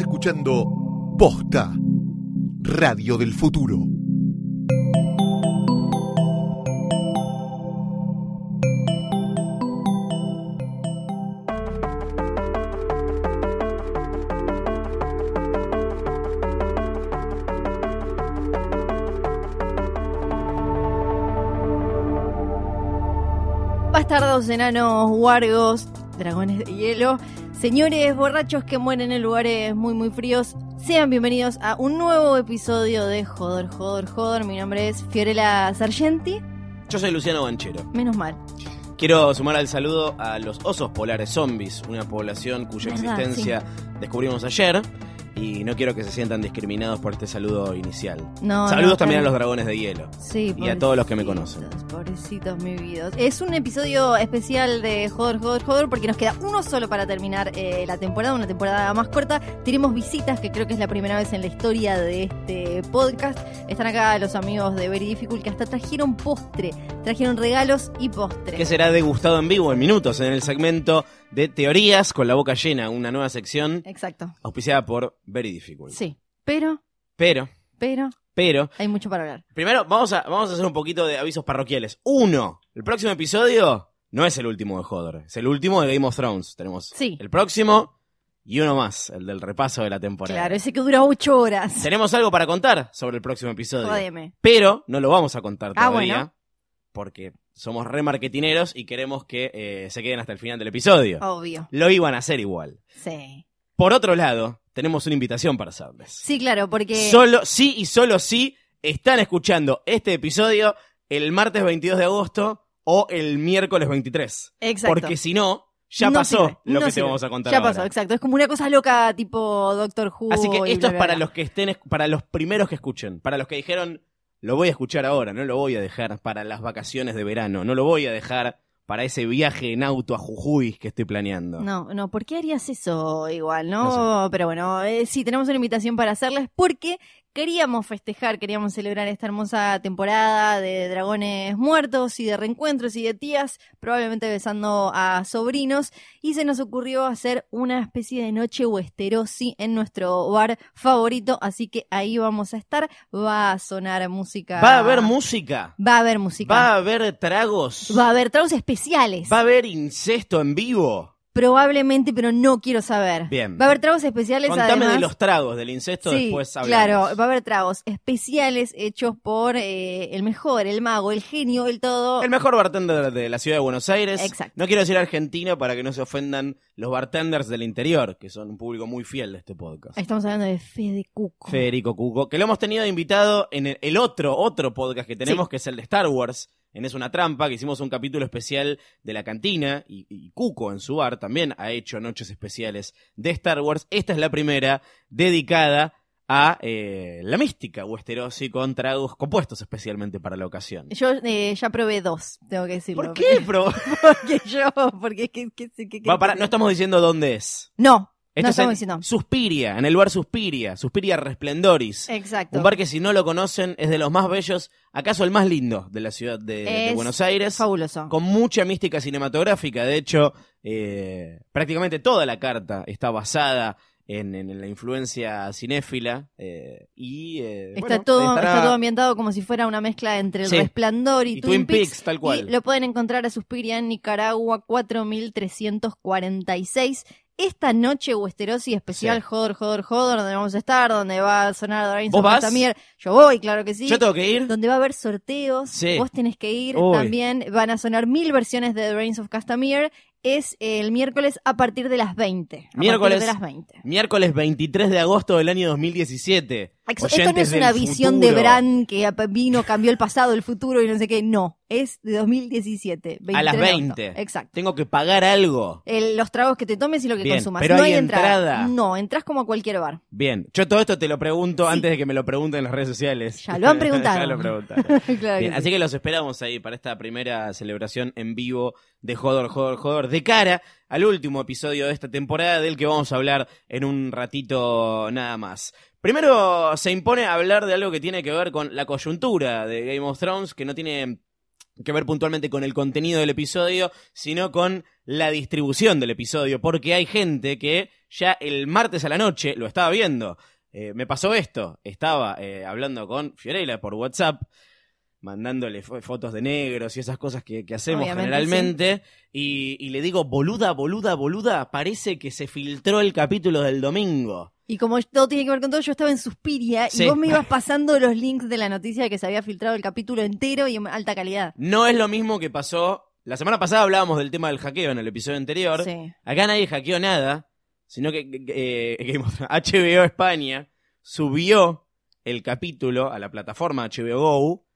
Escuchando Posta, Radio del Futuro. Bastardos, enanos, wargos, dragones de hielo, señores borrachos que mueren en lugares muy muy fríos, sean bienvenidos a un nuevo episodio de Joder, Joder, Joder. Mi nombre es Fiorella Sargenti, Yo soy Luciano Banchero. menos mal. Quiero sumar al saludo a los osos polares zombies, una población cuya Verdad, existencia descubrimos ayer. Y no quiero que se sientan discriminados por este saludo inicial. No, Saludos no, también a los dragones de hielo. Sí, Y a todos los que me conocen. Pobrecitos, mi vida. Es un episodio especial de Joder, Joder, Joder, porque nos queda uno solo para terminar eh, la temporada, una temporada más corta. Tenemos visitas, que creo que es la primera vez en la historia de este podcast. Están acá los amigos de Very Difficult que hasta trajeron postre, trajeron regalos y postre. Que será degustado en vivo en minutos en el segmento de teorías con la boca llena, una nueva sección Exacto. auspiciada por Very Difficult. Sí, pero, Pero, pero, pero, hay mucho para hablar. primero vamos a, vamos a hacer un poquito de avisos parroquiales. Uno, el próximo episodio no es el último de Hodor, es el último de Game of Thrones. Tenemos Sí. el próximo y uno más, el del repaso de la temporada. Claro, ese que dura ocho horas. Tenemos algo para contar sobre el próximo episodio. Jódeme. Pero no lo vamos a contar Ah, todavía. bueno. Porque somos remarketineros y queremos que eh, se queden hasta el final del episodio. Obvio. Lo iban a hacer igual. Sí. Por otro lado, tenemos una invitación para hacerles. Sí, claro, porque. Solo, sí y solo sí están escuchando este episodio el martes 22 de agosto o el miércoles 23. Exacto. Porque si no, ya No pasó sirve, lo no que te vamos a contar Ya ahora. pasó, exacto. Es como una cosa loca tipo Doctor Who. Así que esto bla, es bla, para bla. los que estén, para los primeros que escuchen, para los que dijeron, lo voy a escuchar ahora, no lo voy a dejar para las vacaciones de verano, no lo voy a dejar para ese viaje en auto a Jujuy que estoy planeando. No, no, ¿por qué harías eso igual, no? No Pero bueno, eh, sí, tenemos una invitación para hacerles porque queríamos festejar, queríamos celebrar esta hermosa temporada de dragones muertos y de reencuentros y de tías, probablemente besando a sobrinos, y se nos ocurrió hacer una especie de noche westerosi en nuestro bar favorito, así que ahí vamos a estar, va a sonar música. Va a haber música, Va a haber música. va a haber tragos, Va a haber tragos especiales. va a haber incesto en vivo. Probablemente, pero no quiero saber. Bien. Va a haber tragos especiales Contame además. de los tragos, del incesto, sí, después hablamos. claro, va a haber tragos especiales hechos por eh, el mejor, el mago, el genio, el todo. El mejor bartender de la ciudad de Buenos Aires. Exacto. No quiero decir argentino para que no se ofendan los bartenders del interior, que son un público muy fiel de este podcast. Estamos hablando de Fede Cuco. Federico Cuco, que lo hemos tenido invitado en el, el otro, otro podcast que tenemos, Sí. que es el de Star Wars, en Es una trampa, que hicimos un capítulo especial de la cantina, y, y Cuco en su bar también ha hecho noches especiales de Star Wars. Esta es la primera dedicada a eh, la mística Westerosi con tragos compuestos especialmente para la ocasión. Yo eh, ya probé dos, tengo que decirlo. ¿Por qué, bro? Porque yo, porque es que, que- que- que- Va, pará, no estamos diciendo dónde es. No, Esto no es estamos en diciendo. Suspiria, en el bar Suspiria, Suspiria Resplendoris. Exacto. Un bar que si no lo conocen es de los más bellos, acaso el más lindo de la ciudad de, Buenos Aires. Fabuloso. Con mucha mística cinematográfica. De hecho, eh, prácticamente toda la carta está basada en, en la influencia cinéfila. eh, y eh, Está, bueno, todo, estará- está todo ambientado como si fuera una mezcla entre El Sí. Resplandor y, Y Twin Peaks, tal cual. Y lo pueden encontrar a Suspiria en Nicaragua 4346. Esta noche Westerosi especial Sí. Joder, Joder, Joder, donde vamos a estar, donde va a sonar Drains ¿Vos of vas? Castamere. Yo voy, claro que sí. Yo tengo que ir. Donde va a haber sorteos, Sí. vos tenés que ir Uy. también. Van a sonar mil versiones de The Reigns of Castamere. Es el miércoles a partir de las 20. A Miércoles. partir de las 20. Miércoles 23 de agosto del año 2017. Ex- Esto no Oyentes es una visión futuro. de Bran que vino, cambió el pasado, el futuro y no sé qué. No. Es de 2017. A las 23 de 20. agosto. Exacto. Tengo que pagar algo. El- los tragos que te tomes y lo que Bien, consumas. pero no hay hay entrada. entrada. No, entras como a cualquier bar. Bien, yo todo esto te lo pregunto Sí. antes de que me lo pregunten en las redes sociales. Ya lo han preguntado. ya lo preguntaron. Claro Bien, que así sí. que los esperamos ahí para esta primera celebración en vivo de Jodor, Jodor, Jodor, de cara al último episodio de esta temporada del que vamos a hablar en un ratito nada más. Primero se impone hablar de algo que tiene que ver con la coyuntura de Game of Thrones, que no tiene que ver puntualmente con el contenido del episodio, sino con la distribución del episodio, porque hay gente que ya el martes a la noche lo estaba viendo. Eh, me pasó esto, estaba eh, hablando con Fiorella por WhatsApp, mandándole fo- fotos de negros y esas cosas que, que hacemos Obviamente, generalmente, y, y le digo, boluda, boluda, boluda, parece que se filtró el capítulo del domingo. Y como todo tiene que ver con todo, yo estaba en Suspiria Sí. y vos me ibas pasando los links de la noticia de que se había filtrado el capítulo entero y en alta calidad. No es lo mismo que pasó. La semana pasada hablábamos del tema del hackeo en el episodio anterior. Sí. Acá nadie hackeó nada, sino que eh, HBO España subió el capítulo a la plataforma HBO Go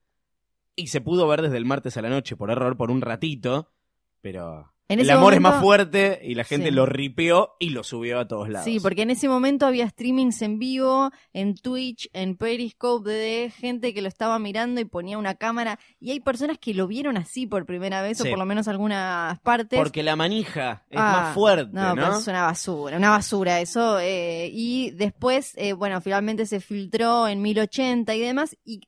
y se pudo ver desde el martes a la noche por error por un ratito, pero En el amor es más fuerte y la gente Sí. lo ripeó y lo subió a todos lados. Sí, porque en ese momento había streamings en vivo, en Twitch, en Periscope, de gente que lo estaba mirando y ponía una cámara. Y hay personas que lo vieron así por primera vez, Sí. o por lo menos algunas partes. Porque la manija es Ah, más fuerte, ¿no? pero es una basura, una basura eso. eh, y después, eh, bueno, finalmente se filtró en 1080 y demás. Y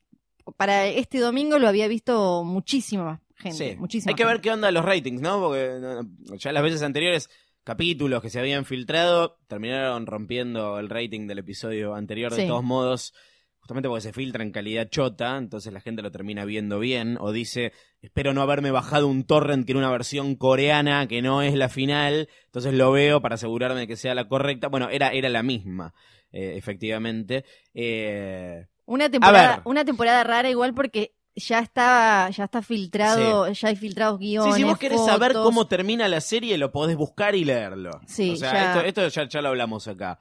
para este domingo lo había visto muchísima más gente. Sí. Muchísima Hay que ver qué onda los ratings, ¿no? Porque no, ya las veces anteriores, capítulos que se habían filtrado, terminaron rompiendo el rating del episodio anterior de Sí. todos modos. Justamente porque se filtra en calidad chota, entonces la gente lo termina viendo bien, o dice, espero no haberme bajado un torrent que era una versión coreana, que no es la final, entonces lo veo para asegurarme de que sea la correcta. Bueno, era, era la misma, eh, efectivamente. Eh, Una temporada, una temporada rara igual porque ya está, ya está filtrado, ya hay filtrados Sí, guiones. si vos querés saber cómo termina la serie, lo podés buscar y leerlo. Sí, o sea, ya- esto, esto ya, ya lo hablamos acá.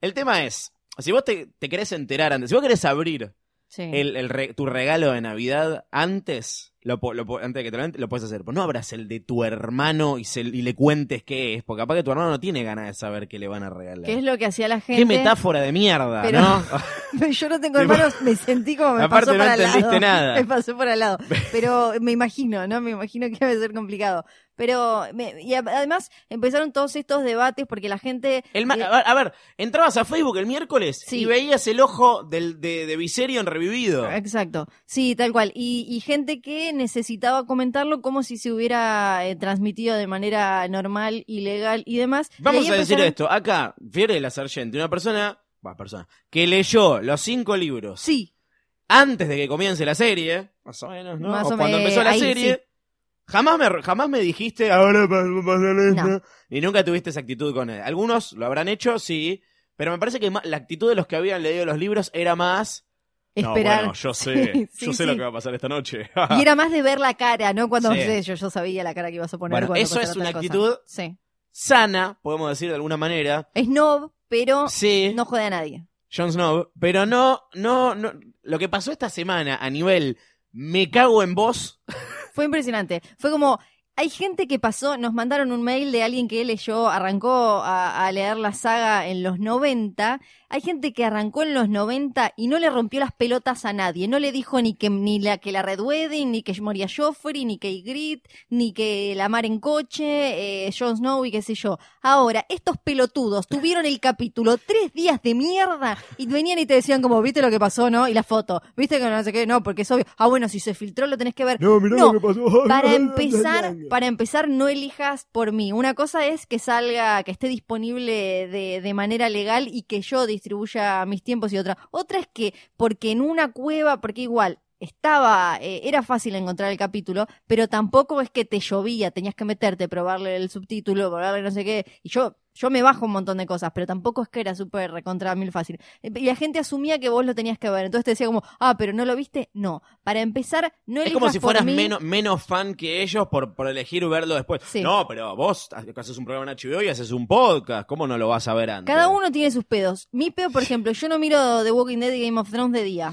El tema es, si vos te, te querés enterar antes, si vos querés abrir Sí. el, el re- tu regalo de Navidad antes, lo, lo antes de que te lo, lo puedes hacer. Pues no abras el de tu hermano y, se- y le cuentes qué es, porque capaz que tu hermano no tiene ganas de saber qué le van a regalar. ¿Qué es lo que hacía la gente? Qué metáfora de mierda, Pero- ¿no? Yo no tengo hermanos, me sentí como me Aparte pasó no para al lado. entendiste nada. Me pasó por al lado. Pero me imagino, ¿no? Me imagino que debe ser complicado. Pero, me- y además empezaron todos estos debates porque la gente... El eh, a, ver, entrabas a Facebook el miércoles Sí. y veías el ojo del, de, de Viserion revivido. Exacto, sí, tal cual. Y, y gente que necesitaba comentarlo como si se hubiera eh, transmitido de manera normal y legal y demás. Vamos a decir empezaron- esto. Acá, Fiorella Sargenti, una persona, bueno, persona, que leyó los cinco libros Sí, antes de que comience la serie, más o menos, ¿no? Más o o cuando me- empezó la ahí serie. sí. Jamás me, jamás me dijiste, ahora va a pasar esto. No. Y nunca tuviste esa actitud con él. Algunos lo habrán hecho, sí. Pero me parece que la actitud de los que habían leído los libros era más. esperar. No, bueno, yo sé, Sí, yo sí, sé lo que va a pasar esta noche. Y era más de ver la cara, ¿no? Cuando Sí. sé, yo, yo sabía la cara que ibas a poner. Bueno, cuando eso es una actitud- Sí. Sana, podemos decir de alguna manera. Es no, pero Sí. no jode a nadie. Jon Snow, pero no, no, no. Lo que pasó esta semana a nivel me cago en vos. Fue impresionante. Fue como, hay gente que pasó, nos mandaron un mail de alguien que leyó, arrancó a, a leer la saga en los 90. Hay gente que arrancó en los 90 y no le rompió las pelotas a nadie. No le dijo ni que ni la que la Red Wedding, ni que moría Joffrey, ni que Ygritte, ni que la mar en coche, eh, Jon Snow y qué sé yo. Ahora, estos pelotudos tuvieron el capítulo tres días de mierda y venían y te decían como, ¿viste lo que pasó, no? Y la foto. ¿Viste que no sé qué? No, porque es obvio. Ah, bueno, si se filtró lo tenés que ver. No, mirá No, lo que pasó. para empezar, para empezar, no elijas por mí. Una cosa es que salga, que esté disponible de, de manera legal y que yo distribuya mis tiempos y otra. Otra es que, porque en una cueva, porque igual estaba, eh, era fácil encontrar el capítulo, pero tampoco es que te llovía, tenías que meterte, probarle el subtítulo, probarle no sé qué. Y yo, yo me bajo un montón de cosas, pero tampoco es que era súper recontra mil fácil. Eh, Y la gente asumía que vos lo tenías que ver. Entonces te decía como, ah, pero no lo viste. No. Para empezar, no Es como si fueras mí. menos, menos fan que ellos por, por elegir verlo después. Sí. No, pero vos haces un programa en HBO y haces un podcast. ¿Cómo no lo vas a ver antes? Cada uno tiene sus pedos. Mi pedo, por ejemplo, yo no miro The Walking Dead y Game of Thrones de día.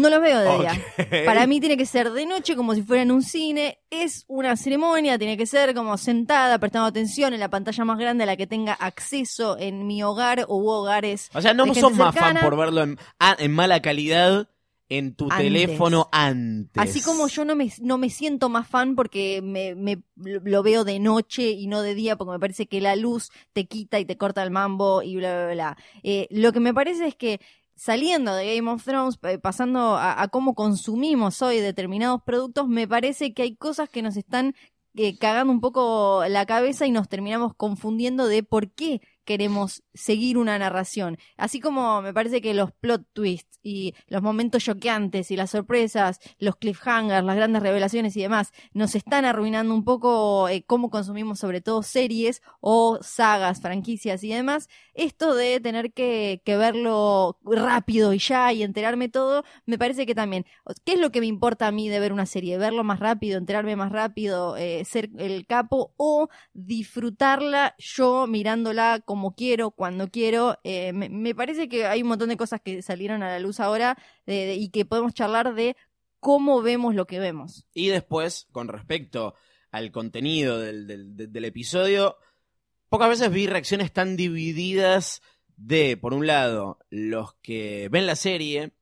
No los veo de día. Para mí tiene que ser de noche, como si fuera en un cine. Es una ceremonia, tiene que ser como sentada, prestando atención en la pantalla más grande a la que tenga acceso en mi hogar u hogares. O sea, no sos gente más cercana. fan por verlo en, ah, en mala calidad en tu Antes. teléfono antes. Así como yo no me, no me siento más fan porque me, me- lo veo de noche y no de día, porque me parece que la luz te quita y te corta el mambo y bla, bla, bla. Eh, lo que me parece es que saliendo de Game of Thrones, pasando a, a cómo consumimos hoy determinados productos, me parece que hay cosas que nos están eh, cagando un poco la cabeza y nos terminamos confundiendo de por qué queremos seguir una narración. Así como me parece que los plot twists y los momentos choqueantes y las sorpresas, los cliffhangers, las grandes revelaciones y demás, nos están arruinando un poco eh, cómo consumimos sobre todo series o sagas, franquicias y demás. Esto de tener que, que verlo rápido y ya y enterarme todo, me parece que también, ¿qué es lo que me importa a mí de ver una serie? Verlo más rápido, enterarme más rápido, eh, ser el capo o disfrutarla yo mirándola como quiero, cuando quiero. Eh, me, me parece que hay un montón de cosas que salieron a la luz ahora de- de- y que podemos charlar de cómo vemos lo que vemos. Y después, con respecto al contenido del, del- de- del episodio, pocas veces vi reacciones tan divididas de, por un lado, los que ven la serie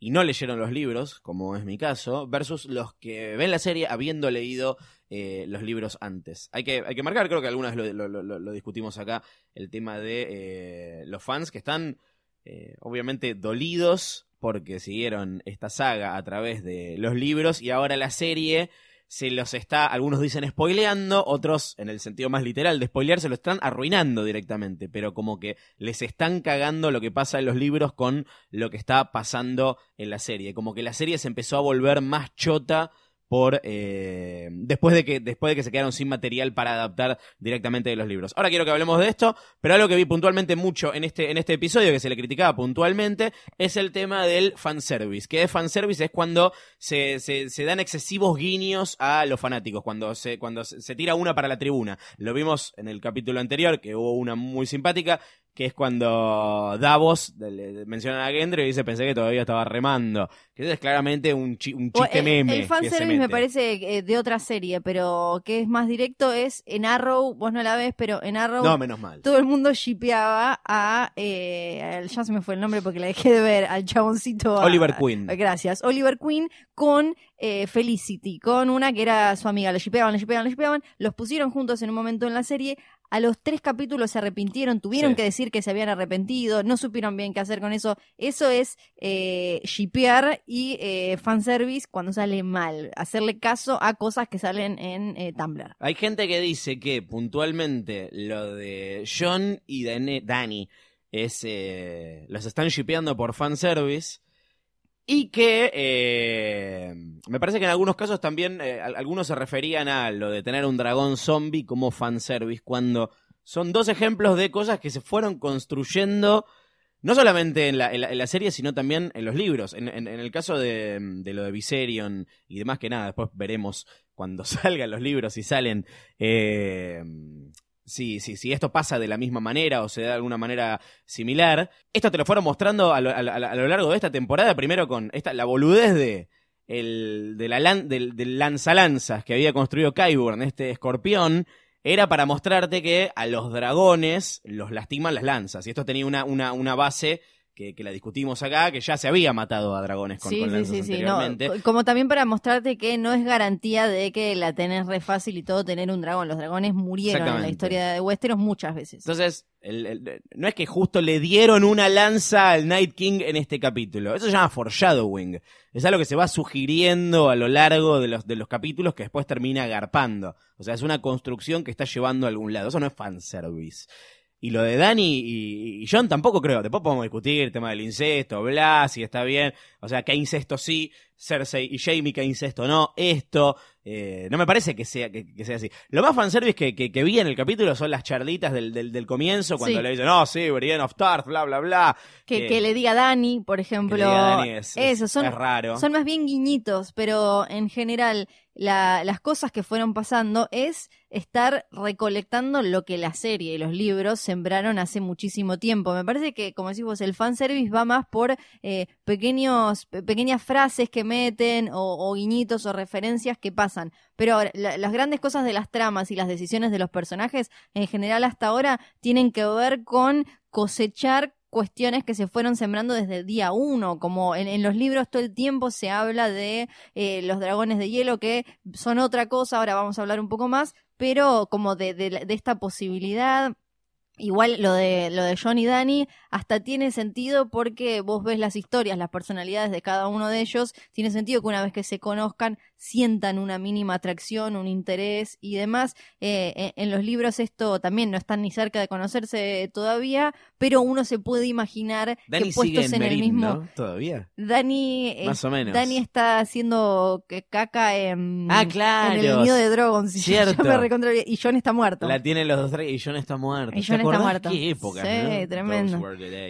y no leyeron los libros, como es mi caso, versus los que ven la serie habiendo leído eh, los libros antes. Hay que, hay que marcar, creo que algunas lo, lo- lo- lo discutimos acá, el tema de eh, los fans que están eh, obviamente dolidos porque siguieron esta saga a través de los libros y ahora la serie se los está, algunos dicen spoileando, otros en el sentido más literal de spoilear se lo están arruinando directamente, pero como que les están cagando lo que pasa en los libros con lo que está pasando en la serie, como que la serie se empezó a volver más chota por eh, después de que después de que se quedaron sin material para adaptar directamente de los libros. Ahora quiero que hablemos de esto, pero algo que vi puntualmente mucho en este en este episodio que se le criticaba puntualmente es el tema del fanservice. Que es fanservice es cuando se, se, se dan excesivos guiños a los fanáticos, cuando se cuando se, se tira una para la tribuna. Lo vimos en el capítulo anterior que hubo una muy simpática que es cuando Davos le- le menciona a Gendry y dice pensé que todavía estaba remando. Que eso es claramente un, chi- un chiste el, meme. el fanservice me parece eh, de otra serie, pero que es más directo es en Arrow, vos no la ves, pero en Arrow No, menos mal. todo el mundo shipeaba a, eh, ya se me fue el nombre porque la dejé de ver, al chaboncito. a- Oliver Queen. gracias. Oliver Queen con eh, Felicity, con una que era su amiga. Lo shipeaban, lo shipeaban, lo shipeaban. Los pusieron juntos en un momento en la serie. A los tres capítulos se arrepintieron, tuvieron Sí. que decir que se habían arrepentido, no supieron bien qué hacer con eso. Eso es eh, shipear y eh, fanservice cuando sale mal. Hacerle caso a cosas que salen en eh, Tumblr. Hay gente que dice que puntualmente lo de John y Danny es eh, los están shipeando por fanservice y que eh, me parece que en algunos casos también eh, al- algunos se referían a lo de tener un dragón zombie como fanservice cuando son dos ejemplos de cosas que se fueron construyendo no solamente en la, en la- serie, sino también en los libros. En el caso de, de lo de Viserion y demás que nada, después veremos cuando salgan los libros y salen. Eh, si, si, si esto pasa de la misma manera o se da de alguna manera similar. Esto te lo fueron mostrando a lo, lo- largo de esta temporada, primero con esta, la boludez de, el, de la del lanzalanzas que había construido Kyburn, este escorpión, era para mostrarte que a los dragones los lastiman las lanzas. Y esto tenía una, una, una base que, que la discutimos acá, que ya se había matado a dragones con, sí, con sí, lanzas sí, sí, no, anteriormente. co- como también para mostrarte que no es garantía de que la tenés re fácil y todo tener un dragón. Los dragones murieron en la historia de Westeros muchas veces. Entonces, el- el- no es que justo le dieron una lanza al Night King en este capítulo. Eso se llama foreshadowing. Es algo que se va sugiriendo a lo largo de los, de los capítulos que después termina agarpando. O sea, es una construcción que está llevando a algún lado. Eso no es fanservice. Y lo de Dani y, John tampoco creo. Después podemos discutir el tema del incesto, bla, si está bien. O sea, que hay incesto sí, Cersei y Jamie, que incesto no, esto. eh, no me parece que sea, que, que sea así. Lo más fanservice que, que, que vi en el capítulo son las charlitas del, del, del comienzo, cuando Sí. le dicen, no, sí, Brienne of Tarth, bla, bla, bla. Que, Eh, que le diga Dani, por que ejemplo. le diga Dani es, es- eso, son, es raro. son más bien guiñitos, pero en general la- las cosas que fueron pasando es estar recolectando lo que la serie y los libros sembraron hace muchísimo tiempo. Me parece que, como decís vos, el fanservice va más por eh, pequeños, pe- pequeñas frases que meten o, o guiñitos o referencias que pasan. Pero las grandes cosas de las tramas y las decisiones de los personajes, en general hasta ahora, tienen que ver con cosechar cuestiones que se fueron sembrando desde el día uno, como en, los libros todo el tiempo se habla de eh, los dragones de hielo que son otra cosa, ahora vamos a hablar un poco más, pero como de, de de esta posibilidad Igual lo de lo de John y Danny hasta tiene sentido porque vos ves las historias, las personalidades de cada uno de ellos, tiene sentido que una vez que se conozcan sientan una mínima atracción, un interés y demás. Eh, en, los libros esto también no están ni cerca de conocerse todavía, pero uno se puede imaginar Dani que puestos en, en, el mismo ¿no? ¿Todavía? Dani eh, Más o menos. Dani está haciendo que caca en, Ah, claro. en el nido de Drogon, si yo- yo Cierto. me y John está muerto. La tienen los dos tres y John está muerto. Y ¿Te Jon está muerto. qué época, Sí, ¿no? tremendo.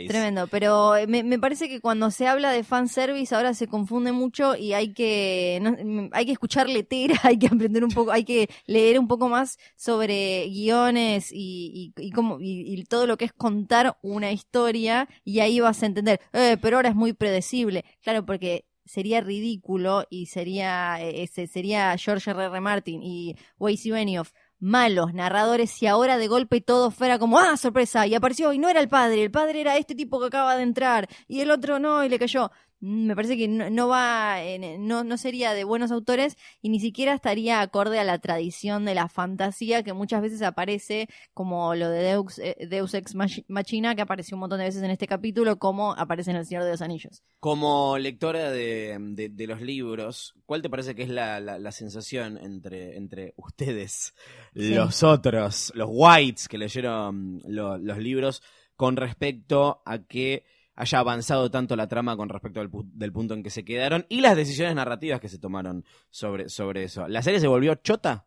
Tremendo, pero eh, me, me parece que cuando se habla de fanservice ahora se confunde mucho y hay que no- hay que escuchar letera, hay que aprender un poco, hay que leer un poco más sobre guiones y, y, y y, y todo lo que es contar una historia y ahí vas a entender, eh, pero ahora es muy predecible, claro, porque sería ridículo y sería eh, ese sería George R. R. Martin y Weiss Benioff malos narradores si ahora de golpe todo fuera como, ah, sorpresa, y apareció y no era el padre, el padre era este tipo que acaba de entrar y el otro no y le cayó. Mm, Me parece que no, no va, no, no sería de buenos autores y ni siquiera estaría acorde a la tradición de la fantasía que muchas veces aparece como lo de Deus, eh, Deus Ex Machi- Machina que apareció un montón de veces en este capítulo como aparece en El Señor de los Anillos. Como lectora de, de- de los libros, ¿cuál te parece que es la, la- la sensación entre, entre ustedes, Sí. los otros, los whites que leyeron lo- los libros, con respecto a que haya avanzado tanto la trama con respecto al pu- del punto en que se quedaron y las decisiones narrativas que se tomaron sobre, sobre eso? ¿La serie se volvió chota?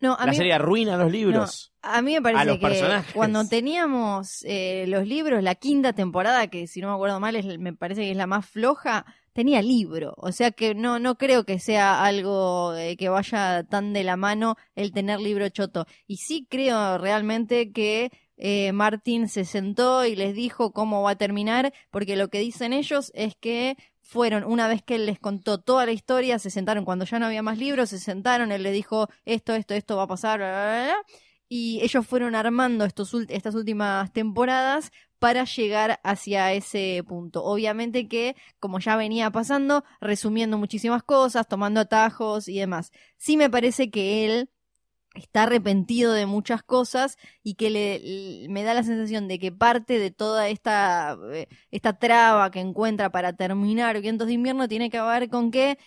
No, a ¿La mí- serie arruina los libros? A mí me parece que personajes. cuando teníamos eh, los libros, la quinta temporada, que si no me acuerdo mal, es, me parece que es la más floja, tenía libro. O sea que no, no creo que sea algo eh, que vaya tan de la mano el tener libro choto. Y sí creo realmente que eh, Martin se sentó y les dijo cómo va a terminar, porque lo que dicen ellos es que fueron, una vez que él les contó toda la historia, se sentaron cuando ya no había más libros, se sentaron, él les dijo esto, esto, esto va a pasar, bla, bla, bla, y ellos fueron armando estos, estas últimas temporadas para llegar hacia ese punto. Obviamente que, como ya venía pasando, resumiendo muchísimas cosas, tomando atajos y demás. Sí me parece que él está arrepentido de muchas cosas y que le, me da la sensación de que parte de toda esta, eh, esta traba que encuentra para terminar Vientos de Invierno tiene que ver con que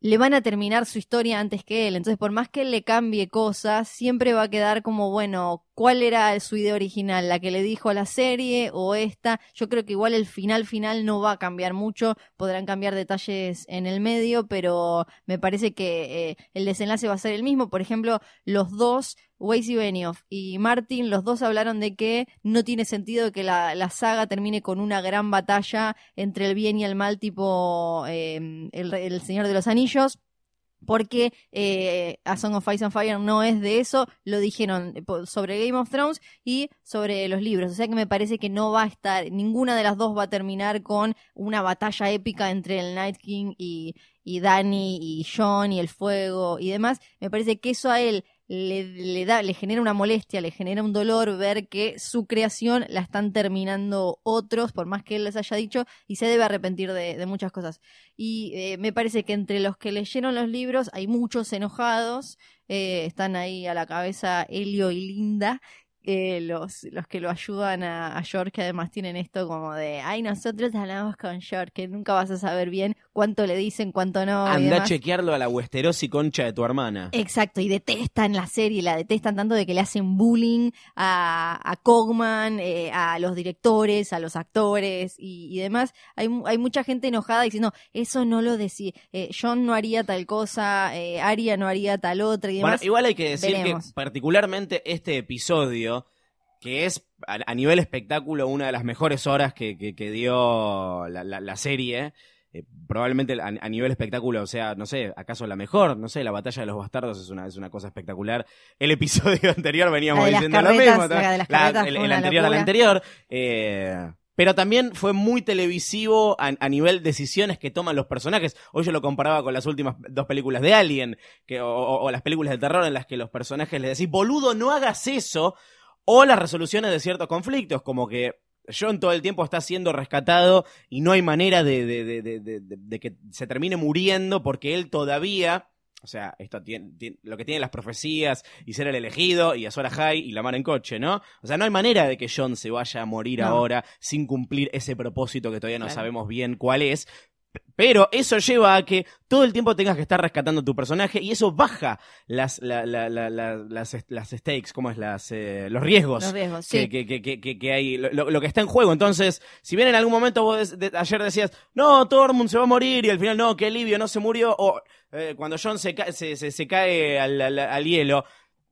le van a terminar su historia antes que él. Entonces, por más que él le cambie cosas, siempre va a quedar como, bueno, ¿cuál era su idea original? ¿La que le dijo a la serie o esta? Yo creo que igual el final final no va a cambiar mucho. Podrán cambiar detalles en el medio, pero me parece que eh, el desenlace va a ser el mismo. Por ejemplo, los dos, Weiss y Benioff y Martin, los dos hablaron de que no tiene sentido que la, la saga termine con una gran batalla entre el bien y el mal, tipo eh, el, el Señor de los Anillos. Porque eh, A Song of Ice and Fire no es de eso, lo dijeron eh, sobre Game of Thrones y sobre los libros. O sea que me parece que no va a estar, ninguna de las dos va a terminar con una batalla épica entre el Night King y, y Dany y John y el fuego y demás. Me parece que eso a él le, da, le genera una molestia, le genera un dolor ver que su creación la están terminando otros, por más que él les haya dicho, y se debe arrepentir de, de muchas cosas. Y eh, me parece que entre los que leyeron los libros hay muchos enojados, eh, están ahí a la cabeza Helio y Linda. eh, los, los que lo ayudan a, a George, que además tienen esto como de, ay, nosotros hablamos con George, que nunca vas a saber bien cuánto le dicen, cuánto no. y Anda a chequearlo a la Westerosi concha de tu hermana. Exacto, y detestan la serie, la detestan tanto de que le hacen bullying a, a Cogman, eh, a los directores, a los actores y, y demás. Hay, hay mucha gente enojada diciendo, eso no lo decía, eh, John no haría tal cosa, eh, Arya no haría tal otra y Bueno, demás. igual hay que decir veremos. que particularmente este episodio, que es a, a nivel espectáculo una de las mejores horas que, que- que dio la, la- la serie, eh, probablemente a, a nivel espectáculo, o sea, no sé, acaso la mejor, no sé, la batalla de los bastardos es una, es una cosa espectacular. El episodio anterior veníamos La de las diciendo lo carretas, mismo, la de las la- carretas el, el anterior al anterior. eh, pero también fue muy televisivo a, a nivel decisiones que toman los personajes. Hoy yo lo comparaba con las últimas dos películas de Alien, que, o, o- o las películas de terror en las que los personajes les decís, boludo, no hagas eso. O las resoluciones de ciertos conflictos, como que John todo el tiempo está siendo rescatado y no hay manera de, de- de- de- que se termine muriendo porque él todavía, o sea, esto tiene, tiene- lo que tiene las profecías y ser el elegido y Azor Ahai y la mar en coche, ¿no? O sea, no hay manera de que John se vaya a morir No. ahora sin cumplir ese propósito que todavía no Claro. sabemos bien cuál es. Pero eso lleva a que todo el tiempo tengas que estar rescatando tu personaje y eso baja las, la- la- la- la- las, las stakes, ¿cómo es? Las, eh, los riesgos Los riesgos, que, sí. que, que, que, que- hay, lo, lo- lo que está en juego. Entonces, si bien en algún momento vos de- de- ayer decías, no, Tormund se va a morir y al final no, qué alivio, no se murió, o eh, cuando John se, ca- se, se, se cae al, al- al hielo,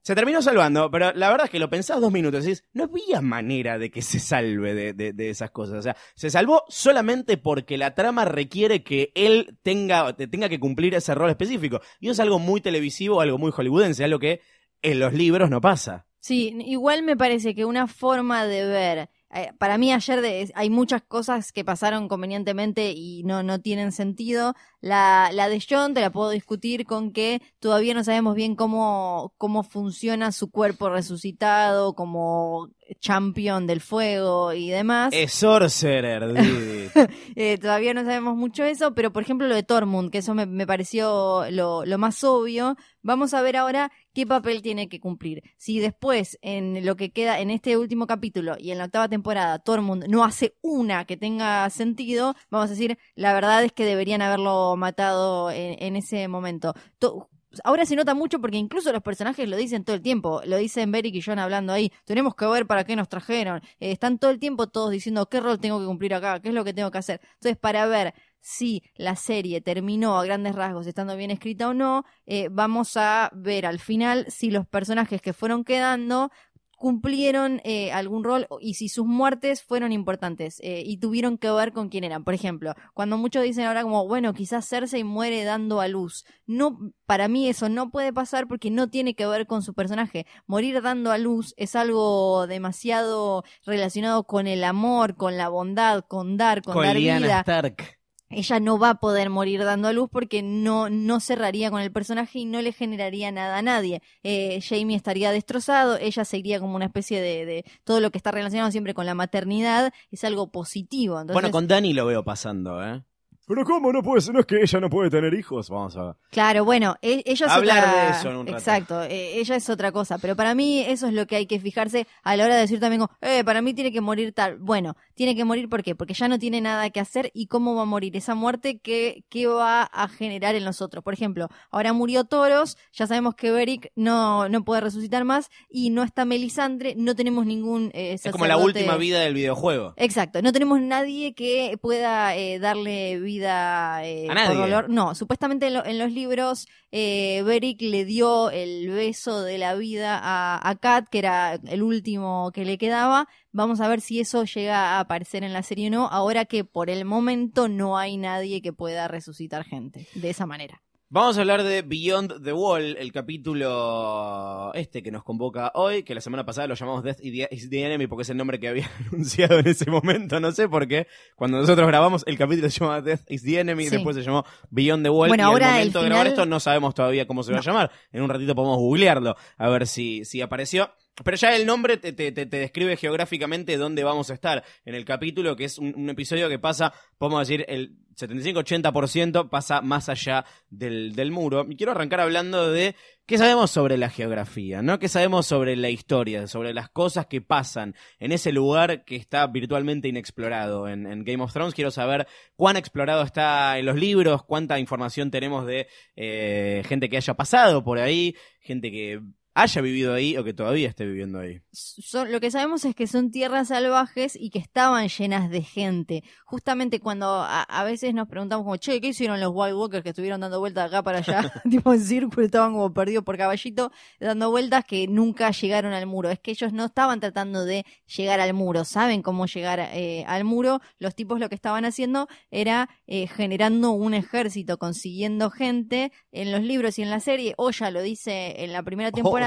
se terminó salvando, pero la verdad es que lo pensás dos minutos y decís, no había manera de que se salve de, de- esas cosas. O sea, se salvó solamente porque la trama requiere que él tenga, te- tenga que cumplir ese rol específico. Y eso es algo muy televisivo, algo muy hollywoodense, algo que en los libros no pasa. Sí, igual me parece que una forma de ver, eh, para mí ayer de- hay muchas cosas que pasaron convenientemente y no, no tienen sentido. La, la de John te la puedo discutir con que todavía no sabemos bien cómo, cómo funciona su cuerpo resucitado como champion del fuego y demás. Es Sorcerer, Didi. Eh, todavía no sabemos mucho eso, pero por ejemplo lo de Tormund, que eso me, me pareció lo, lo más obvio. Vamos a ver ahora qué papel tiene que cumplir. Si después, en lo que queda en este último capítulo y en la octava temporada, Tormund no hace una que tenga sentido, vamos a decir, la verdad es que deberían haberlo matado en, en ese momento. To- Ahora se nota mucho porque incluso los personajes lo dicen todo el tiempo. Lo dicen Beric y John hablando ahí. Tenemos que ver para qué nos trajeron. Eh, están todo el tiempo todos diciendo qué rol tengo que cumplir acá, qué es lo que tengo que hacer. Entonces, para ver si la serie terminó a grandes rasgos estando bien escrita o no, eh, vamos a ver al final si los personajes que fueron quedando cumplieron eh, algún rol y si sus muertes fueron importantes eh, y tuvieron que ver con quién eran. Por ejemplo, cuando muchos dicen ahora como, bueno, quizás Cersei muere dando a luz. No, para mí eso no puede pasar porque no tiene que ver con su personaje. Morir dando a luz es algo demasiado relacionado con el amor, con la bondad, con dar, con, dar Lyanna vida Stark. Ella no va a poder morir dando a luz porque no, no cerraría con el personaje y no le generaría nada a nadie. Eh, Jamie estaría destrozado, ella seguiría como una especie de, de todo lo que está relacionado siempre con la maternidad, es algo positivo. Entonces, Bueno, con Dani lo veo pasando, ¿eh? Pero ¿cómo no puede ser? ¿No es que ella no puede tener hijos? Vamos a ver. Claro, bueno, e- ella es Hablar otra... de eso en un rato. Exacto, eh, ella es otra cosa, pero para mí eso es lo que hay que fijarse a la hora de decir también, como, eh, para mí tiene que morir tal. Bueno, tiene que morir ¿por qué? Porque ya no tiene nada que hacer y cómo va a morir esa muerte, qué, qué va a generar en nosotros. Por ejemplo, ahora murió Toros, ya sabemos que Beric no, no puede resucitar más y no está Melisandre, no tenemos ningún eh, Es como la última vida del videojuego. Exacto, no tenemos nadie que pueda eh, darle vida eh, A nadie. por dolor. No, supuestamente en, lo- en los libros eh, Beric le dio el beso de la vida a, a Kat, que era el último que le quedaba. Vamos a ver si eso llega a aparecer en la serie o no, ahora que por el momento no hay nadie que pueda resucitar gente de esa manera. Vamos a hablar de Beyond the Wall, el capítulo este que nos convoca hoy, que la semana pasada lo llamamos Death is the Enemy porque es el nombre que había anunciado en ese momento, no sé por qué. Cuando nosotros grabamos, el capítulo se llama Death is the Enemy, Sí. después se llamó Beyond the Wall. Bueno, y ahora al el momento de grabar final- esto no sabemos todavía cómo se va a llamar. En un ratito podemos googlearlo, a ver si, si apareció. Pero ya el nombre te, te- te- describe geográficamente dónde vamos a estar en el capítulo, que es un, un episodio que pasa, podemos decir, el 75-80% pasa más allá del, del muro. Y quiero arrancar hablando de qué sabemos sobre la geografía, ¿no? ¿Qué sabemos sobre la historia, sobre las cosas que pasan en ese lugar que está virtualmente inexplorado en, en Game of Thrones? Quiero saber cuán explorado está en los libros, cuánta información tenemos de eh, gente que haya pasado por ahí, gente que haya vivido ahí o que todavía esté viviendo ahí. son- lo que sabemos es que son tierras salvajes y que estaban llenas de gente. Justamente cuando a, a veces nos preguntamos como, che, ¿qué hicieron los White Walkers que estuvieron dando vueltas de acá para allá? tipo en círculo, estaban como perdidos por caballito, dando vueltas que nunca llegaron al muro. Es que ellos no estaban tratando de llegar al muro, saben cómo llegar eh, al muro. Los tipos lo que estaban haciendo era eh, generando un ejército, consiguiendo gente en los libros y en la serie. Oya lo dice en la primera temporada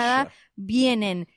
Vienen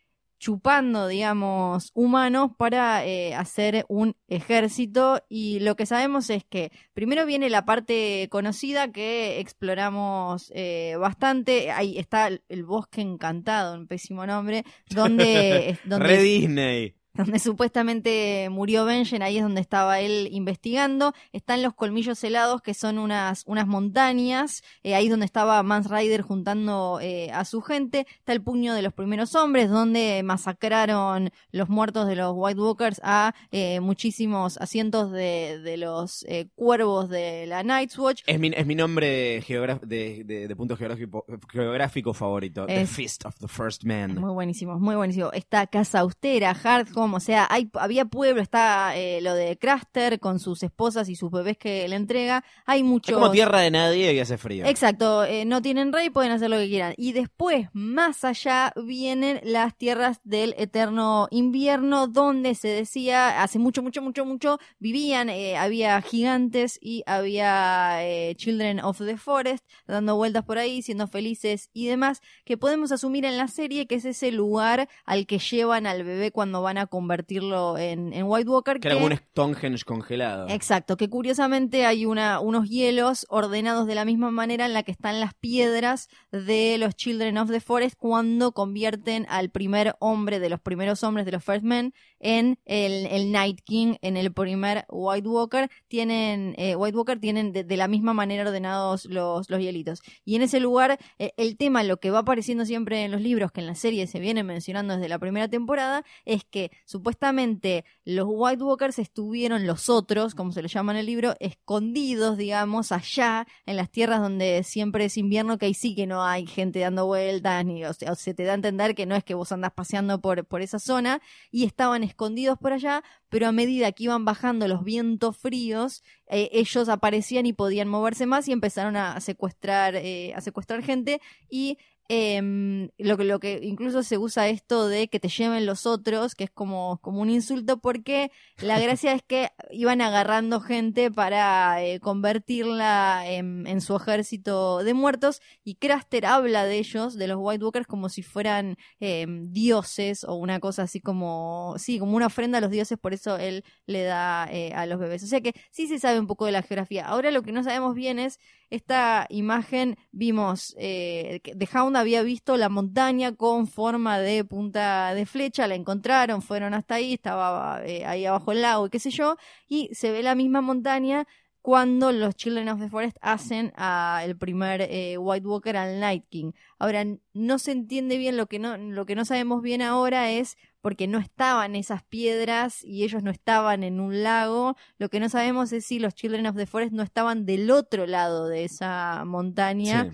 chupando, digamos, humanos para eh, hacer un ejército. Y lo que sabemos es que primero viene la parte conocida que exploramos eh, bastante, ahí está el, el bosque encantado, un pésimo nombre, donde, donde Re Disney. donde supuestamente murió Benjen, ahí es donde estaba él investigando. Están los colmillos helados, que son unas, unas montañas, eh, ahí es donde estaba Mans Rider juntando eh, a su gente. Está el puño de los primeros hombres, donde masacraron los muertos de los White Walkers a eh, muchísimos asientos de, de los eh, cuervos de la Night's Watch. Es mi, es mi nombre geogra- de, de- de punto geográfico, geográfico favorito. The Fist of the First Man. Muy buenísimo, muy buenísimo. Está Casa Austera, Hardhome, o sea, hay, había pueblo, está eh, lo de Craster con sus esposas y sus bebés que le entrega. Hay Es muchos. como tierra de nadie que hace frío. Exacto, eh, no tienen rey, pueden hacer lo que quieran. Y después, más allá, vienen las tierras del eterno invierno, donde se decía, hace mucho, mucho, mucho, mucho, vivían, eh, había gigantes y había eh, Children of the Forest, dando vueltas por ahí, siendo felices y demás, que podemos asumir en la serie que es ese lugar al que llevan al bebé cuando van a convertirlo en, en White Walker. que era como un Stonehenge congelado. Exacto, que curiosamente hay una, unos hielos ordenados de la misma manera en la que están las piedras de los Children of the Forest cuando convierten al primer hombre de los primeros hombres de los First Men en el, el Night King, en el primer White Walker. Tienen, eh, White Walker tienen de, la misma manera ordenados los, los hielitos. Y en ese lugar, eh, el tema, lo que va apareciendo siempre en los libros, que en la serie se viene mencionando desde la primera temporada, es que supuestamente los White Walkers estuvieron los otros, como se les llama en el libro, escondidos, digamos, allá en las tierras donde siempre es invierno, que ahí sí que no hay gente dando vueltas, ni se te da a entender que no es que vos andás paseando por, por esa zona, y estaban escondidos por allá, pero a medida que iban bajando los vientos fríos, eh, ellos aparecían y podían moverse más y empezaron a secuestrar, eh, a secuestrar gente y em, lo que lo que incluso se usa esto de que te lleven los otros, que es como, como un insulto, porque la gracia es que iban agarrando gente para eh, convertirla en, en su ejército de muertos, y Craster habla de ellos, de los White Walkers, como si fueran em, dioses o una cosa así como, sí, como una ofrenda a los dioses, por eso él le da eh, a los bebés. O sea que sí se sabe un poco de la geografía. Ahora lo que no sabemos bien es esta imagen, vimos, eh, The Hound había visto la montaña con forma de punta de flecha, la encontraron, fueron hasta ahí, estaba eh, ahí abajo el lago y qué sé yo, y se ve la misma montaña cuando los Children of the Forest hacen a el primer eh, White Walker al Night King. Ahora, no se entiende bien lo que no, lo que no sabemos bien ahora es porque no estaban esas piedras y ellos no estaban en un lago. Lo que no sabemos es si los Children of the Forest no estaban del otro lado de esa montaña.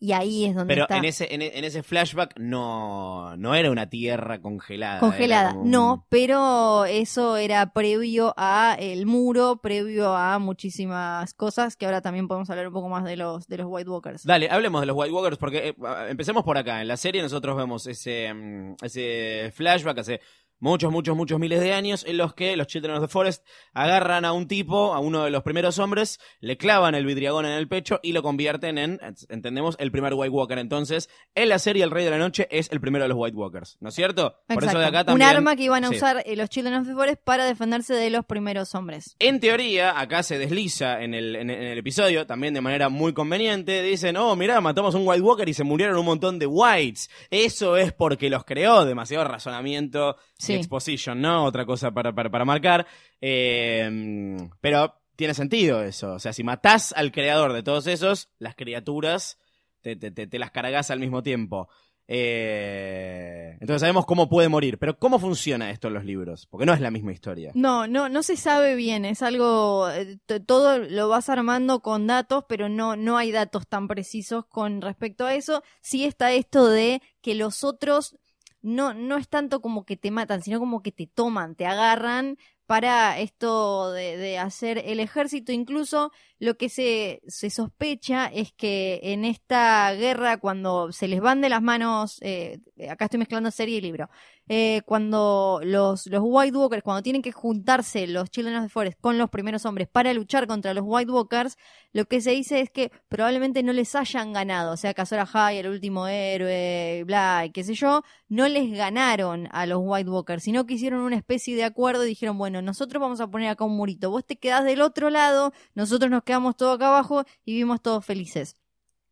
Y ahí es donde Pero está. en ese, en, en ese flashback no, no era una tierra congelada. Congelada, como no, pero eso era previo a el muro, previo a muchísimas cosas que ahora también podemos hablar un poco más de los de los White Walkers. Dale, hablemos de los White Walkers porque eh, empecemos por acá. En la serie nosotros vemos ese, mm, ese flashback hace muchos, muchos, muchos miles de años, en los que los Children of the Forest agarran a un tipo, a uno de los primeros hombres, le clavan el vidriagón en el pecho y lo convierten en, entendemos, el primer White Walker. Entonces, en la serie El Rey de la Noche es el primero de los White Walkers, ¿no es cierto? Por eso de acá también. Un arma que iban a Sí. usar eh, los Children of the Forest para defenderse de los primeros hombres. En teoría, acá se desliza en el, en, en el episodio, también de manera muy conveniente, dicen, oh, mirá, matamos a un White Walker y se murieron un montón de Whites. Eso es porque los creó, demasiado razonamiento Sí. exposition, ¿no? Otra cosa para, para, para marcar. Eh, pero tiene sentido eso. O sea, si matás al creador de todos esos, las criaturas te, te, te, te las cargas al mismo tiempo. Eh, entonces sabemos cómo puede morir. Pero ¿cómo funciona esto en los libros? Porque no es la misma historia. No, no, no se sabe bien, es algo, eh, todo lo vas armando con datos, pero no, no hay datos tan precisos con respecto a eso. Sí está esto de que los otros no, no es tanto como que te matan, sino como que te toman, te agarran para esto de, de hacer el ejército. Incluso lo que se, se sospecha es que en esta guerra, cuando se les van de las manos, eh, acá estoy mezclando serie y libro, eh, cuando los, los White Walkers, cuando tienen que juntarse los Children of the Forest con los primeros hombres para luchar contra los White Walkers, lo que se dice es que probablemente no les hayan ganado, o sea, Azor Ahai, el último héroe, bla, y qué sé yo, no les ganaron a los White Walkers, sino que hicieron una especie de acuerdo y dijeron, bueno, nosotros vamos a poner acá un murito, vos te quedás del otro lado, nosotros nos quedamos todos acá abajo y vivimos todos felices.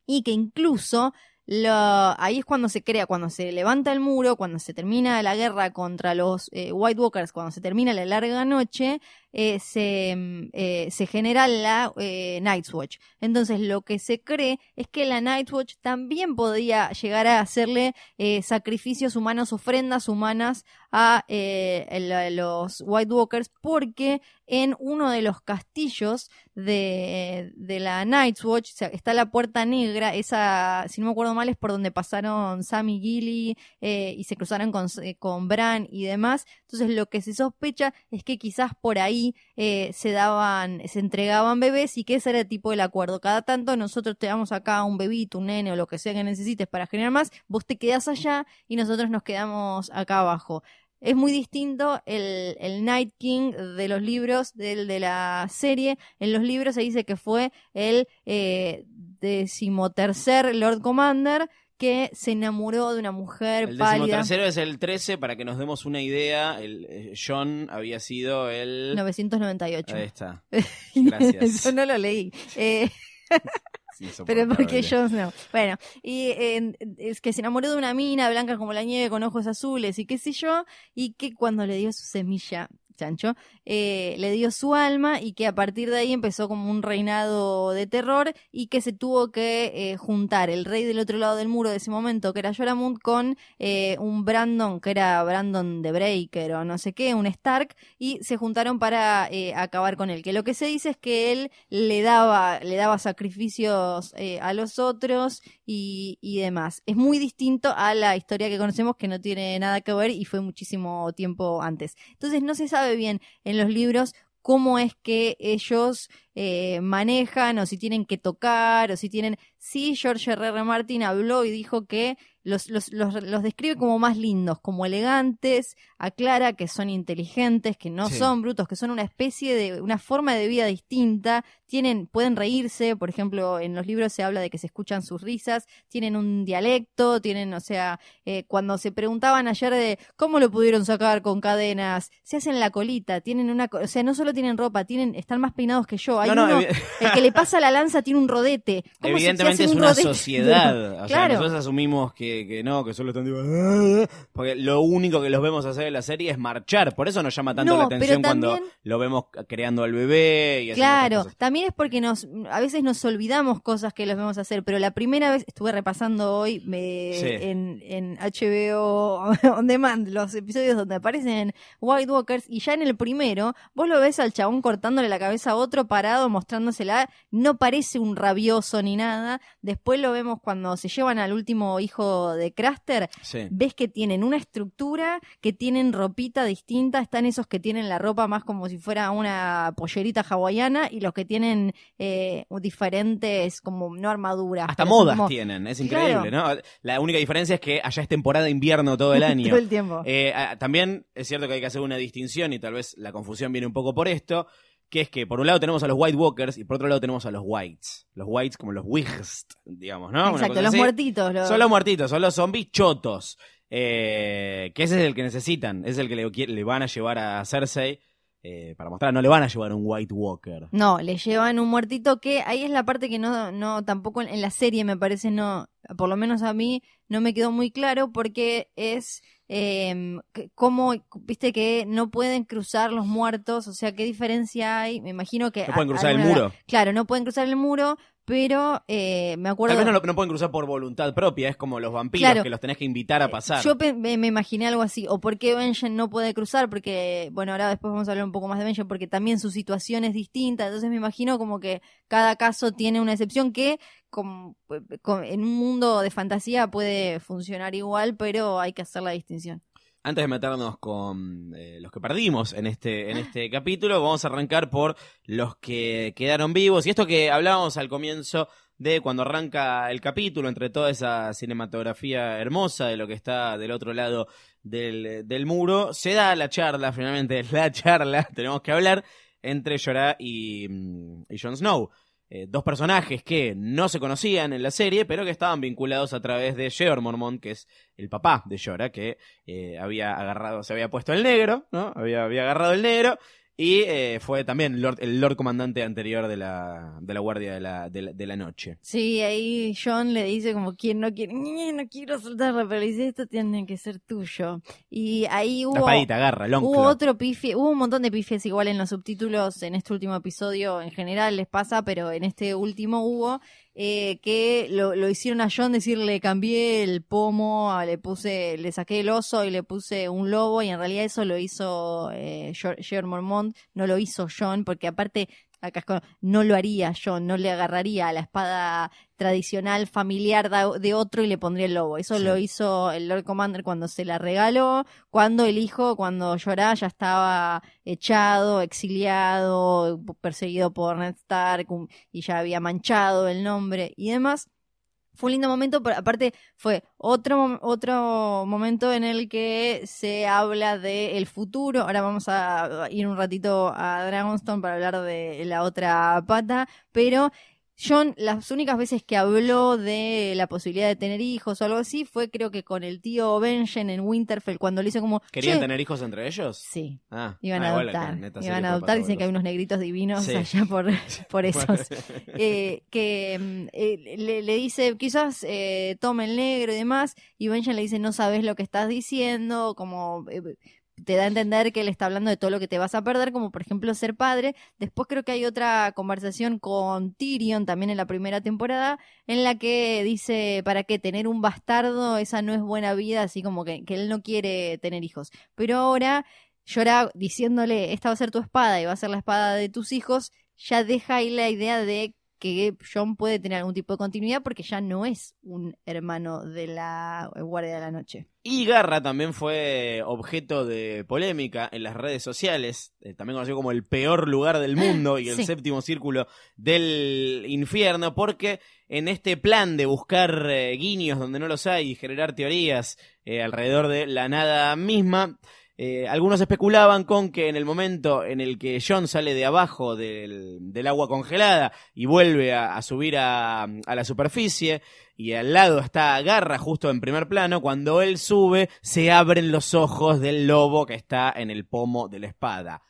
Y que incluso lo, ahí es cuando se crea, cuando se levanta el muro, cuando se termina la guerra contra los eh, White Walkers, cuando se termina la larga noche, eh, se, eh, se genera la eh, Watch. Entonces lo que se cree es que la Night's Watch también podía llegar a hacerle eh, sacrificios humanos, ofrendas humanas a eh, el- los White Walkers, porque en uno de los castillos de, la Night's Watch está la puerta negra, esa, si no me acuerdo mal, es por donde pasaron Sam y Gilly y se cruzaron con, con Bran y demás. Entonces lo que se sospecha es que quizás por ahí eh, se daban, se entregaban bebés y que ese era el tipo del acuerdo. Cada tanto nosotros te damos acá un bebito, un nene o lo que sea que necesites para generar más, vos te quedás allá y nosotros nos quedamos acá abajo. Es muy distinto el, el Night King de los libros del de la serie. En los libros se dice que fue el eh, decimotercer Lord Commander que se enamoró de una mujer El pálida. decimotercero es el 13, para que nos demos una idea. El, eh, John había sido el. 998. Ahí está. Gracias. Yo no lo leí. Eh, pero porque yo no. Bueno, y eh, es que se enamoró de una mina blanca como la nieve con ojos azules y qué sé yo, y que cuando le dio su semilla, chancho, eh, le dio su alma y que a partir de ahí empezó como un reinado de terror y que se tuvo que eh, juntar el rey del otro lado del muro de ese momento, que era Yoramund, con eh, un Brandon, que era Brandon de Breaker o no sé qué, un Stark, y se juntaron para acabar con él. Que lo que se dice es que él le daba, le daba sacrificios a los otros y, y demás. Es muy distinto a la historia que conocemos que no tiene nada que ver y fue muchísimo tiempo antes. Entonces no se sabe bien en los libros cómo es que ellos eh, manejan o si tienen que tocar o si tienen... Sí, George R. R. Martin habló y dijo que los, los, los, los describe como más lindos, como elegantes, aclara que son inteligentes, que no Sí. son brutos, que son una especie de, una forma de vida distinta, tienen, pueden reírse, por ejemplo, en los libros se habla de que se escuchan sus risas, tienen un dialecto, tienen, o sea, eh, cuando se preguntaban ayer de cómo lo pudieron sacar con cadenas, se hacen la colita, tienen una, o sea, no solo tienen ropa, tienen, están más peinados que yo, hay No, no, uno, el que le pasa la lanza tiene un rodete. ¿Cómo se- se Evidentemente es un una rodete? sociedad. O sea, Claro. nosotros asumimos que, que no, que solo están tipo, "Ah", porque lo único que los vemos hacer en la serie es marchar. Por eso nos llama tanto No, la atención cuando lo vemos creando al bebé y Claro, cosas. también es porque nos a veces nos olvidamos cosas que los vemos hacer, pero la primera vez estuve repasando hoy me- Sí. en, en HBO On Demand los episodios donde aparecen White Walkers y ya en el primero vos lo ves al chabón cortándole la cabeza a otro parado mostrándosela, no parece un rabioso ni nada, después lo vemos cuando se llevan al último hijo de Craster, Sí. ves que tienen una estructura, que tienen ropita distinta, están esos que tienen la ropa más como si fuera una pollerita hawaiana y los que tienen eh, diferentes como no armaduras. Hasta modas como- tienen, es Claro. increíble, ¿no? La única diferencia es que allá es temporada de invierno todo el año. todo el tiempo. Eh, ah, también es cierto que hay que hacer una distinción y tal vez la confusión viene un poco por esto, que es que por un lado tenemos a los White Walkers y por otro lado tenemos a los Whites. Los Whites como los Wigs, digamos, ¿no? Exacto, los así. muertitos. los- Son los muertitos, son los zombies chotos. Eh, que ese es el que necesitan, es el que le, le van a llevar a Cersei eh, para mostrar, no le van a llevar un White Walker. No, le llevan un muertito que ahí es la parte que no, no tampoco en, en la serie me parece no, por lo menos a mí no me quedó muy claro porque es eh, cómo, viste que no pueden cruzar los muertos, o sea, qué diferencia hay, me imagino que... No pueden cruzar el muro. Claro, no pueden cruzar el muro, pero eh, me acuerdo... Tal vez no, no pueden cruzar por voluntad propia, es como los vampiros Claro. que los tenés que invitar a pasar. Yo me, me imaginé algo así. O por qué Benjen no puede cruzar, porque, bueno, ahora después vamos a hablar un poco más de Benjen, porque también su situación es distinta. Entonces me imagino como que cada caso tiene una excepción que como, con- en un mundo de fantasía puede funcionar igual, pero hay que hacer la distinción. Antes de meternos con eh, los que perdimos en este, en este capítulo, vamos a arrancar por los que quedaron vivos. Y esto que hablábamos al comienzo de cuando arranca el capítulo, entre toda esa cinematografía hermosa de lo que está del otro lado del, del muro, se da la charla, finalmente la charla, tenemos que hablar, entre Jorah y, mm, y Jon Snow. Eh, dos personajes que no se conocían en la serie, pero que estaban vinculados a través de Jeor Mormont, que es el papá de Jorah, que eh, había agarrado, se había puesto el negro, ¿no? Había, había agarrado el negro y eh, fue también Lord- el Lord Comandante anterior de la, de la Guardia de la, de la, de la Noche. Sí, ahí John le dice como quien no quiere, "Ñe, no quiero soltarla, pero le dice esto tiene que ser tuyo. Y ahí hubo... espadita, agarra, el Hubo otro pifie, hubo un montón de pifies igual en los subtítulos en este último episodio, en general les pasa, pero en este último hubo eh, que lo, lo hicieron a John decir le cambié el pomo, le puse, le saqué el oso y le puse un lobo y en realidad eso lo hizo eh, George Mormont, no lo hizo John porque aparte acá es como, no lo haría John, no le agarraría a la espada tradicional familiar de otro y le pondría el lobo. Eso Sí. lo hizo el Lord Commander cuando se la regaló, cuando el hijo, cuando Jorah ya estaba echado, exiliado, perseguido por Ned Stark y ya había manchado el nombre y demás. Fue un lindo momento, pero aparte fue otro, otro momento en el que se habla del futuro. Ahora vamos a ir un ratito a Dragonstone para hablar de la otra pata, pero John, las únicas veces que habló de la posibilidad de tener hijos o algo así fue creo que con el tío Benjen en Winterfell cuando le hizo como... ¿Querían "Che". tener hijos entre ellos? Sí, Ah, iban ah, a adoptar. Iban a adoptar, dicen que hay unos negritos divinos Sí. allá por, por esos. Eh, que mm, eh, le, le dice, quizás eh, tome el negro y demás, y Benjen le dice, no sabes lo que estás diciendo, como eh, te da a entender que él está hablando de todo lo que te vas a perder, como por ejemplo ser padre. Después creo que hay otra conversación con Tyrion, también en la primera temporada, en la que dice, ¿para qué tener un bastardo? Esa no es buena vida, así como que, que él no quiere tener hijos. Pero ahora... Llora diciéndole, esta va a ser tu espada y va a ser la espada de tus hijos, ya deja ahí la idea de que John puede tener algún tipo de continuidad porque ya no es un hermano de la Guardia de la Noche. Y Garra también fue objeto de polémica en las redes sociales, eh, también conocido como el peor lugar del mundo y el Sí. séptimo círculo del infierno, porque en este plan de buscar eh, guiños donde no los hay y generar teorías eh, alrededor de la nada misma, eh, algunos especulaban con que en el momento en el que John sale de abajo del, del agua congelada y vuelve a, subir a, a la superficie, y al lado está Garra justo en primer plano, cuando él sube se abren los ojos del lobo que está en el pomo de la espada.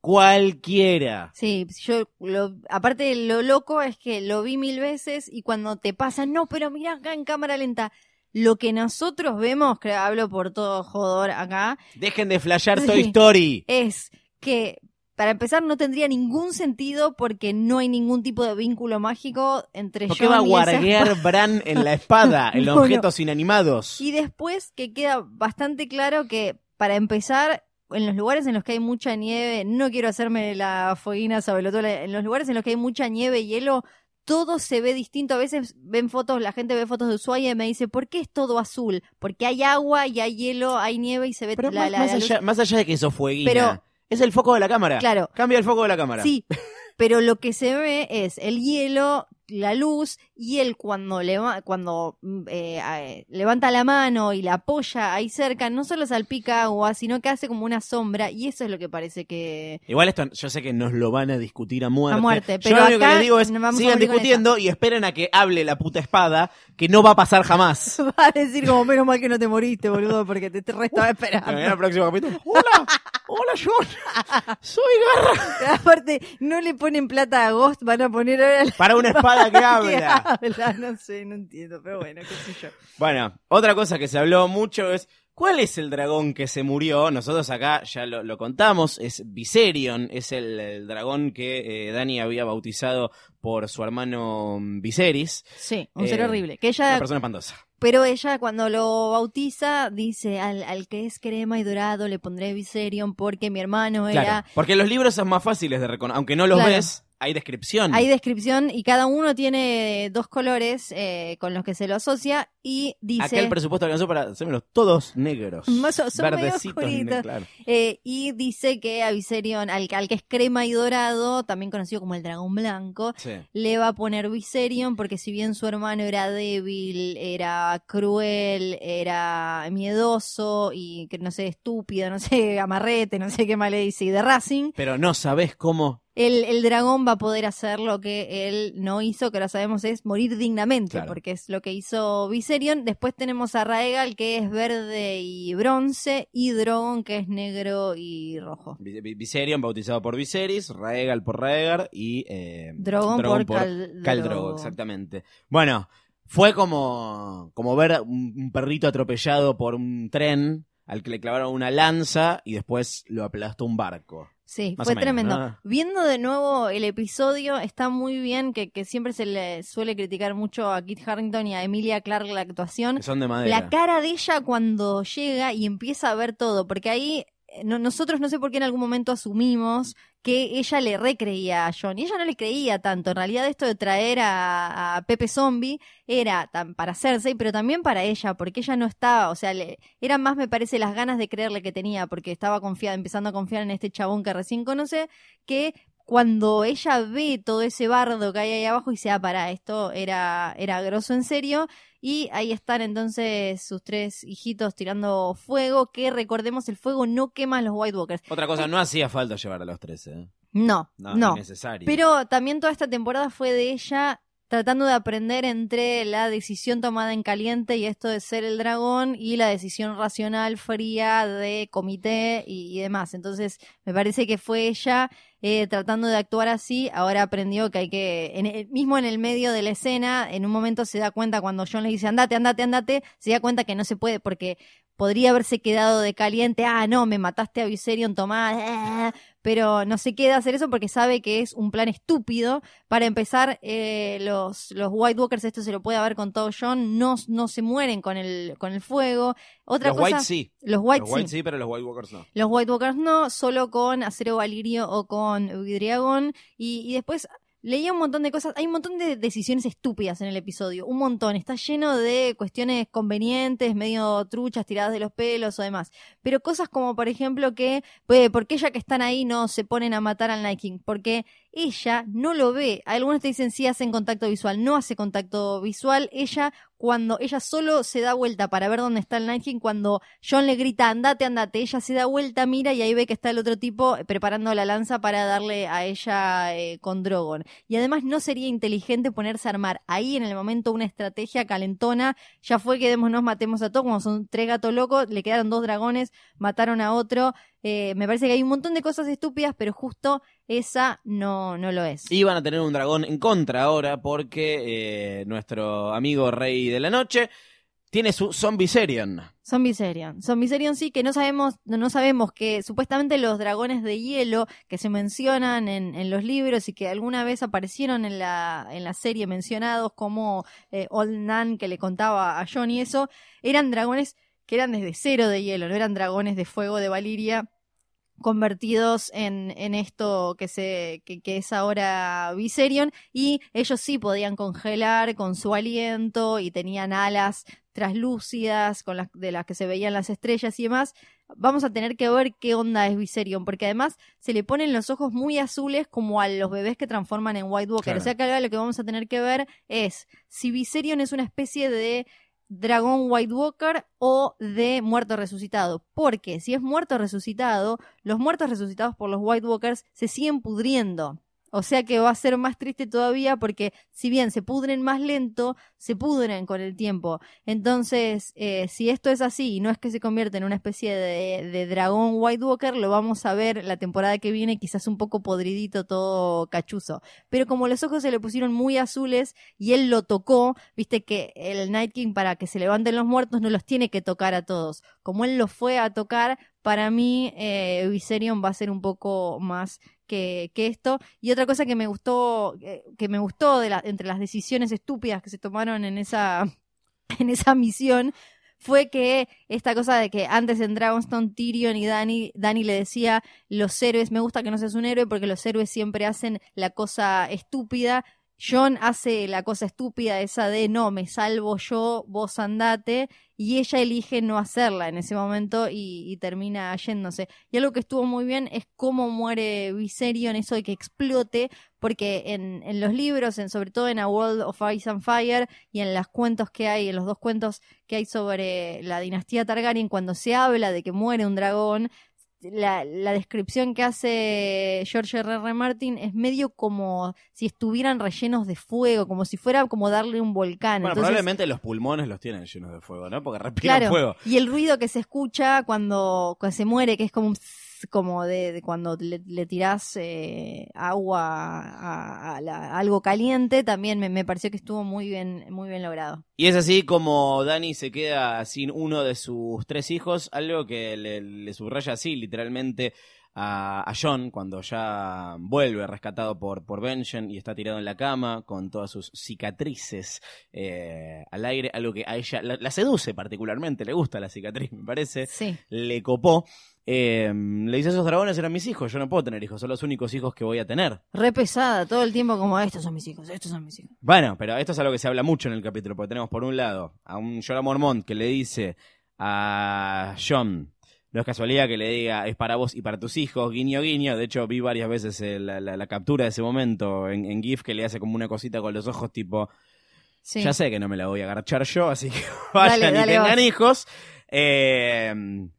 Cualquiera. Sí, yo lo, aparte lo loco es que lo vi mil veces y cuando te pasa, no, pero mira acá en cámara lenta, lo que nosotros vemos, que hablo por todo jodor acá, Dejen de flashear. Toy Story. es que para empezar no tendría ningún sentido porque no hay ningún tipo de vínculo mágico entre ¿Por qué va a guardear Bran en la espada, en los No, no. objetos inanimados? Y después que queda bastante claro que para empezar, en los lugares en los que hay mucha nieve, no quiero hacerme la foguina sabelotola, en los lugares en los que hay mucha nieve y hielo, todo se ve distinto. A veces ven fotos, la gente ve fotos de Ushuaia y me dice, ¿por qué es todo azul? Porque hay agua y hay hielo, hay nieve y se ve Pero la, más, la- más la allá, más allá de que eso fueguina, Pero- es el foco de la cámara. Claro. Cambia el foco de la cámara. Sí, pero lo que se ve es el hielo, la luz y él cuando, leva- cuando mm, eh, levanta la mano y la apoya ahí cerca, no solo salpica agua, sino que hace como una sombra y eso es lo que parece que... Igual esto, yo sé que nos lo van a discutir a muerte. A muerte, Yo pero lo único que les digo es, sigan discutiendo y esperen a que hable la puta espada, que no va a pasar jamás. Va a decir como menos mal que no te moriste, boludo, porque te, te re estaba En el esperando. próximo capítulo. Hola, hola John. Soy Garra. Aparte, no le ponen plata a Ghost, van a poner ahora la Para una espada que que No sé, no entiendo, pero bueno, qué sé yo. Bueno, otra cosa que se habló mucho es ¿cuál es el dragón que se murió? Nosotros acá ya lo, lo contamos, es Viserion, es el, el dragón que eh, Dani había bautizado por su hermano mm, Viserys. Sí, un Eh, ser horrible. Que Una ella persona espantosa. Pero ella cuando lo bautiza dice al, al que es crema y dorado le pondré Viserion porque mi hermano era... Claro, porque los libros son más fáciles de reconocer, aunque no los Claro. ves, hay descripción. Hay descripción y cada uno tiene dos colores eh, con los que se lo asocia y dice... Acá el presupuesto alcanzó para hacérmelos todos negros. Más son verdecitos, claro. eh, y dice que a Viserion, al, al que es crema y dorado, también conocido como el dragón blanco, Sí. le va a poner Viserion porque si bien su hermano era débil, era cruel, era miedoso y que no sé, estúpido, no sé, amarrete, no sé qué más le dice, y de Racing, Pero no sabes cómo. El, el dragón va a poder hacer lo que él no hizo, que ahora sabemos es morir dignamente, Claro. porque es lo que hizo Viserion. Después tenemos a Raegal, que es verde y bronce, y Drogon, que es negro y rojo. Vi- Vi- Viserion, bautizado por Viserys, Raegal por Raegar y eh, Drogon por Khal Khal Drogo. Drogo, exactamente. Bueno, fue como, como ver un perrito atropellado por un tren al que le clavaron una lanza y después lo aplastó un barco. Sí, Más fue tremendo. Viendo de nuevo el episodio, está muy bien, que, que siempre se le suele criticar mucho a Kit Harrington y a Emilia Clarke la actuación. Que son de madera. La cara de ella cuando llega y empieza a ver todo, porque ahí eh, no- nosotros no sé por qué en algún momento asumimos que ella le recreía a John y ella no le creía tanto. En realidad esto de traer a, a Pepe Zombie era tan para Cersei, pero también para ella, porque ella no estaba, o sea, le, eran más me parece las ganas de creerle que tenía, porque estaba confiada, empezando a confiar en este chabón que recién conoce, que cuando ella ve todo ese bardo que hay ahí abajo y se ah, para, esto era, era grosso en serio, y ahí están entonces sus tres hijitos tirando fuego, que recordemos, el fuego no quema a los White Walkers. Otra cosa, no hacía falta llevar a los 13. ¿eh? No, No, no. innecesario. Pero también toda esta temporada fue de ella tratando de aprender entre la decisión tomada en caliente y esto de ser el dragón y la decisión racional fría de comité y, y demás. Entonces me parece que fue ella eh, tratando de actuar así. Ahora aprendió que hay que, en el- mismo en el medio de la escena, en un momento se da cuenta cuando John le dice andate, andate, andate, se da cuenta que no se puede porque podría haberse quedado de caliente, ah, no, me mataste a Viserion, Tomás, eh", pero no se queda hacer eso porque sabe que es un plan estúpido. Para empezar, eh, los, los White Walkers, esto se lo puede haber contado John, no, no se mueren con el, con el fuego. Otra los cosa, White sí. los White, los White sí. sí, pero los White Walkers no. Los White Walkers no, solo con acero valirio o con vidriagón. Y, y después leía un montón de cosas. Hay un montón de decisiones estúpidas en el episodio. Un montón. Está lleno de cuestiones convenientes, medio truchas, tiradas de los pelos o demás. Pero cosas como, por ejemplo, que, pues, ¿por qué ya que están ahí no se ponen a matar al Night King? Porque ella no lo ve. Algunos te dicen sí hacen contacto visual. No hace contacto visual. Ella cuando ella solo se da vuelta para ver dónde está el Night King, cuando John le grita andate, andate, ella se da vuelta, mira y ahí ve que está el otro tipo preparando la lanza para darle a ella eh, con Drogon. Y además no sería inteligente ponerse a armar ahí en el momento una estrategia calentona, ya fue que démonos matemos a todos, como son tres gatos locos, le quedaron dos dragones, mataron a otro. Eh, me parece que hay un montón de cosas estúpidas, pero justo esa no, no lo es. Iban a tener un dragón en contra ahora porque eh, nuestro amigo Rey de la Noche tiene su Zombie Serion. Son Viserion. Son Viserion sí, que no sabemos, no, no sabemos que supuestamente los dragones de hielo que se mencionan en, en los libros y que alguna vez aparecieron en la, en la serie mencionados como eh, Old Nan que le contaba a John y eso, eran dragones que eran desde cero de hielo, no eran dragones de fuego de Valiria convertidos en, en esto que se que, que es ahora Viserion y ellos sí podían congelar con su aliento y tenían alas traslúcidas con las de las que se veían las estrellas y demás vamos a tener que ver qué onda es Viserion porque además se le ponen los ojos muy azules como a los bebés que transforman en White Walker Claro. o sea que ahora lo que vamos a tener que ver es si Viserion es una especie de dragón White Walker o de muerto resucitado. Porque si es muerto resucitado, los muertos resucitados por los White Walkers se siguen pudriendo. O sea que va a ser más triste todavía porque si bien se pudren más lento, se pudren con el tiempo. Entonces, eh, si esto es así y no es que se convierta en una especie de, de dragón White Walker, lo vamos a ver la temporada que viene quizás un poco podridito, todo cachuzo. Pero como los ojos se le pusieron muy azules y él lo tocó, viste que el Night King para que se levanten los muertos no los tiene que tocar a todos. Como él lo fue a tocar, para mí eh, Viserion va a ser un poco más que, esto. Y otra cosa que me gustó, eh, que me gustó de entre las decisiones estúpidas que se tomaron en esa, en esa misión fue que esta cosa de que antes en Dragonstone Tyrion y Dani, Dani le decía los héroes, me gusta que no seas un héroe porque los héroes siempre hacen la cosa estúpida. John hace la cosa estúpida esa de no, me salvo yo, vos andate, y ella elige no hacerla en ese momento y, termina yéndose. Y algo que estuvo muy bien es cómo muere Viserion, eso de que explote, porque en, en los libros, en, sobre todo en A World of Ice and Fire y en los cuentos que hay, en los dos cuentos que hay sobre la dinastía Targaryen, cuando se habla de que muere un dragón, la, la descripción que hace George R. R. Martin es medio como si estuvieran rellenos de fuego, como si fuera como darle un volcán. Bueno, Entonces, probablemente los pulmones los tienen llenos de fuego, ¿no? Porque respiran claro, fuego. y el ruido que se escucha cuando, cuando se muere, que es como un como de, de cuando le, le tirás eh, agua a, a la- a algo caliente, también me, me pareció que estuvo muy bien, muy bien logrado. Y es así como Dani se queda sin uno de sus tres hijos, algo que le, le subraya así literalmente a, a John cuando ya vuelve rescatado por, por Benjen y está tirado en la cama con todas sus cicatrices eh, al aire, algo que a ella la, la seduce particularmente, le gusta la cicatriz, me parece, Sí. le copó. Eh, le dice, esos dragones eran mis hijos, yo no puedo tener hijos, son los únicos hijos que voy a tener. Re pesada, todo el tiempo como estos son mis hijos, estos son mis hijos. Bueno, pero esto es algo que se habla mucho en el capítulo, porque tenemos por un lado a un Jorah Mormont que le dice a John, no es casualidad que le diga, es para vos y para tus hijos, guiño guiño, de hecho vi varias veces eh, la, captura de ese momento en, en GIF que le hace como una cosita con los ojos tipo, Sí. ya sé que no me la voy a agarchar yo, así que vayan Dale, y dale, tengan hijos. Eh,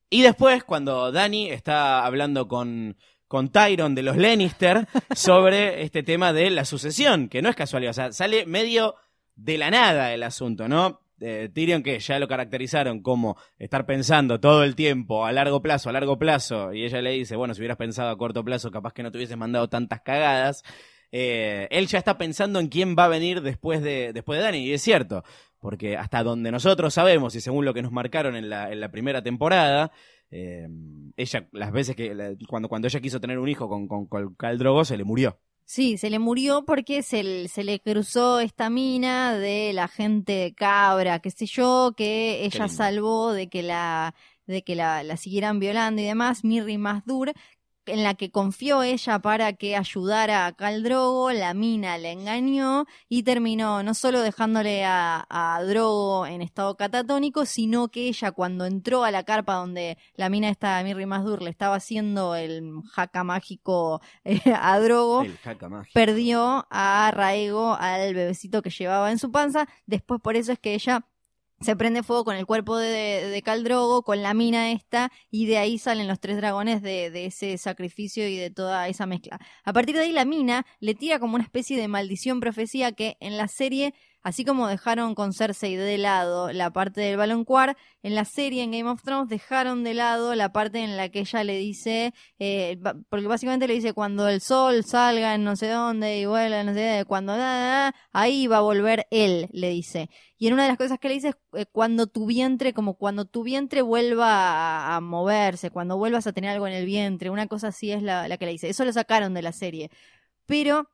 y después, cuando Dani está hablando con, con Tyron de los Lannister sobre este tema de la sucesión, que no es casualidad, o sea, sale medio de la nada el asunto, ¿no? Eh, Tyrion que ya lo caracterizaron como estar pensando todo el tiempo a largo plazo, a largo plazo, y ella le dice, bueno, si hubieras pensado a corto plazo, capaz que no te hubieses mandado tantas cagadas. Eh, él ya está pensando en quién va a venir después de, después de Dani, y es cierto, porque hasta donde nosotros sabemos, y según lo que nos marcaron en la, en la primera temporada, eh, ella, las veces que, la- cuando, cuando ella quiso tener un hijo con, con, con Khal Drogo, se le murió. Sí, se le murió porque se, se le cruzó esta mina de la gente cabra, qué sé yo, que ella salvó de que la de que la, la siguieran violando y demás, Mirri Mazdur, en la que confió ella para que ayudara a Khal Drogo, la mina le engañó y terminó no solo dejándole a, a Drogo en estado catatónico, sino que ella cuando entró a la carpa donde la mina esta Mirri Mazdur le estaba haciendo el jaca mágico eh, a Drogo, mágico. perdió a Raego, al bebecito que llevaba en su panza. Después por eso es que ella se prende fuego con el cuerpo de, de Caldrogo, con la mina esta, y de ahí salen los tres dragones de, de ese sacrificio y de toda esa mezcla. A partir de ahí la mina le tira como una especie de maldición profecía que en la serie, así como dejaron con Cersei de lado la parte del baloncuar, en la serie en Game of Thrones dejaron de lado la parte en la que ella le dice, eh, porque básicamente le dice cuando el sol salga en no sé dónde y vuelva en no sé dónde, cuando nada, ahí va a volver él, le dice. Y en una de las cosas que le dice es eh, cuando tu vientre, como cuando tu vientre vuelva a, a moverse, cuando vuelvas a tener algo en el vientre, una cosa así es la, la que le dice. Eso lo sacaron de la serie. Pero,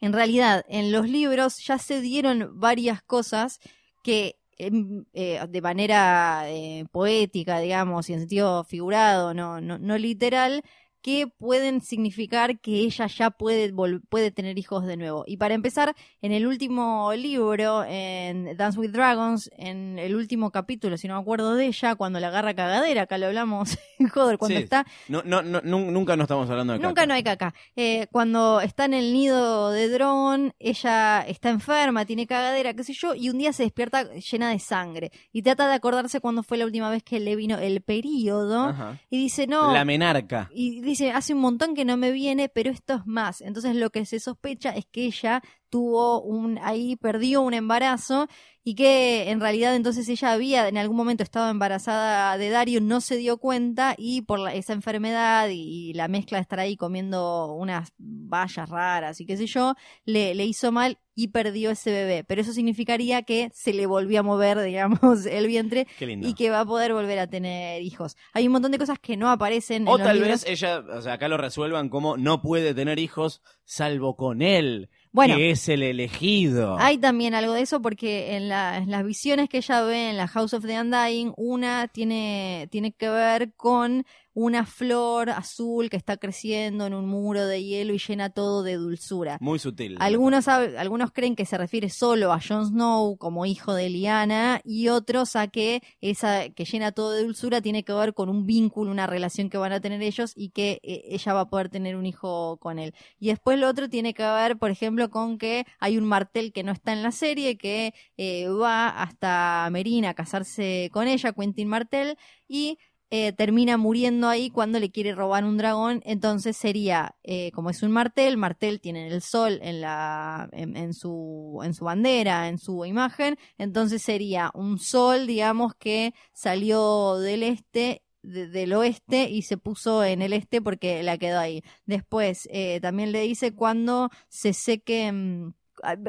en realidad, en los libros ya se dieron varias cosas que em, eh, de manera eh, poética, digamos, y en sentido figurado, no, no, no literal, que pueden significar que ella ya puede, puede tener hijos de nuevo. Y para empezar, en el último libro, en Dance with Dragons, en el último capítulo, si no me acuerdo de ella, cuando la agarra cagadera, acá lo hablamos, joder, cuando Sí. está No, no, no, nun- nunca no estamos hablando de Nunca caca. no hay caca. Eh, cuando está en el nido de dron, ella está enferma, tiene cagadera, qué sé yo, y un día se despierta llena de sangre. Y trata de acordarse cuándo fue la última vez que le vino el periodo. Ajá. Y dice, no. La menarca. Y dice, hace un montón que no me viene, pero esto es más. Entonces lo que se sospecha es que ella tuvo un, ahí perdió un embarazo y que en realidad entonces ella había en algún momento estado embarazada de Dario, no se dio cuenta y por la- esa enfermedad y, y la mezcla de estar ahí comiendo unas bayas raras y qué sé yo, le, le hizo mal y perdió ese bebé. Pero eso significaría que se le volvió a mover, digamos, el vientre y que va a poder volver a tener hijos. Hay un montón de cosas que no aparecen O en los tal libros. vez ella, o sea, acá lo resuelvan como no puede tener hijos salvo con él, Bueno. que es el elegido. Hay también algo de eso porque en, la- en las visiones que ella ve en la House of the Undying, una tiene, tiene que ver con una flor azul que está creciendo en un muro de hielo y llena todo de dulzura. Muy sutil. Algunos, algunos creen que se refiere solo a Jon Snow como hijo de Lyanna y otros a que esa que llena todo de dulzura tiene que ver con un vínculo, una relación que van a tener ellos y que eh, ella va a poder tener un hijo con él. Y después lo otro tiene que ver, por ejemplo, con que hay un martel que no está en la serie que eh, va hasta Merina a casarse con ella, Quentin Martel, y eh, termina muriendo ahí cuando le quiere robar un dragón. Entonces sería, eh, como es un martel, martel tiene el sol en, la, en, en su, en su bandera, en su imagen. Entonces sería un sol, digamos, que salió del este de- del oeste y se puso en el este porque la quedó ahí. Después eh, también le dice cuando se seque mm,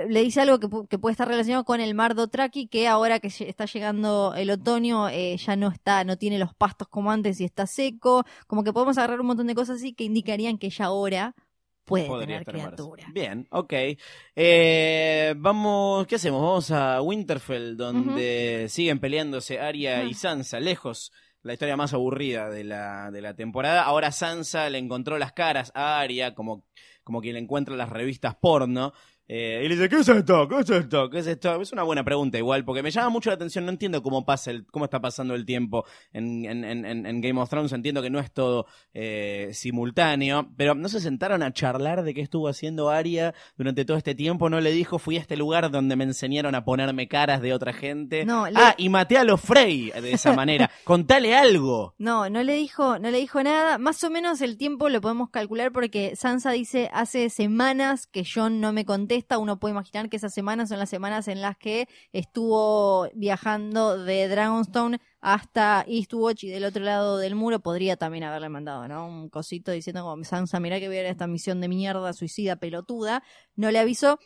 le dice algo que, que puede estar relacionado con el mar Dothraki que ahora que está llegando el otoño eh, ya no está no tiene los pastos como antes y está seco como que podemos agarrar un montón de cosas así que indicarían que ya ahora puede Podría tener Bien, ok. Eh, vamos, ¿qué hacemos? Vamos a Winterfell, donde siguen peleándose Arya y Ah. Sansa, lejos. La historia más aburrida de la, de la temporada. Ahora Sansa le encontró las caras a Arya, como, como quien le encuentra las revistas porno. Eh, y le dice, ¿qué es esto? ¿Qué es esto? ¿Qué es esto? Es una buena pregunta igual, porque me llama mucho la atención. No entiendo cómo pasa el, cómo está pasando el tiempo en, en, en, en- Game of Thrones. Entiendo que no es todo eh, simultáneo, pero no se sentaron a charlar de qué estuvo haciendo Arya durante todo este tiempo. No le dijo, fui a este lugar donde me enseñaron a ponerme caras de otra gente. No, le- Ah, y maté a los Frey de esa manera. Contale algo. No, no le dijo, no le dijo nada. Más o menos el tiempo lo podemos calcular porque Sansa dice hace semanas que John no me contesta. Uno puede imaginar que esas semanas son las semanas en las que estuvo viajando de Dragonstone hasta Eastwatch y del otro lado del muro podría también haberle mandado, ¿no? Un cosito diciendo como Sansa, mira que voy a ir a esta misión de mierda, suicida, pelotuda. No le avisó.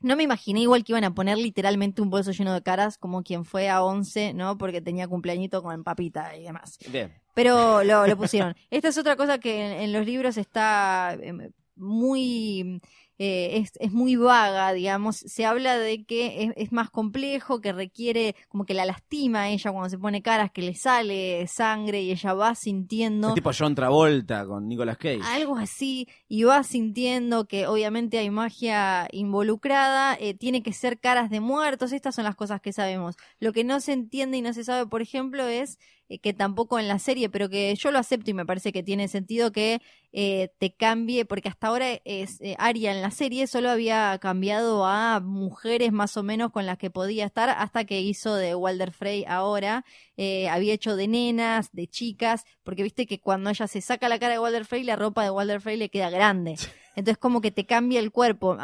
No me imaginé igual que iban a poner literalmente un bolso lleno de caras como quien fue a 11, ¿no? Porque tenía cumpleañito con papita y demás. Bien. Pero lo, lo pusieron. Esta es otra cosa que en, en los libros está eh, muy... eh, es, es muy vaga, digamos. Se habla de que es, es más complejo, que requiere como que la lastima a ella cuando se pone caras, que le sale sangre y ella va sintiendo Es tipo John Travolta con Nicolas Cage. algo así y va sintiendo que obviamente hay magia involucrada, eh, tiene que ser caras de muertos, estas son las cosas que sabemos. Lo que no se entiende y no se sabe, por ejemplo, es eh, que tampoco en la serie, pero que yo lo acepto y me parece que tiene sentido que eh, te cambie, porque hasta ahora es eh, Arya en la serie solo había cambiado a mujeres más o menos con las que podía estar hasta que hizo de Walder Frey ahora, eh, había hecho de nenas, de chicas, porque viste que cuando ella se saca la cara de Walder Frey, la ropa de Walder Frey le queda grande. Entonces como que te cambia el cuerpo.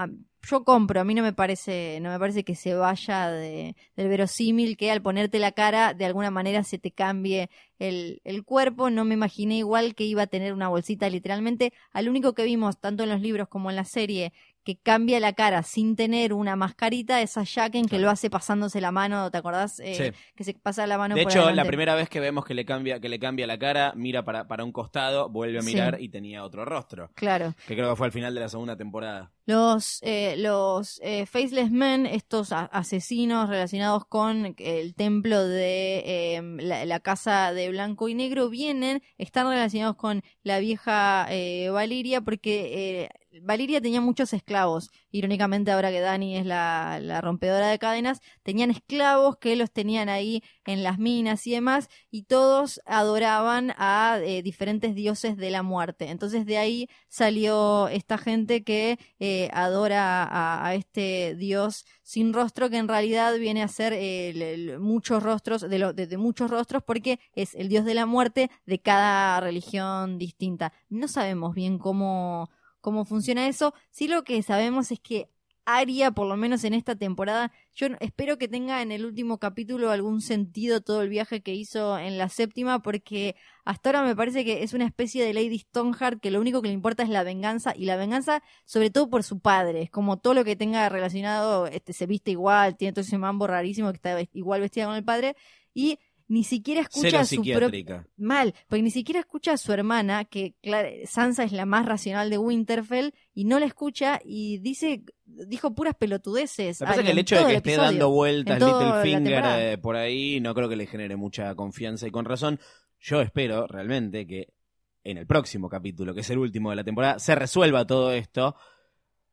Yo compro, a mí no me parece, no me parece que se vaya de, del verosímil que al ponerte la cara de alguna manera se te cambie el, el cuerpo. No me imaginé igual que iba a tener una bolsita literalmente. Al único que vimos, tanto en los libros como en la serie, que cambia la cara sin tener una mascarita es a Jacken que lo hace pasándose la mano, ¿te acordás? Eh, Sí. Que se pasa la mano De por hecho, la primera vez que vemos que le cambia, que le cambia la cara, mira para, para un costado, vuelve a Sí. mirar y tenía otro rostro. Claro. Que creo que fue al final de la segunda temporada. Los, eh, los eh, Faceless Men, estos asesinos relacionados con el templo de eh, la, la casa de blanco y negro, vienen, están relacionados con la vieja eh, Valiria, porque eh, Valiria tenía muchos esclavos. Irónicamente, ahora que Dani es la, rompedora de cadenas, tenían esclavos que los tenían ahí en las minas y demás, y todos adoraban a eh, diferentes dioses de la muerte. Entonces de ahí salió esta gente que eh, adora a, este dios sin rostro, que en realidad viene a ser el- muchos rostros, de, lo- de muchos rostros, porque es el dios de la muerte de cada religión distinta. No sabemos bien cómo, cómo funciona eso. Sí lo que sabemos es que Aria, por lo menos en esta temporada, yo espero que tenga en el último capítulo algún sentido todo el viaje que hizo en la séptima, porque hasta ahora me parece que es una especie de Lady Stoneheart que lo único que le importa es la venganza, y la venganza sobre todo por su padre, es como todo lo que tenga relacionado, este se viste igual, tiene todo ese mambo rarísimo que está igual vestida con el padre, y ni siquiera escucha a su psiquiátrica. Mal, porque ni siquiera escucha a su hermana, que claro, Sansa es la más racional de Winterfell, y no la escucha y dice, dijo puras pelotudeces. Me parece que el hecho de que esté episodio. dando vueltas Littlefinger eh, por ahí, no creo que le genere mucha confianza y con razón. Yo espero realmente que en el próximo capítulo, que es el último de la temporada, se resuelva todo esto.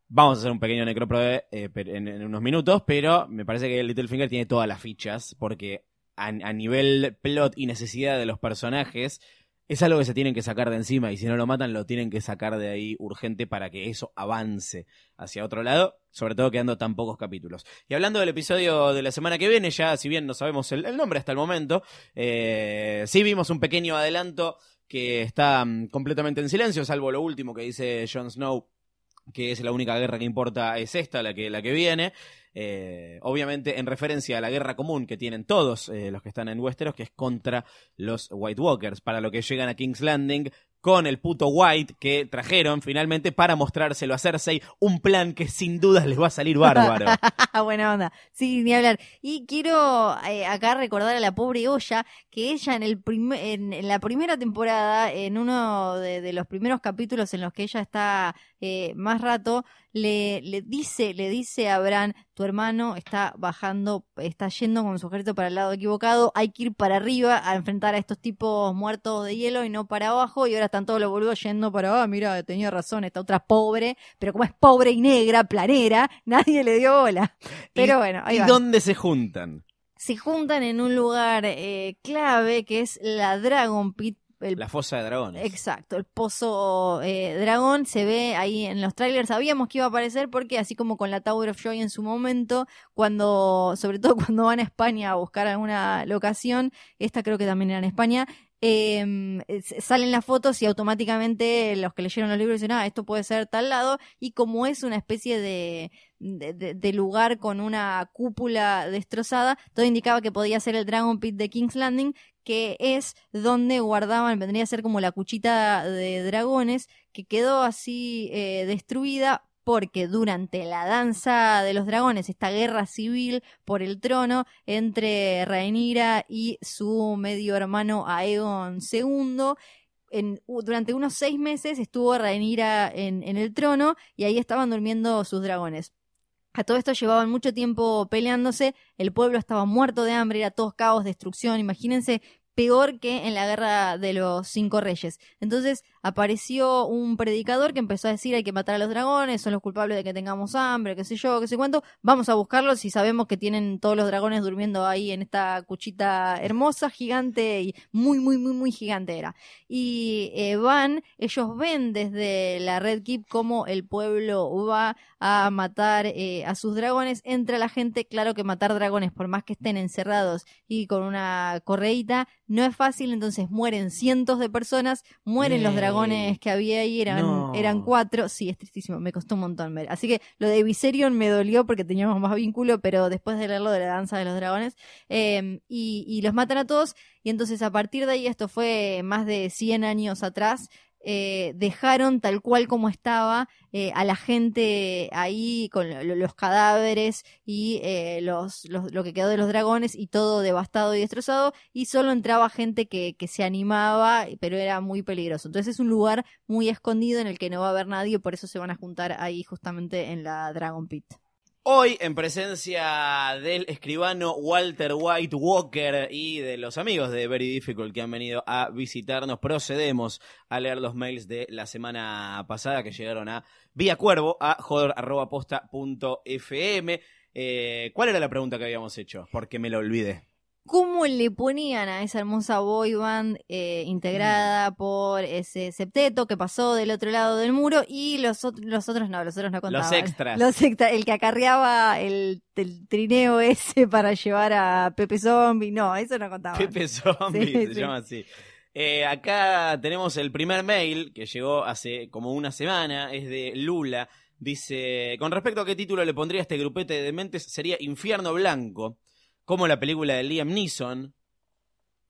Vamos a hacer un pequeño necroprove eh, en, en unos minutos, pero me parece que Littlefinger tiene todas las fichas, porque a, nivel plot y necesidad de los personajes, es algo que se tienen que sacar de encima, y si no lo matan, lo tienen que sacar de ahí urgente para que eso avance hacia otro lado, sobre todo quedando tan pocos capítulos. Y hablando del episodio de la semana que viene, ya si bien no sabemos el, el nombre hasta el momento, eh, sí vimos un pequeño adelanto que está mm, completamente en silencio, salvo lo último que dice Jon Snow, que es la única guerra que importa, es esta, la que, la que viene. Eh, obviamente en referencia a la guerra común que tienen todos eh, los que están en Westeros, que es contra los White Walkers, para lo que llegan a King's Landing con el puto White que trajeron finalmente para mostrárselo a Cersei, un plan que sin dudas les va a salir bárbaro. Buena onda. Sí, ni hablar. Y quiero eh, acá recordar a la pobre Olla que ella en, el en, en la primera temporada, en uno de, de los primeros capítulos en los que ella está eh, más rato, le, le dice, le dice a Bran, tu hermano está bajando, está yendo con su ejército para el lado equivocado, hay que ir para arriba a enfrentar a estos tipos muertos de hielo y no para abajo, y ahora están todos los boludos yendo para, ah, mira, tenía razón, esta otra pobre, pero como es pobre y negra, planera, nadie le dio bola. Pero ¿Y- bueno, ahí ¿Y va. dónde se juntan? Se juntan en un lugar eh, clave que es la Dragon Pit. El La fosa de dragones. Exacto, el pozo eh, dragón se ve ahí en los trailers. Sabíamos que iba a aparecer porque así como con la Tower of Joy en su momento, cuando, sobre todo cuando van a España a buscar alguna locación, esta creo que también era en España, eh, s- salen las fotos y automáticamente los que leyeron los libros dicen, ah, esto puede ser tal lado, y como es una especie de, de- de lugar con una cúpula destrozada, todo indicaba que podía ser el Dragon Pit de King's Landing, que es donde guardaban, vendría a ser como la cuchita de dragones, que quedó así eh, destruida porque durante la danza de los dragones, esta guerra civil por el trono entre Rhaenyra y su medio hermano Aegon II, durante unos seis meses estuvo Rhaenyra en, en el trono y ahí estaban durmiendo sus dragones. A todo esto llevaban mucho tiempo peleándose, el pueblo estaba muerto de hambre, era todo caos, destrucción, imagínense peor que en la guerra de los cinco reyes. Entonces apareció un predicador que empezó a decir hay que matar a los dragones, son los culpables de que tengamos hambre, qué sé yo, qué sé cuánto, vamos a buscarlos y sabemos que tienen todos los dragones durmiendo ahí en esta cuchita hermosa, gigante y muy, muy, muy, muy gigante era. Y eh, van, ellos ven desde la Red Keep cómo el pueblo va a matar eh, a sus dragones, entra la gente, claro que matar dragones, por más que estén encerrados y con una correíta, no es fácil, entonces mueren cientos de personas, mueren los dragones que había ahí, eran, No. eran cuatro, sí, es tristísimo, me costó un montón ver. Así que lo de Viserion me dolió porque teníamos más vínculo, pero después de leerlo de la danza de los dragones, eh, y, y los matan a todos, y entonces a partir de ahí, esto fue más de 100 años atrás, eh, dejaron tal cual como estaba eh, a la gente ahí con lo- los cadáveres y eh, los, los- lo que quedó de los dragones y todo devastado y destrozado y solo entraba gente que, que se animaba pero era muy peligroso. Entonces es un lugar muy escondido en el que no va a haber nadie por eso se van a juntar ahí justamente en la Dragon Pit Hoy, en presencia del escribano Walter White Walker y de los amigos de Very Difficult que han venido a visitarnos, procedemos a leer los mails de la semana pasada que llegaron a vía cuervo a joder.posta.fm. Eh, ¿Cuál era la pregunta que habíamos hecho? Porque me lo olvidé. ¿Cómo le ponían a esa hermosa boy band eh, integrada por ese septeto que pasó del otro lado del muro y los, los otros no, los otros no contaban. extras. Los extras, el que acarreaba el, el trineo ese para llevar a Pepe Zombie, no, eso no contaba. Pepe Zombie Sí, se sí. llama así. Eh, acá tenemos el primer mail que llegó hace como una semana, es de Lula. Dice, con respecto a qué título le pondría a este grupete de dementes, sería Infierno Blanco, como la película de Liam Neeson.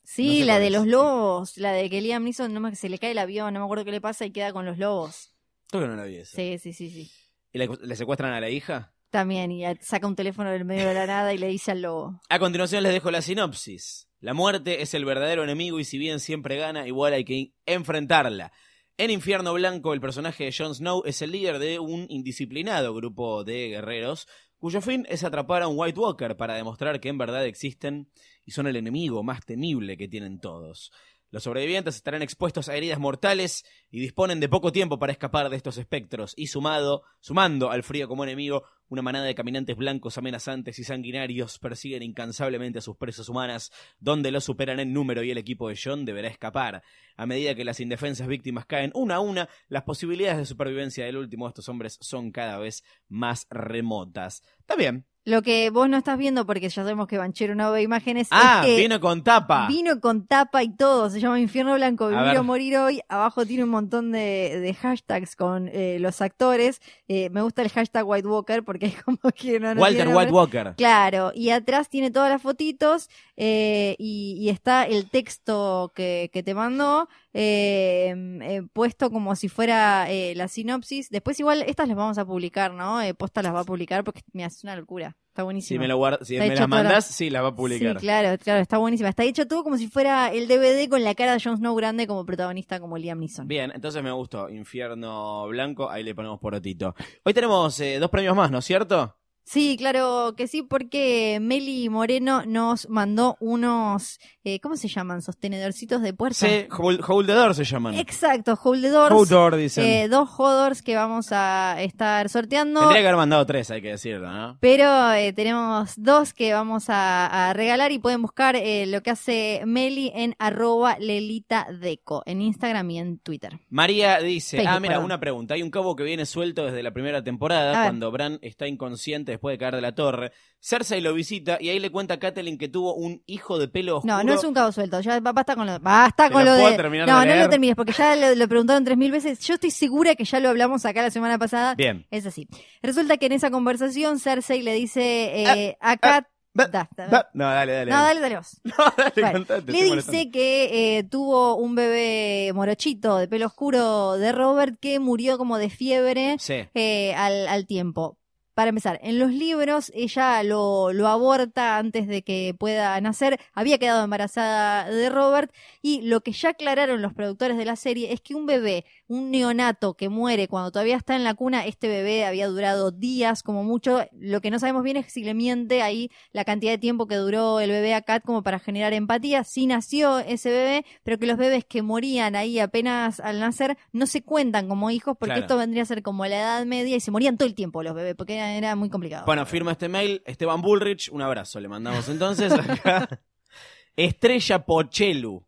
Sí, No sé la de es. los lobos, la de que Liam Neeson, no se le cae el avión, no me acuerdo qué le pasa y queda con los lobos. Creo que no la vi esa. Sí, sí, sí, sí. ¿Y le, le secuestran a la hija? También, y saca un teléfono del medio de la nada y le dice al lobo. A continuación les dejo la sinopsis. La muerte es el verdadero enemigo y si bien siempre gana, igual hay que enfrentarla. En Infierno Blanco, el personaje de Jon Snow es el líder de un indisciplinado grupo de guerreros, cuyo fin es atrapar a un White Walker para demostrar que en verdad existen y son el enemigo más temible que tienen todos. Los sobrevivientes estarán expuestos a heridas mortales y disponen de poco tiempo para escapar de estos espectros, y sumado, sumando al frío como enemigo, una manada de caminantes blancos amenazantes y sanguinarios persiguen incansablemente a sus presas humanas, donde los superan en número y el equipo de John deberá escapar. A medida que las indefensas víctimas caen una a una, las posibilidades de supervivencia del último de estos hombres son cada vez más remotas. Está bien. Lo que vos no estás viendo, porque ya sabemos que Banchero no ve imágenes, Ah, es que vino con tapa. vino con tapa y todo, se llama Infierno Blanco, Vivir o Morir Hoy, abajo tiene un montón de, de hashtags con eh, los actores, Eh, me gusta el hashtag White Walker porque es como que no, no Walter White. Walker. Claro, y atrás tiene todas las fotitos eh, y, y está el texto que, que te mandó eh, eh, puesto como si fuera eh, la sinopsis. Después igual estas las vamos a publicar, ¿no? Eh, Posta las va a publicar porque mira, es una locura. Está buenísimo. Si me, lo guard- si me las toda la- mandas, sí, las va a publicar. Sí, claro, claro, está buenísima. Está hecho todo como si fuera el DVD con la cara de Jon Snow grande como protagonista, como Liam Neeson. Bien, entonces me gustó. Infierno Blanco, ahí le ponemos porotito. Hoy tenemos eh, dos premios más, ¿no es cierto? Sí, claro que sí, porque Meli Moreno nos mandó unos, eh, ¿cómo se llaman? Sostenedorcitos de puerta. Sí, hold, se llaman. Exacto, Hold the Doors. Hold door, dicen. Eh, dos Hodors que vamos a estar sorteando. Tendría que haber mandado tres, hay que decirlo, ¿no? Pero eh, tenemos dos que vamos a, a regalar y pueden buscar eh, lo que hace Meli en arroba lelitadeco, en Instagram y en Twitter. María dice, Facebook, ah, mira, perdón. una pregunta. Hay un cabo que viene suelto desde la primera temporada, cuando Bran está inconsciente después de caer de la torre. Cersei lo visita y ahí le cuenta a Catelyn que tuvo un hijo de pelo oscuro. No, no es un cabo suelto. Ya ba- basta con lo, basta ¿Te con lo lo de. no, de no lo termines porque ya lo, lo preguntaron tres mil veces. Yo estoy segura que ya lo hablamos acá la semana pasada. Bien. Es así. Resulta que en esa conversación Cersei le dice eh, Ah, a Da, da- Va- No, dale, dale. no, dale, dale vos. No, dale, Bueno, contate, le dice molestando. que eh, tuvo un bebé morochito de pelo oscuro de Robert que murió como de fiebre Sí. eh, al, al tiempo. Para empezar, en los libros ella lo, lo aborta antes de que pueda nacer, había quedado embarazada de Robert y lo que ya aclararon los productores de la serie es que un bebé, un neonato que muere cuando todavía está en la cuna, este bebé había durado días como mucho, lo que no sabemos bien es si le miente ahí la cantidad de tiempo que duró el bebé a Kat como para generar empatía, sí nació ese bebé, pero que los bebés que morían ahí apenas al nacer no se cuentan como hijos porque Claro. esto vendría a ser como la edad media y se morían todo el tiempo los bebés porque era, era muy complicado. Bueno, firma este mail. Esteban Bullrich, un abrazo. Le mandamos entonces acá. Estrella Pochelu.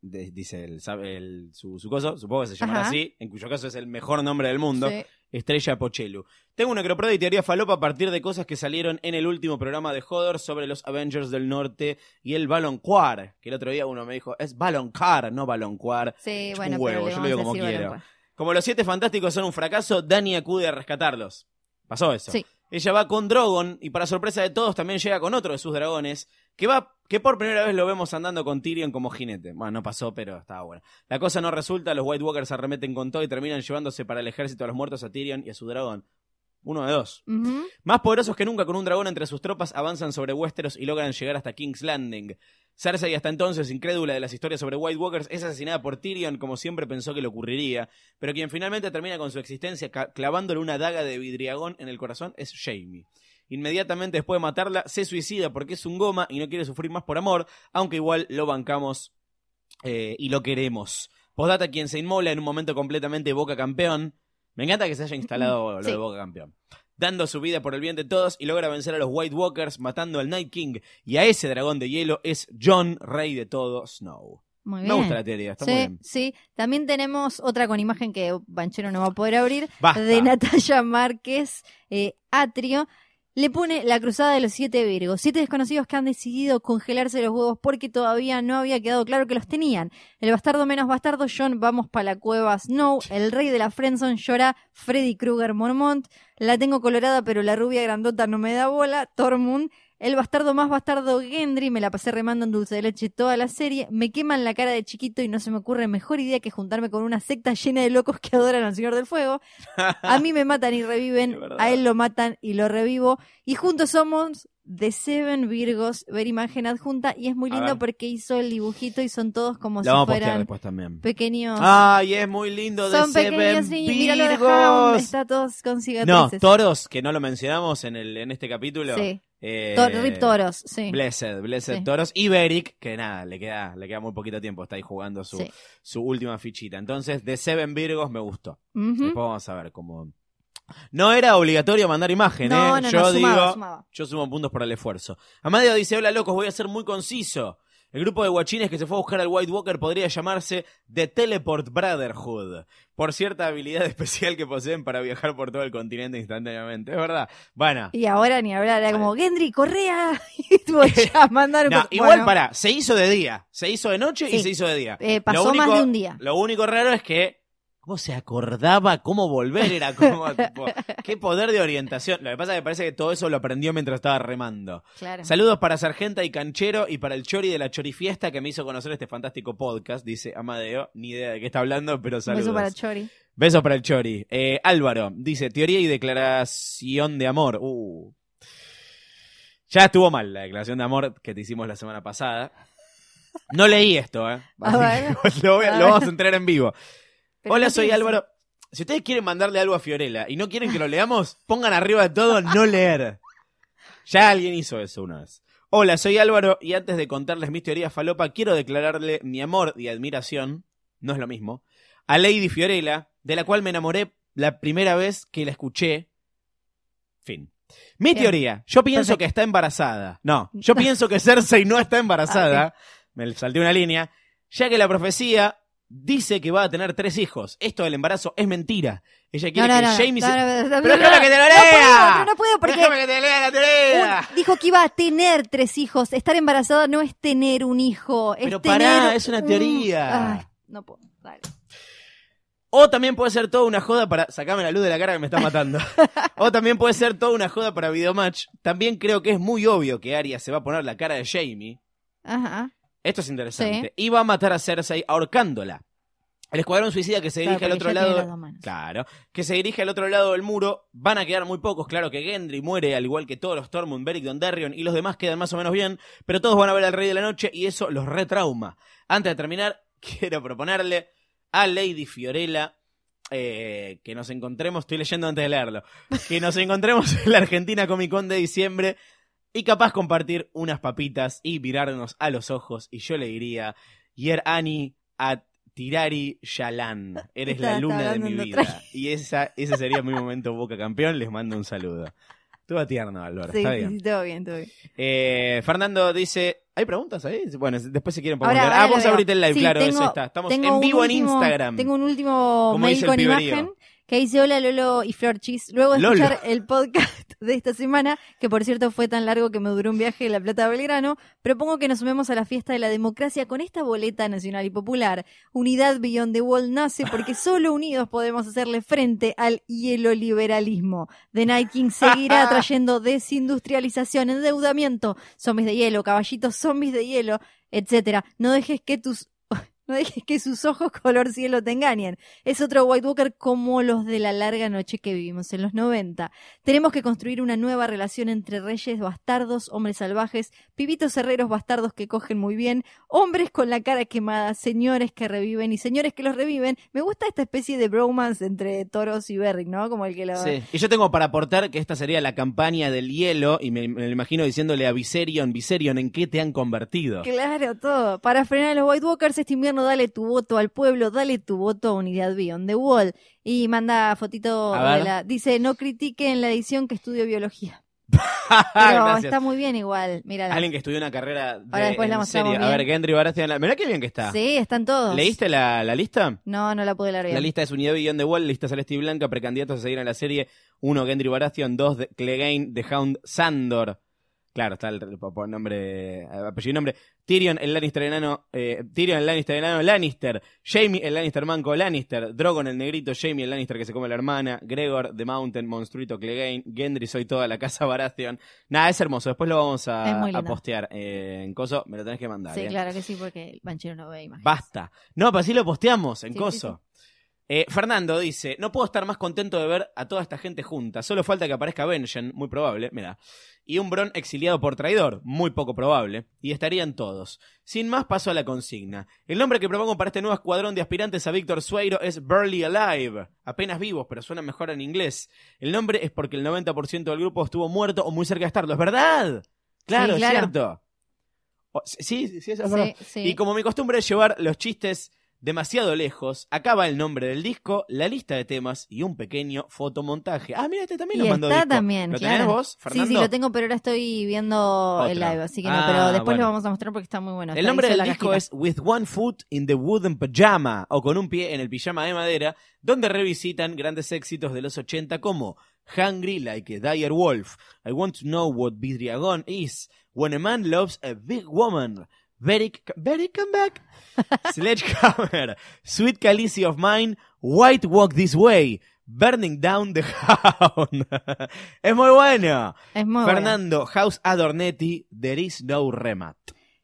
de- dice el, su, su coso, supongo que se llamará Ajá. así, en cuyo caso es el mejor nombre del mundo. Sí. Estrella Pochelu. Tengo una necroprode y teoría falopa a partir de cosas que salieron en el último programa de Hodor sobre los Avengers del Norte y el Balonquar. Que el otro día uno me dijo, es Baloncar, no Balonquar. Sí, Chupa bueno, un pero huevo, le yo lo vamos digo a como decir quiero. Baloncuar. Como los siete fantásticos son un fracaso, Dani acude a rescatarlos. Pasó eso. Sí. Ella va con Drogon y para sorpresa de todos también llega con otro de sus dragones, que va que por primera vez lo vemos andando con Tyrion como jinete. Bueno, no pasó, pero estaba bueno. La cosa no resulta, los White Walkers arremeten con todo y terminan llevándose para el ejército a los muertos a Tyrion y a su dragón. Uno de dos. Más poderosos que nunca con un dragón entre sus tropas avanzan sobre Westeros y logran llegar hasta King's Landing. Cersei, hasta entonces incrédula de las historias sobre White Walkers, es asesinada por Tyrion como siempre pensó que le ocurriría, pero quien finalmente termina con su existencia clavándole una daga de vidriagón en el corazón es Jaime. Inmediatamente después de matarla, se suicida porque es un goma y no quiere sufrir más por amor, aunque igual lo bancamos eh, y lo queremos. Postdata, quien se inmola en un momento completamente Boca campeón. Me encanta que se haya instalado lo Sí. de Boca campeón. Dando su vida por el bien de todos y logra vencer a los White Walkers matando al Night King y a ese dragón de hielo es John, rey de todo Snow. Muy Me bien. gusta la teoría, está muy Sí, bien. sí. También tenemos otra con imagen que Banchero no va a poder abrir, Basta. de Natalia Márquez, eh, Atrio. Le pone la cruzada de los siete Virgos, siete desconocidos que han decidido congelarse los huevos porque todavía no había quedado claro que los tenían. El bastardo menos bastardo, John, vamos para la cueva Snow. El rey de la Friendzone llora, Freddy Krueger Mormont. La tengo colorada, pero la rubia grandota no me da bola, Tormund. El bastardo más bastardo, Gendry. Me la pasé remando en dulce de leche toda la serie. Me queman la cara de chiquito y no se me ocurre mejor idea que juntarme con una secta llena de locos que adoran al Señor del Fuego. A mí me matan y reviven, a él lo matan y lo revivo. Y juntos somos The Seven Virgos, ver imagen adjunta. Y es muy lindo porque hizo el dibujito y son todos como Lo si vamos a postear fueran después también. pequeños. Ay, es muy lindo de son Seven pequeños niños. Míralo de Virgos. Está todos con No, toros, que no lo mencionamos en, el, en este capítulo. Sí. Eh, Rip Toros, sí. Blessed, Blessed Sí. Toros. Y Beric, que nada, le queda, le queda muy poquito tiempo, está ahí jugando su, Sí. su última fichita. Entonces, de Seven Virgos me gustó. Después vamos a ver cómo. No era obligatorio mandar imagen, No, ¿eh? no, yo no, digo, sumaba, sumaba. yo sumo puntos por el esfuerzo. Amadeo dice: Hola locos, voy a ser muy conciso. El grupo de guachines que se fue a buscar al White Walker podría llamarse The Teleport Brotherhood, por cierta habilidad especial que poseen para viajar por todo el continente instantáneamente. Es verdad. Bueno, Y ahora ni hablar, era como, Gendry, correa. Y voy a mandar No, igual Bueno, para, se hizo de día, se hizo de noche y se hizo de día. Eh, pasó único- más de un día. Lo único raro es que cómo se acordaba cómo volver, era como tipo, qué poder de orientación. Lo que pasa es que parece que todo eso lo aprendió mientras estaba remando. Claro. Saludos para Sargenta y Canchero y para el Chori de la Chorifiesta que me hizo conocer este fantástico podcast, dice Amadeo. Ni idea de qué está hablando, pero saludos. beso para Chori. Besos para el Chori. Eh, Álvaro dice, teoría y declaración de amor. Uh. Ya estuvo mal la declaración de amor que te hicimos la semana pasada. No leí esto, ¿eh? A ver. lo, voy a- A lo ver. vamos a entrar en vivo. Pero Hola, no soy Álvaro. Si ustedes quieren mandarle algo a Fiorella y no quieren que lo leamos, pongan arriba de todo no leer. Ya alguien hizo eso una vez. Hola, soy Álvaro y antes de contarles mis teorías falopa, quiero declararle mi amor y admiración, no es lo mismo, a Lady Fiorella, de la cual me enamoré la primera vez que la escuché. Fin. Mi Bien. teoría, yo pienso Perfecto. que está embarazada. No, yo pienso que Cersei no está embarazada. Me salté una línea. Ya que la profecía dice que va a tener tres hijos. Esto del embarazo es mentira. Ella No, quiere no, que no, no. Jamie No, se... no, no, no, Pero no, déjame no. que te lo No lea. puedo, pero no puedo porque Déjame que te lea la teoría. un- dijo que iba a tener tres hijos. Estar embarazada no es tener un hijo. Es Pero tener pará, es una un- teoría. Ay, no puedo. Dale. O también puede ser toda una joda para... Sacame la luz de la cara que me está matando. o también puede ser toda una joda para Videomatch. También creo que es muy obvio que Arya se va a poner la cara de Jamie. Ajá. Esto es interesante. Y va a matar a Cersei ahorcándola. El escuadrón suicida que se dirige Claro, al otro lado. Claro. Que se dirige al otro lado del muro. Van a quedar muy pocos. Claro que Gendry muere, al igual que todos los Tormund, Beric Dondarrion y los demás quedan más o menos bien. Pero todos van a ver al Rey de la Noche y eso los retrauma. Antes de terminar, quiero proponerle a Lady Fiorella. eh, que nos encontremos, estoy leyendo antes de leerlo, que nos encontremos en la Argentina Comic Con de diciembre y capaz compartir unas papitas y mirarnos a los ojos y yo le diría, Yer Ani a Tirari Yalan, eres la luna de mi vida. Y esa, ese sería mi momento Boca Campeón, les mando un saludo. Estuvo tierno, Álvaro, Sí, está bien. sí, todo bien, todo bien. Eh, Fernando dice, ¿hay preguntas ahí? Bueno, después si quieren podemos Ahora, ahora Ah, vos abrite el live, Sí, claro, tengo- eso está. Estamos en vivo último- en Instagram. Tengo un último Como mail con piberío. Que dice hola Lolo y Florchis. Luego de Lolo. escuchar el podcast de esta semana, que por cierto fue tan largo que me duró un viaje de La Plata a Belgrano, propongo que nos sumemos a la fiesta de la democracia con esta boleta nacional y popular. Unidad Beyond the Wall nace porque solo unidos podemos hacerle frente al hieloliberalismo. The Night King seguirá trayendo desindustrialización, endeudamiento, zombies de hielo, caballitos zombies de hielo, etcétera. No dejes que tus no dejes que sus ojos color cielo te engañen. Es otro White Walker como los de la larga noche que vivimos en los 90. Tenemos que construir una nueva relación entre reyes bastardos, hombres salvajes, pibitos herreros bastardos que cogen muy bien, hombres con la cara quemada, señores que reviven y señores que los reviven. Me gusta esta especie de bromance entre Toros y Berrick, ¿no? Como el que lo... Sí. Y yo tengo para aportar que esta sería la campaña del hielo y me, me lo imagino diciéndole a Viserion, Viserion, ¿en qué te han convertido? Claro, todo. Para frenar a los White Walkers este invierno, dale tu voto al pueblo, dale tu voto a Unidad Beyond the Wall. Y manda fotito de la... Dice, no critiquen la edición que estudio biología. Pero está muy bien igual, mírala. Alguien que estudió una carrera de Ahora después la mostramos serie. A bien. ver, Gendry Baratheon. Mirá qué bien que está. Sí, están todos. ¿Leíste la, la lista? No, no la pude leer bien. La lista es Unidad Beyond the Wall, lista celeste y blanca, precandidatos a seguir en la serie. Uno, Gendry Baratheon. Dos, de- Clegane, The Hound, Sandor. Claro, está el, nombre, apellido y nombre. Tyrion, el Lannister enano, eh, Tyrion, el Lannister enano, Lannister. Jamie, el Lannister manco, Lannister. Drogon, el negrito, Jamie, el Lannister que se come a la hermana. Gregor, The Mountain, Monstruito, Clegane. Gendry, soy toda la casa Baratheon. Nada, es hermoso. Después lo vamos a, postear eh, en Coso. Me lo tenés que mandar. Sí, eh. claro que sí, porque el banchero no ve imágenes. Basta. No, pero así lo posteamos en Sí, Coso. Eh, Fernando dice, no puedo estar más contento de ver a toda esta gente junta. Solo falta que aparezca Benjen, muy probable, mira. Y un Bron exiliado por traidor, muy poco probable. Y estarían todos. Sin más, paso a la consigna. El nombre que propongo para este nuevo escuadrón de aspirantes a Víctor Sueiro es Burly Alive. Apenas vivos, pero suena mejor en inglés. El nombre es porque el 90% del grupo estuvo muerto o muy cerca de estarlo. ¿Es verdad? Claro, Sí, claro. es cierto. O- sí, sí, sí, eso es verdad. Sí, sí. Y como mi costumbre es llevar los chistes demasiado lejos, acaba el nombre del disco, la lista de temas y un pequeño fotomontaje. Ah, mira, este también lo mandó está disco. también, ¿Lo claro. tenés vos, Sí, Fernando? sí, lo tengo, pero ahora estoy viendo el live, así que no, Ah, pero después bueno. lo vamos a mostrar porque está muy bueno. El nombre del disco cajita. es With One Foot in the Wooden Pajama o con un pie en el pijama de madera, donde revisitan grandes éxitos de los 80 como Hungry Like a Dire Wolf, I Want to Know What Vidriagon Is, When a Man Loves a Big Woman, Very, very Come Back, Sledgehammer, Sweet Calici of Mine, White Walk This Way, Burning Down the Hound. es muy bueno. Es muy bueno. Fernando, House Adornetti, There is no remat.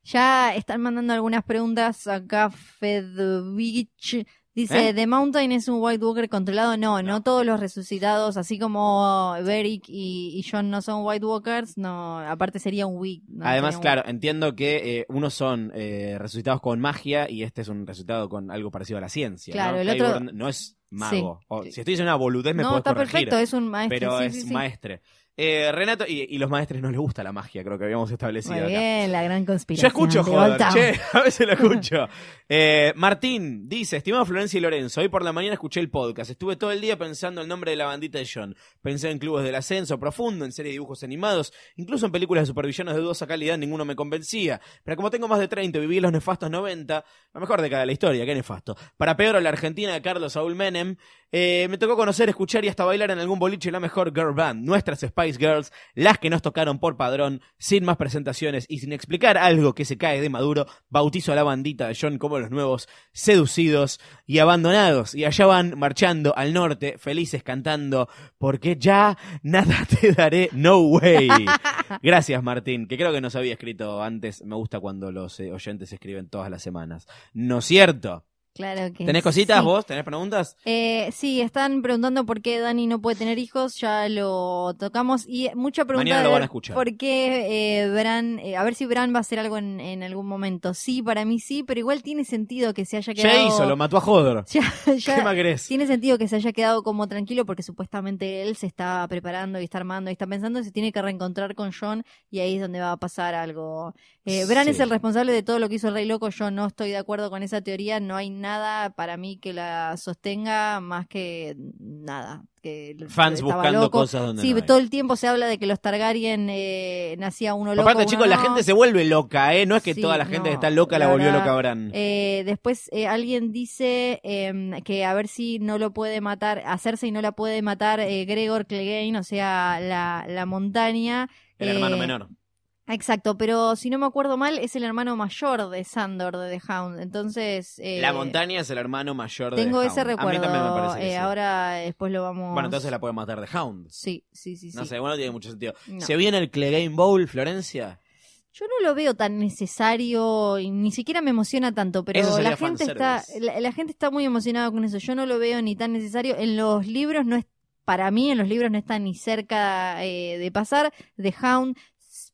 Ya están mandando algunas preguntas acá. Fedovich dice: ¿Eh? ¿The Mountain es un White Walker controlado? No, no, todos los resucitados, así como Beric y, y John no son White Walkers, no, aparte sería un Wick. no Además, un claro, entiendo que eh, unos son eh, resucitados con magia y este es un resultado con algo parecido a la ciencia. Claro, ¿no? el otro- no es mago. Sí. O, si estoy diciendo una boludez, me No, puedes está corregir. perfecto, es un maestro. pero sí, es sí. maestre. Eh, Renato, y, y los maestres no les gusta la magia, creo que habíamos establecido Muy acá. bien, la gran conspiración. Yo escucho, de joder, che, a veces lo escucho. Eh, Martín dice, estimado Florencia y Lorenzo, hoy por la mañana escuché el podcast, estuve todo el día pensando el nombre de la bandita de John, pensé en clubes del ascenso profundo, en serie de dibujos animados, incluso en películas de supervillanos de dudosa calidad, ninguno me convencía, pero como tengo más de 30 y viví los nefastos 90, lo mejor de cada la historia, qué nefasto, para peor la Argentina de Carlos Saúl Menem, eh, me tocó conocer, escuchar y hasta bailar en algún boliche la mejor girl band, nuestras Spice Girls, las que nos tocaron por padrón, sin más presentaciones y sin explicar algo que se cae de maduro, bautizo a la bandita de John como los nuevos seducidos y abandonados. Y allá van marchando al norte, felices cantando, porque ya nada te daré, no way. Gracias Martín, que creo que nos había escrito antes, me gusta cuando los eh, oyentes escriben todas las semanas. ¿No es cierto? Claro que ¿Tenés cositas sí. vos? ¿Tenés preguntas? Eh, sí, están preguntando por qué Dani no puede tener hijos, ya lo tocamos. Y mucha pregunta Mañana lo van a escuchar. por qué eh, Bran, eh, a ver si Bran va a hacer algo en, en algún momento. Sí, para mí sí, pero igual tiene sentido que se haya quedado... Ya hizo, lo mató a. Ya- ya- ¿Qué más querés? Tiene sentido que se haya quedado como tranquilo porque supuestamente él se está preparando y está armando y está pensando se tiene que reencontrar con John y ahí es donde va a pasar algo. Eh, Bran Sí. es el responsable de todo lo que hizo el Rey Loco. Yo no estoy de acuerdo con esa teoría. No hay nada para mí que la sostenga más que nada. Que Fans buscando loco. cosas donde Sí, no hay. todo el tiempo se habla de que los Targaryen eh, nacía uno loco. Aparte, uno chicos, la gente se vuelve loca, ¿eh? No es que Sí, toda la gente que está loca la, la volvió verdad, loca Bran. Eh, después eh, alguien dice em, que a ver si no lo puede matar, hacerse y no la puede matar eh, Gregor Clegane, o sea, la, la montaña. el hermano menor. Exacto, pero si no me acuerdo mal, es el hermano mayor de Sandor de The Hound. Entonces. eh, la montaña es el hermano mayor de Tengo The ese Hound. A mí recuerdo. también me parece que eh, sí. Ahora después lo vamos. Bueno, entonces la puede matar de Hound. Sí, sí, sí. No sí. sé, bueno, tiene mucho sentido. No. ¿Se viene el Clegane Bowl, Florencia? Yo no lo veo tan necesario y ni siquiera me emociona tanto, pero la gente está la, la gente está muy emocionada con eso. Yo no lo veo ni tan necesario. En los libros no es para mí en los libros no está ni cerca eh, de pasar. The Hound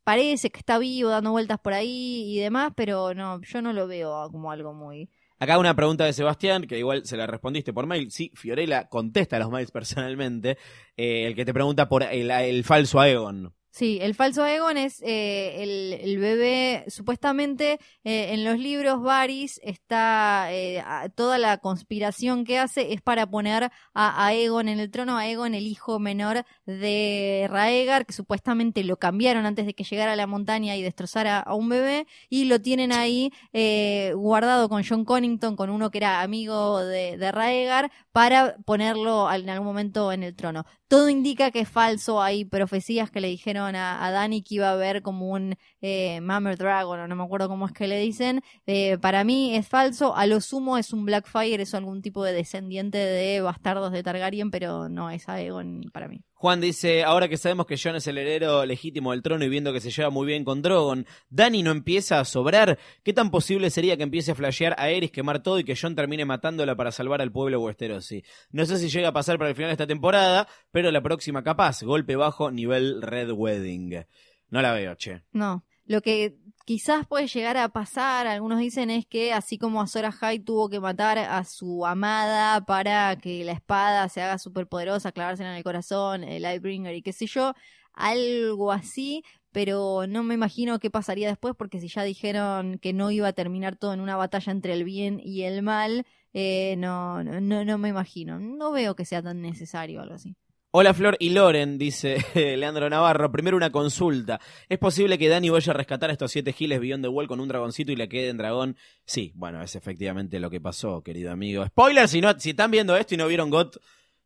parece que está vivo dando vueltas por ahí y demás, pero no, yo no lo veo como algo muy Acá una pregunta de Sebastián, que igual se la respondiste por mail. Sí, Fiorella contesta los mails personalmente. Eh, el que te pregunta por el, el falso Aegon. Sí, el falso Aegon es eh, el, el bebé, supuestamente eh, en los libros Varys está, eh, a- toda la conspiración que hace es para poner a Aegon en el trono, Aegon el hijo menor de Raegar, que supuestamente lo cambiaron antes de que llegara a la montaña y destrozara a un bebé, y lo tienen ahí eh, guardado con John Connington, con uno que era amigo de, de Raegar, para ponerlo en algún momento en el trono. Todo indica que es falso, hay profecías que le dijeron a, a Dani que iba a haber como un eh, Mammoth Dragon, o no me acuerdo cómo es que le dicen. Eh, para mí es falso, a lo sumo es un Blackfire, es algún tipo de descendiente de bastardos de Targaryen, pero no es Aegon para mí. Juan dice, ahora que sabemos que Jon es el heredero legítimo del trono y viendo que se lleva muy bien con Drogon, ¿Dani no empieza a sobrar? ¿Qué tan posible sería que empiece a flashear a Eris, quemar todo y que Jon termine matándola para salvar al pueblo westerosi? No sé si llega a pasar para el final de esta temporada, pero la próxima capaz, golpe bajo, nivel Red Wedding. No la veo, che. No, lo que quizás puede llegar a pasar, algunos dicen, es que así como Azor Ahai tuvo que matar a su amada para que la espada se haga súper poderosa, clavársela en el corazón, el Lightbringer y qué sé yo, algo así, pero no me imagino qué pasaría después, porque si ya dijeron que no iba a terminar todo en una batalla entre el bien y el mal, eh, no, no, no me imagino. No veo que sea tan necesario algo así. Hola Flor y Loren, dice Leandro Navarro. Primero una consulta. ¿Es posible que Dani vaya a rescatar a estos siete giles Beyond the Wall con un dragoncito y le quede en dragón? Sí, bueno, es efectivamente lo que pasó, querido amigo. Spoiler, si, no, si están viendo esto y no vieron GOT,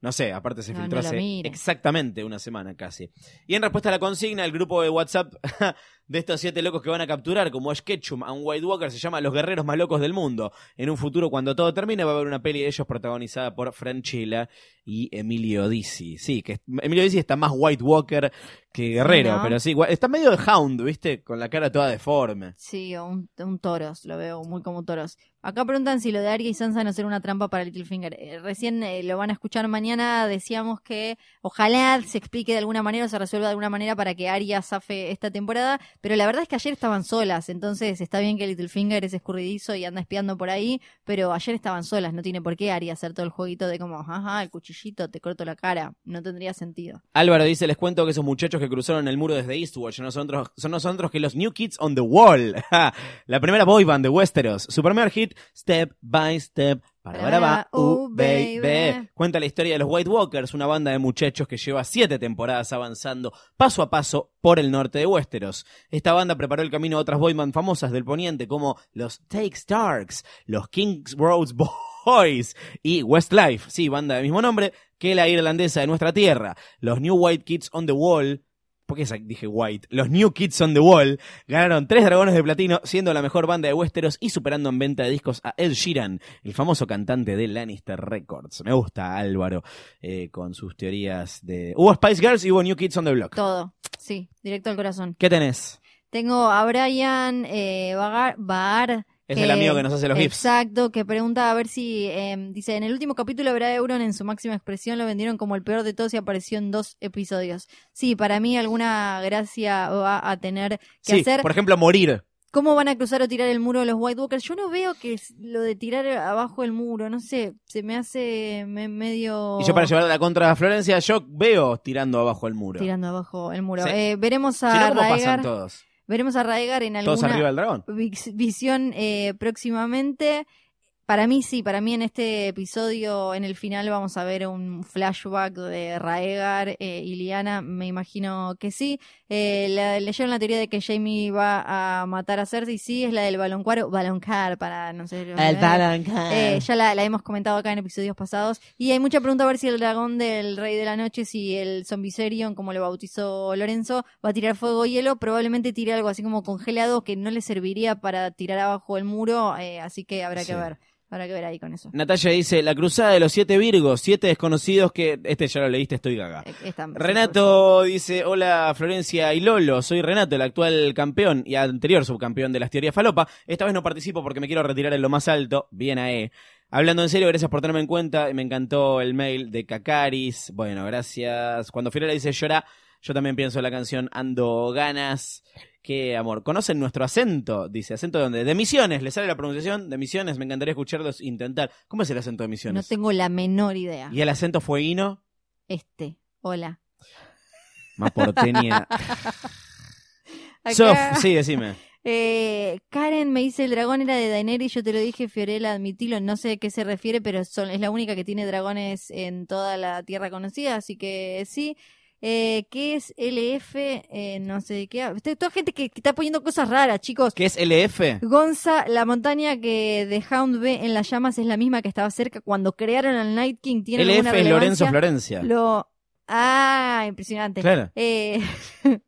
no sé, aparte se No, filtró no hace exactamente una semana casi. Y en respuesta a la consigna, el grupo de WhatsApp de estos siete locos que van a capturar, como Ash Ketchum a un White Walker, se llama Los Guerreros Más Locos del Mundo. En un futuro, cuando todo termine, va a haber una peli de ellos protagonizada por Franchella y Emilio Dizzi. Sí, que Emilio Dizzi está más White Walker que Guerrero, ¿no? pero sí, está medio de Hound, ¿viste? Con la cara toda deforme. Sí, o un, un toros, lo veo muy como toros. Acá preguntan si lo de Arya y Sansa no será una trampa para Littlefinger. Eh, recién eh, lo van a escuchar mañana, decíamos que ojalá se explique de alguna manera o se resuelva de alguna manera para que Arya zafe esta temporada, pero la verdad es que ayer estaban solas, entonces está bien que Littlefinger es escurridizo y anda espiando por ahí, pero ayer estaban solas, no tiene por qué Arya hacer todo el jueguito de como, ajá, el cuchillito, te corto la cara, no tendría sentido. Álvaro dice, les cuento que esos muchachos que cruzaron el muro desde Eastwatch no son son no son otros que los New Kids on the Wall. La primera boy band de Westeros. Su primer hit, Step by Step. Va, uh, baby. Cuenta la historia de los White Walkers, una banda de muchachos que lleva siete temporadas avanzando paso a paso por el norte de Westeros. Esta banda preparó el camino a otras boy band famosas del poniente como los Take Starks, los Kings Roads Boys y Westlife, sí, banda de mismo nombre, que la irlandesa de nuestra tierra. Los New White Kids on the Wall ¿Por qué dije White? Los New Kids on the Wall ganaron tres dragones de platino, siendo la mejor banda de Westeros y superando en venta de discos a Ed Sheeran, el famoso cantante de Lannister Records. Me gusta Álvaro eh, con sus teorías de. Hubo Spice Girls y hubo New Kids on the Block. Todo, sí, directo al corazón. ¿Qué tenés? Tengo a Brian eh, Bagar, Baar. Es que- el amigo que nos hace los GIFs. Exacto, que pregunta a ver si. eh, dice: En el último capítulo, Bra Euron en su máxima expresión lo vendieron como el peor de todos y apareció en dos episodios. Sí, para mí alguna gracia va a tener que Sí, hacer. por ejemplo, morir. ¿Cómo van a cruzar o tirar el muro los White Walkers? Yo no veo que lo de tirar abajo el muro, no sé, se me hace me- medio. Y yo para llevar la contra a Florencia, yo veo tirando abajo el muro. Tirando abajo el muro. Sí. Eh, veremos a Si no, ¿cómo pasan todos? Veremos a Raegar en alguna Todos arriba del dragón. vis- visión eh, próximamente. Para mí sí, para mí en este episodio, en el final vamos a ver un flashback de Raegar eh, y Liana, me imagino que sí. Eh, la- leyeron la teoría de que Jamie va a matar a Cersei, sí, es la del baloncuaro, baloncar, para no sé. Eh, ya la, la hemos comentado acá en episodios pasados. Y hay mucha pregunta a ver si el dragón del Rey de la Noche, si el Zombiserion, como lo bautizó Lorenzo, va a tirar fuego o hielo. Probablemente tire algo así como congelado que no le serviría para tirar abajo el muro. eh, así que habrá Sí. que ver. Habrá que ver ahí con eso. Natalia dice, la cruzada de los siete Virgos, siete desconocidos que... Este ya lo leíste, estoy gaga. Eh, Renato dice, hola Florencia y Lolo, soy Renato, el actual campeón y anterior subcampeón de las teorías falopa. Esta vez no participo porque me quiero retirar en lo más alto. Bien a E. Hablando en serio, gracias por tenerme en cuenta. Me encantó el mail de Cacaris. Bueno, gracias. Cuando Fiorella dice llora, yo también pienso en la canción Ando Ganas. Qué amor. ¿Conocen nuestro acento? Dice, ¿acento de dónde? De Misiones. ¿Le sale la pronunciación? De Misiones. Me encantaría escucharlos intentar. ¿Cómo es el acento de No Misiones? tengo la menor idea. ¿Y el acento fueguino? Este. Hola. Más porteña. Sof, sí, decime. Eh, Karen me dice el dragón era de Daenerys, yo te lo dije, Fiorella, admitilo, no sé a qué se refiere, pero son, es la única que tiene dragones en toda la tierra conocida, así que sí. Eh, ¿Qué es LF? Eh, no sé de qué. Toda gente que, que está poniendo cosas raras, chicos. ¿Qué es LF? Gonza, la montaña que The Hound ve en las llamas es la misma que estaba cerca cuando crearon al Night King. ¿Tiene alguna LF es Lorenzo? Florencia. Lo... Ah, impresionante. Claro. Eh,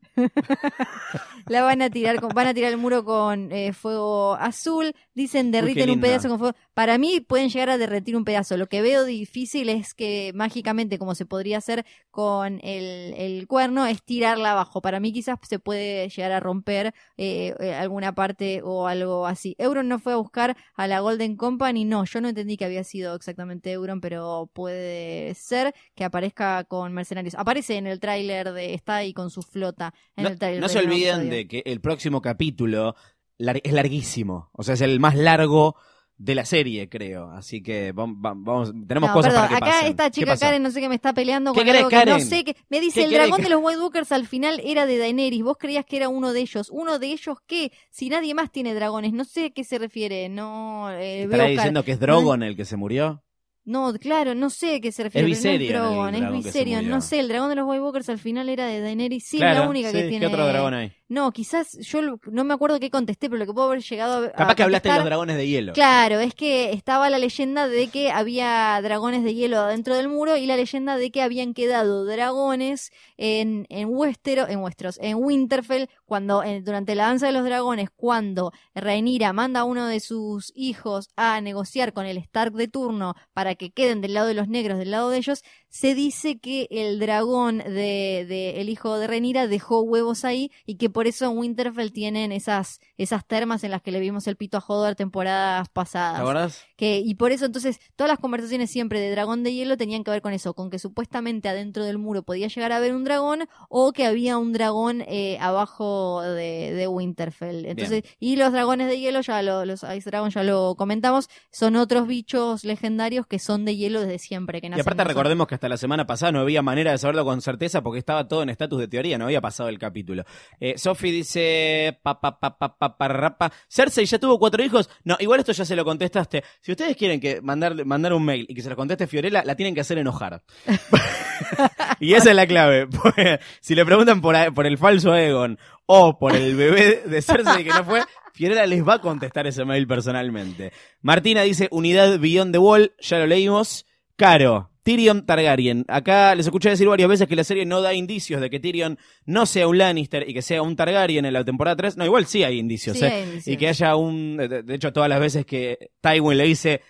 la van a tirar con, van a tirar el muro con eh, fuego azul. Dicen derriten un pedazo con fuego. Para mí pueden llegar a derretir un pedazo. Lo que veo difícil es que mágicamente, como se podría hacer con el, el cuerno, es tirarla abajo. Para mí quizás se puede llegar a romper eh, eh, alguna parte o algo así. Euron no fue a buscar a la Golden Company. No, yo no entendí que había sido exactamente Euron, pero puede ser que aparezca con mercenarios. Aparece en el tráiler de está ahí con su flota. En No, el tráiler no se olviden episodio. de que el próximo capítulo es larguísimo. O sea, es el más largo de la serie, creo. Así que vam- vam- vamos, tenemos No, cosas perdón, para que acá pasen. esta ¿Qué chica? Karen no sé qué me está peleando ¿Qué con querés, algo que no sé qué me dice ¿Qué el querés dragón que- de los White Walkers al final era de Daenerys vos creías que era uno de ellos uno de ellos qué si nadie más tiene dragones no sé a qué se refiere no eh, ¿Estará veo Karen- diciendo que es Drogon el que se murió? no claro no sé a qué se refiere Es no Viserion Drogon, es que se Viserion no sé el dragón de los White Walkers al final era de Daenerys sí es la única que tiene ¿Qué otro dragón hay? No quizás yo no me acuerdo qué contesté pero lo que puedo haber llegado a Capaz a que hablaste de los dragones de hielo. Claro, es que estaba la leyenda de que había dragones de hielo adentro del muro y la leyenda de que habían quedado dragones en, en Westeros, en Westeros, en Winterfell, cuando en- durante la danza de los dragones, cuando Rhaenyra manda a uno de sus hijos a negociar con el Stark de turno para que queden del lado de los negros, del lado de ellos, se dice que el dragón de, de el hijo de Rhaenyra dejó huevos ahí y que por eso en Winterfell tienen esas esas termas en las que le vimos el pito a Hodor temporadas ¿Te pasadas. acordás? Que, y por eso entonces todas las conversaciones siempre de dragón de hielo tenían que ver con eso, con que supuestamente adentro del muro podía llegar a haber un dragón o que había un dragón eh, abajo de, de Winterfell. Entonces, y los dragones de hielo, ya lo- los Ice Dragon ya lo comentamos, son otros bichos legendarios que son de hielo desde siempre. Que Y aparte recordemos que hasta la semana pasada no había manera de saberlo con certeza porque estaba todo en estatus de teoría, no había pasado el capítulo. Eh, Sophie dice, pa, pa, pa, pa, pa, pa, rapa. Cersei ya tuvo cuatro hijos. No, igual esto ya se lo contestaste. Si ustedes quieren que mandar, mandar un mail y que se lo conteste Fiorella, la tienen que hacer enojar. y esa es la clave. Si le preguntan por, por el falso Egon o por el bebé de Cersei que no fue, Fiorella les va a contestar ese mail personalmente. Martina dice, unidad Beyond the Wall, ya lo leímos. Caro, Tyrion Targaryen. Acá les escuché decir varias veces que la serie no da indicios de que Tyrion no sea un Lannister y que sea un Targaryen en la temporada 3. No, igual sí hay indicios. Sí ¿eh? hay indicios. Y que haya un... De, hecho, todas las veces que Tywin le dice...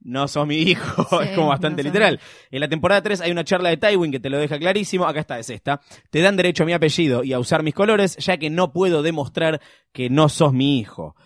No sos mi hijo, Sí, es como bastante no literal. En la temporada 3 hay una charla de Tywin que te lo deja clarísimo. Acá está, es esta. Te dan derecho a mi apellido y a usar mis colores, ya que no puedo demostrar que no sos mi hijo.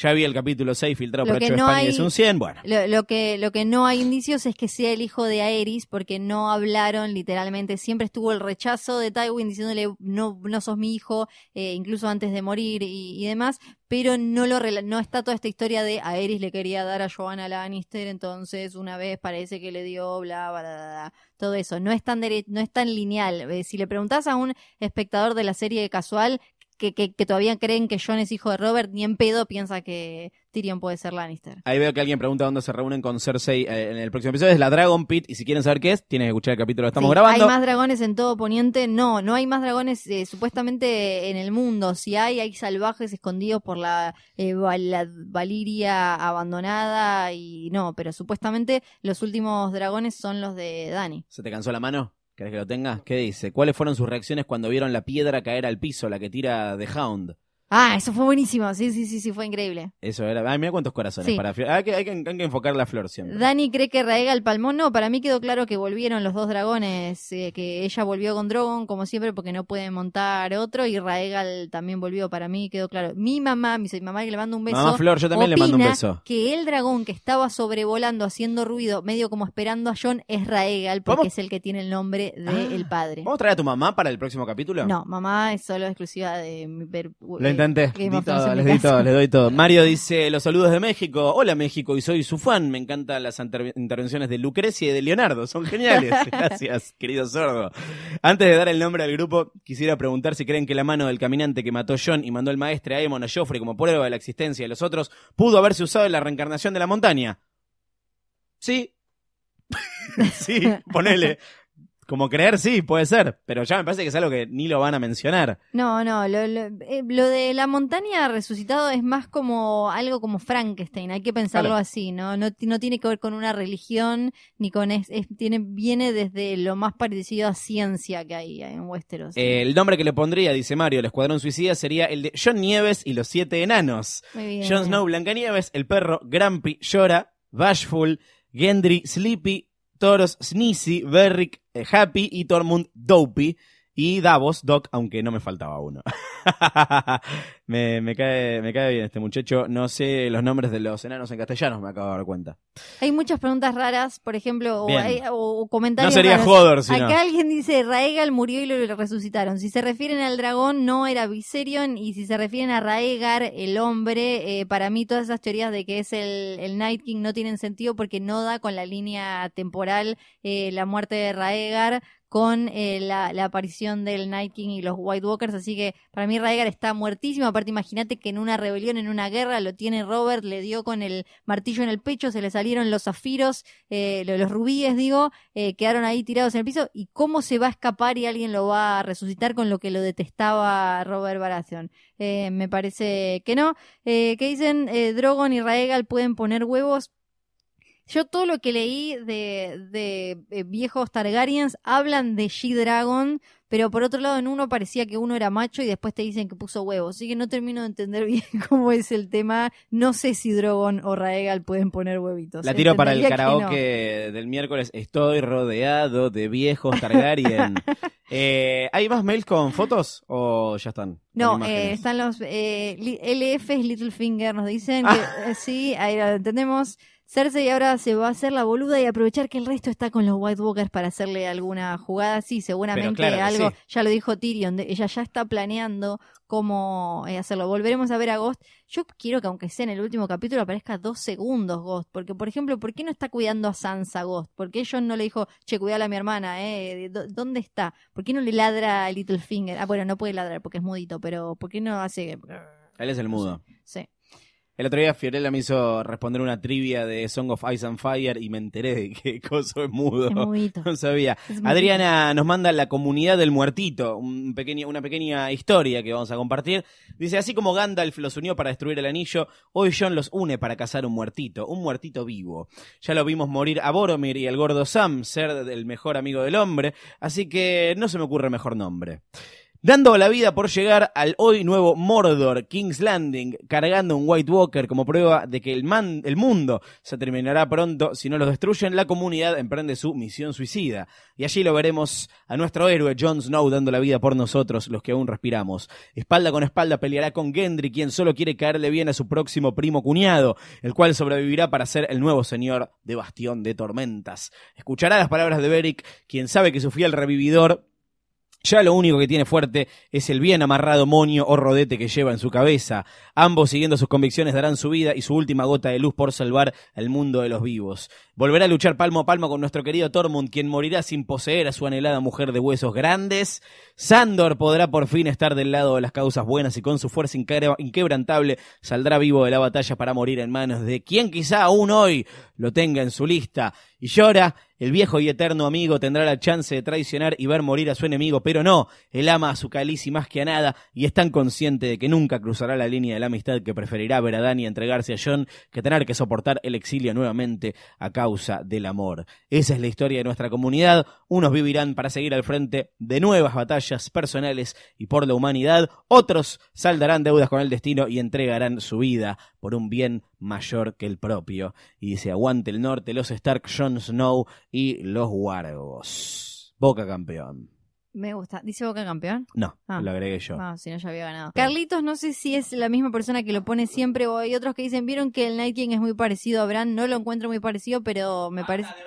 Ya vi el capítulo 6 filtrado Lo por no España y hay- es un 100. Bueno, Lo, lo que, lo que no hay indicios es que sea el hijo de Aerys, porque no hablaron literalmente. Siempre estuvo el rechazo de Tywin diciéndole no, no sos mi hijo, eh, incluso antes de morir y, y demás, pero no lo no está toda esta historia de Aerys le quería dar a Joanna Lannister, entonces una vez parece que le dio, bla, bla, bla, bla. todo eso. No es tan, dere- no es tan lineal. Eh, si le preguntás a un espectador de la serie casual, que, que, que todavía creen que Jon es hijo de Robert, ni en pedo piensa que Tyrion puede ser Lannister. Ahí veo que alguien pregunta dónde se reúnen con Cersei eh, en el próximo episodio. Es la Dragon Pit. Y si quieren saber qué es, tienen que escuchar el capítulo que estamos Sí, grabando. ¿Hay más dragones en todo Poniente? No, no hay más dragones eh, supuestamente en el mundo. Si hay, hay salvajes escondidos por la, eh, la Valiria abandonada y no, pero supuestamente los últimos dragones son los de Dani. ¿Se te cansó la mano? ¿Querés que lo tenga? ¿Qué dice? ¿Cuáles fueron sus reacciones cuando vieron la piedra caer al piso, la que tira The Hound? Ah, eso fue buenísimo. Sí, sí, sí, sí, fue increíble. Eso era. Ay, mira cuántos corazones. Sí. Para... Hay, que, hay, que, hay que enfocar la flor siempre. Dani cree que Raega el palmón. No, para mí quedó claro que volvieron los dos dragones, eh, que ella volvió con Drogon, como siempre, porque no puede montar otro, y Raegal también volvió. Para mí quedó claro. Mi mamá, mi, mamá que le mando un beso. Mamá Flor, yo también le mando un beso. Que el dragón que estaba sobrevolando, haciendo ruido, medio como esperando a John, es Raegal, porque ¿Vamos? es el que tiene el nombre del Ah, padre. ¿Vamos a traer a tu mamá para el próximo capítulo? No, mamá es solo exclusiva de mi. Lo intenté. Di todo, les casa. todo, les doy todo. Mario dice, los saludos de México. Hola México, y soy su fan. Me encantan las inter- intervenciones de Lucrecia y de Leonardo. Son geniales. Gracias, querido sordo. Antes de dar el nombre al grupo, quisiera preguntar si creen que la mano del caminante que mató John y mandó el maestre a Aemon a Joffrey como prueba de la existencia de los otros pudo haberse usado en la reencarnación de la montaña. Sí. sí, ponele. Como creer, sí, puede ser. Pero ya me parece que es algo que ni lo van a mencionar. No, no, lo, lo, eh, lo de la montaña resucitado es más como algo como Frankenstein, hay que pensarlo Claro. así, ¿no? no tiene que ver con una religión, ni con... Es, es- tiene, viene desde lo más parecido a ciencia que hay en Westeros. El nombre que le pondría, dice Mario, el Escuadrón Suicida sería el de John Nieves y los Siete Enanos. Muy bien. Jon Snow, Blancanieves, el perro Grumpy, Llora, Bashful, Gendry, Sleepy, Toros, Sneezy, Berrick, eh, Happy y Tormund, Dopey. Y Davos, Doc, aunque no me faltaba uno. me, me cae, me cae bien este muchacho. No sé los nombres de los enanos en castellano, me acabo de dar cuenta. Hay muchas preguntas raras, por ejemplo, o, hay- o- comentarios No sería raros. Hodor, sino. Acá alguien dice, Raegal murió y lo resucitaron. Si se refieren al dragón, no era Viserion. Y si se refieren a Raegar, el hombre, eh, para mí todas esas teorías de que es el, el Night King no tienen sentido porque no da con la línea temporal eh, la muerte de Raegar con eh, la, la aparición del Night King y los White Walkers, así que para mí Raegar está muertísimo, aparte imagínate que en una rebelión, en una guerra, lo tiene Robert, le dio con el martillo en el pecho, se le salieron los zafiros, eh, lo- los rubíes, digo, eh, quedaron ahí tirados en el piso, y cómo se va a escapar y alguien lo va a resucitar con lo que lo detestaba Robert Baratheon. Eh, me parece que no. Eh, ¿Qué dicen? Drogon y Raegal pueden poner huevos. Yo todo lo que leí de, de, eh, viejos Targaryens hablan de G-Dragon, pero por otro lado en uno parecía que uno era macho y después te dicen que puso huevos. Así que no termino de entender bien cómo es el tema. No sé si Drogon o Raegal pueden poner huevitos. La tiro para el no. karaoke del miércoles. Estoy rodeado de viejos Targaryen. Eh, ¿Hay más mails con fotos o ya están? No, eh, están los eh, li- LF es Littlefinger, nos dicen que Ah. eh, sí, ahí lo entendemos. Cersei ahora se va a hacer la boluda y aprovechar que el resto está con los White Walkers para hacerle alguna jugada. Sí, seguramente claro algo, sí. ya lo dijo Tyrion, ella ya está planeando cómo eh, hacerlo. Volveremos a ver a Ghost. Yo quiero que aunque sea en el último capítulo aparezca dos segundos Ghost, porque por ejemplo, ¿por qué no está cuidando a Sansa Ghost? ¿Por qué Jon no le dijo, che, cuidala a mi hermana, eh? ¿Dó- ¿Dónde está? ¿Por qué no le ladra a Littlefinger? Ah, bueno, no puede ladrar porque es mudito, pero ¿por qué no hace...? Él es el mudo. Sí. El otro día Fiorella me hizo responder una trivia de Song of Ice and Fire y me enteré de que Coso es mudo. Es. No sabía. Es. Adriana nos manda la comunidad del muertito, un pequeño, una pequeña historia que vamos a compartir. Dice, así como Gandalf los unió para destruir el anillo, hoy John los une para cazar un muertito, un muertito vivo. Ya lo vimos morir a Boromir y al gordo Sam, ser el mejor amigo del hombre, así que no se me ocurre mejor nombre. Dando la vida por llegar al hoy nuevo Mordor, King's Landing, cargando un White Walker como prueba de que el, man- el mundo se terminará pronto si no los destruyen, la comunidad emprende su misión suicida. Y allí lo veremos a nuestro héroe Jon Snow dando la vida por nosotros, los que aún respiramos. Espalda con espalda peleará con Gendry, quien solo quiere caerle bien a su próximo primo cuñado, el cual sobrevivirá para ser el nuevo señor de Bastión de Tormentas. Escuchará las palabras de Beric, quien sabe que su fiel revividor ya lo único que tiene fuerte es el bien amarrado moño o rodete que lleva en su cabeza. Ambos, siguiendo sus convicciones, darán su vida y su última gota de luz por salvar al mundo de los vivos. Volverá a luchar palmo a palmo con nuestro querido Tormund, quien morirá sin poseer a su anhelada mujer de huesos grandes. Sandor podrá por fin estar del lado de las causas buenas y con su fuerza inque- inquebrantable saldrá vivo de la batalla para morir en manos de quien quizá aún hoy lo tenga en su lista. Y llora, el viejo y eterno amigo tendrá la chance de traicionar y ver morir a su enemigo, pero no, él ama a su Khaleesi más que a nada y es tan consciente de que nunca cruzará la línea de la amistad que preferirá ver a Dany entregarse a John que tener que soportar el exilio nuevamente a causa del amor. Esa es la historia de nuestra comunidad, unos vivirán para seguir al frente de nuevas batallas personales y por la humanidad, otros saldarán deudas con el destino y entregarán su vida por un bien mayor que el propio. Y dice, aguante el norte, los Stark, Jon Snow y los Wargos. Boca campeón. Me gusta. ¿Dice Boca campeón? No, Ah. lo agregué yo. No, si no ya había ganado. Carlitos, no sé si es la misma persona que lo pone siempre o hay otros que dicen, vieron que el Night King es muy parecido a Bran, no lo encuentro muy parecido, pero me parece...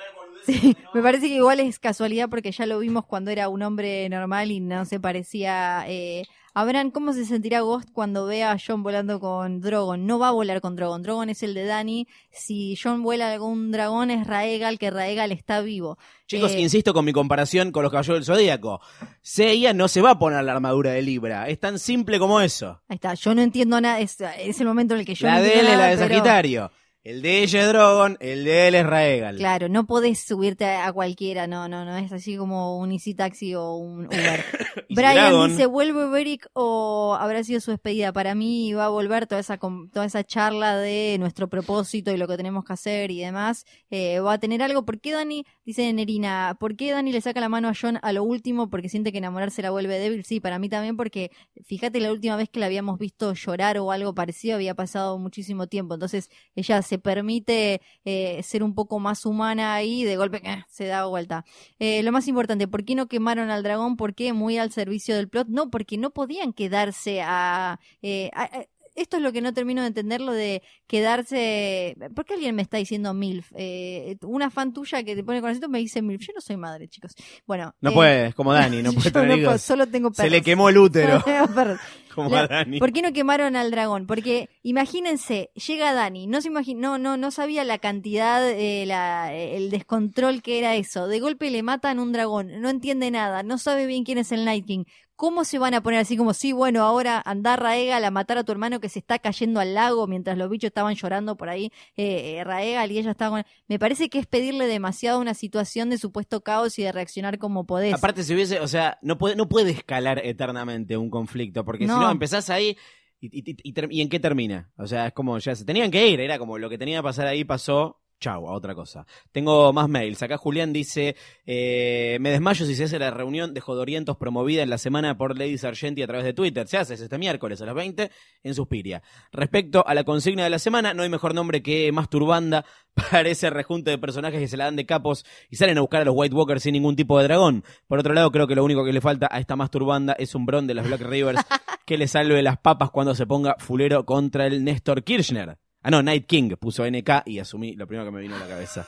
Sí, me parece que igual es casualidad porque ya lo vimos cuando era un hombre normal y no se parecía eh, a. ¿Cómo se sentirá Ghost cuando vea a John volando con Drogon? No va a volar con Drogon. Drogon es el de Dany. Si John vuela algún dragón es Raegal, que Raegal está vivo. Chicos, Eh, insisto con mi comparación con los caballeros del Zodíaco. Seiya no se va a poner la armadura de Libra. Es tan simple como eso. Ahí está, yo no entiendo nada, es, es el momento en el que yo la no de él es la de pero- Sagitario. El de ella es Drogon, el de él es Raegal. Claro, no podés subirte a, cualquiera, no, no, no, es así como un Easy Taxi o un Uber. Brian dice, ¿vuelve Beric o habrá sido su despedida? Para mí va a volver toda esa, toda esa charla de nuestro propósito y lo que tenemos que hacer y demás. eh, va a tener algo. ¿Por qué Dani, dice Nerina, ¿por qué Dani le saca la mano a John a lo último porque siente que enamorarse la vuelve débil? Sí, para mí también porque fíjate la última vez que la habíamos visto llorar o algo parecido había pasado muchísimo tiempo. Entonces ella se permite eh, ser un poco más humana ahí y de golpe eh, se da vuelta. Eh, lo más importante, ¿por qué no quemaron al dragón? ¿Por qué muy al servicio del plot? No, porque no podían quedarse a... eh, a- a- esto es lo que no termino de entender, lo de quedarse... ¿Por qué alguien me está diciendo MILF? Eh, una fan tuya que te pone con acento me dice MILF. Yo no soy madre, chicos. Bueno. No eh, puede, es como Dani, no puede yo tener no solo tengo Se perros. le quemó el útero. como La- a Dani. ¿Por qué no quemaron al dragón? Porque imagínense, llega Dani, no se imagi- no, no, no sabía la cantidad, eh, la, el descontrol que era eso. De golpe le matan un dragón, no entiende nada, no sabe bien quién es el Night King. ¿Cómo se van a poner así como, sí, bueno, ahora andar Raegal a matar a tu hermano que se está cayendo al lago mientras los bichos estaban llorando por ahí, eh, eh, Raegal y ella estaba con... Me parece que es pedirle demasiado una situación de supuesto caos y de reaccionar como podés. Aparte, si hubiese, o sea, no puede, no puede escalar eternamente un conflicto, porque si No. empezás ahí y, y- ¿y en qué termina? O sea, es como, ya se tenían que ir, era como lo que tenía que pasar ahí pasó, chau, a otra cosa. Tengo más mails. Acá Julián dice, eh, me desmayo si se hace la reunión de Jodorientos promovida en la semana por Lady Sargenti a través de Twitter. Se hace es este miércoles a las 20 en Suspiria. Respecto a la consigna de la semana, no hay mejor nombre que Masturbanda para ese rejunte de personajes que se la dan de capos y salen a buscar a los White Walkers sin ningún tipo de dragón. Por otro lado, creo que lo único que le falta a esta Masturbanda es un bron de las Black Rivers que le salve las papas cuando se ponga fulero contra el Néstor Kirchner. Ah, no, Night King puso NK y asumí lo primero que me vino a la cabeza.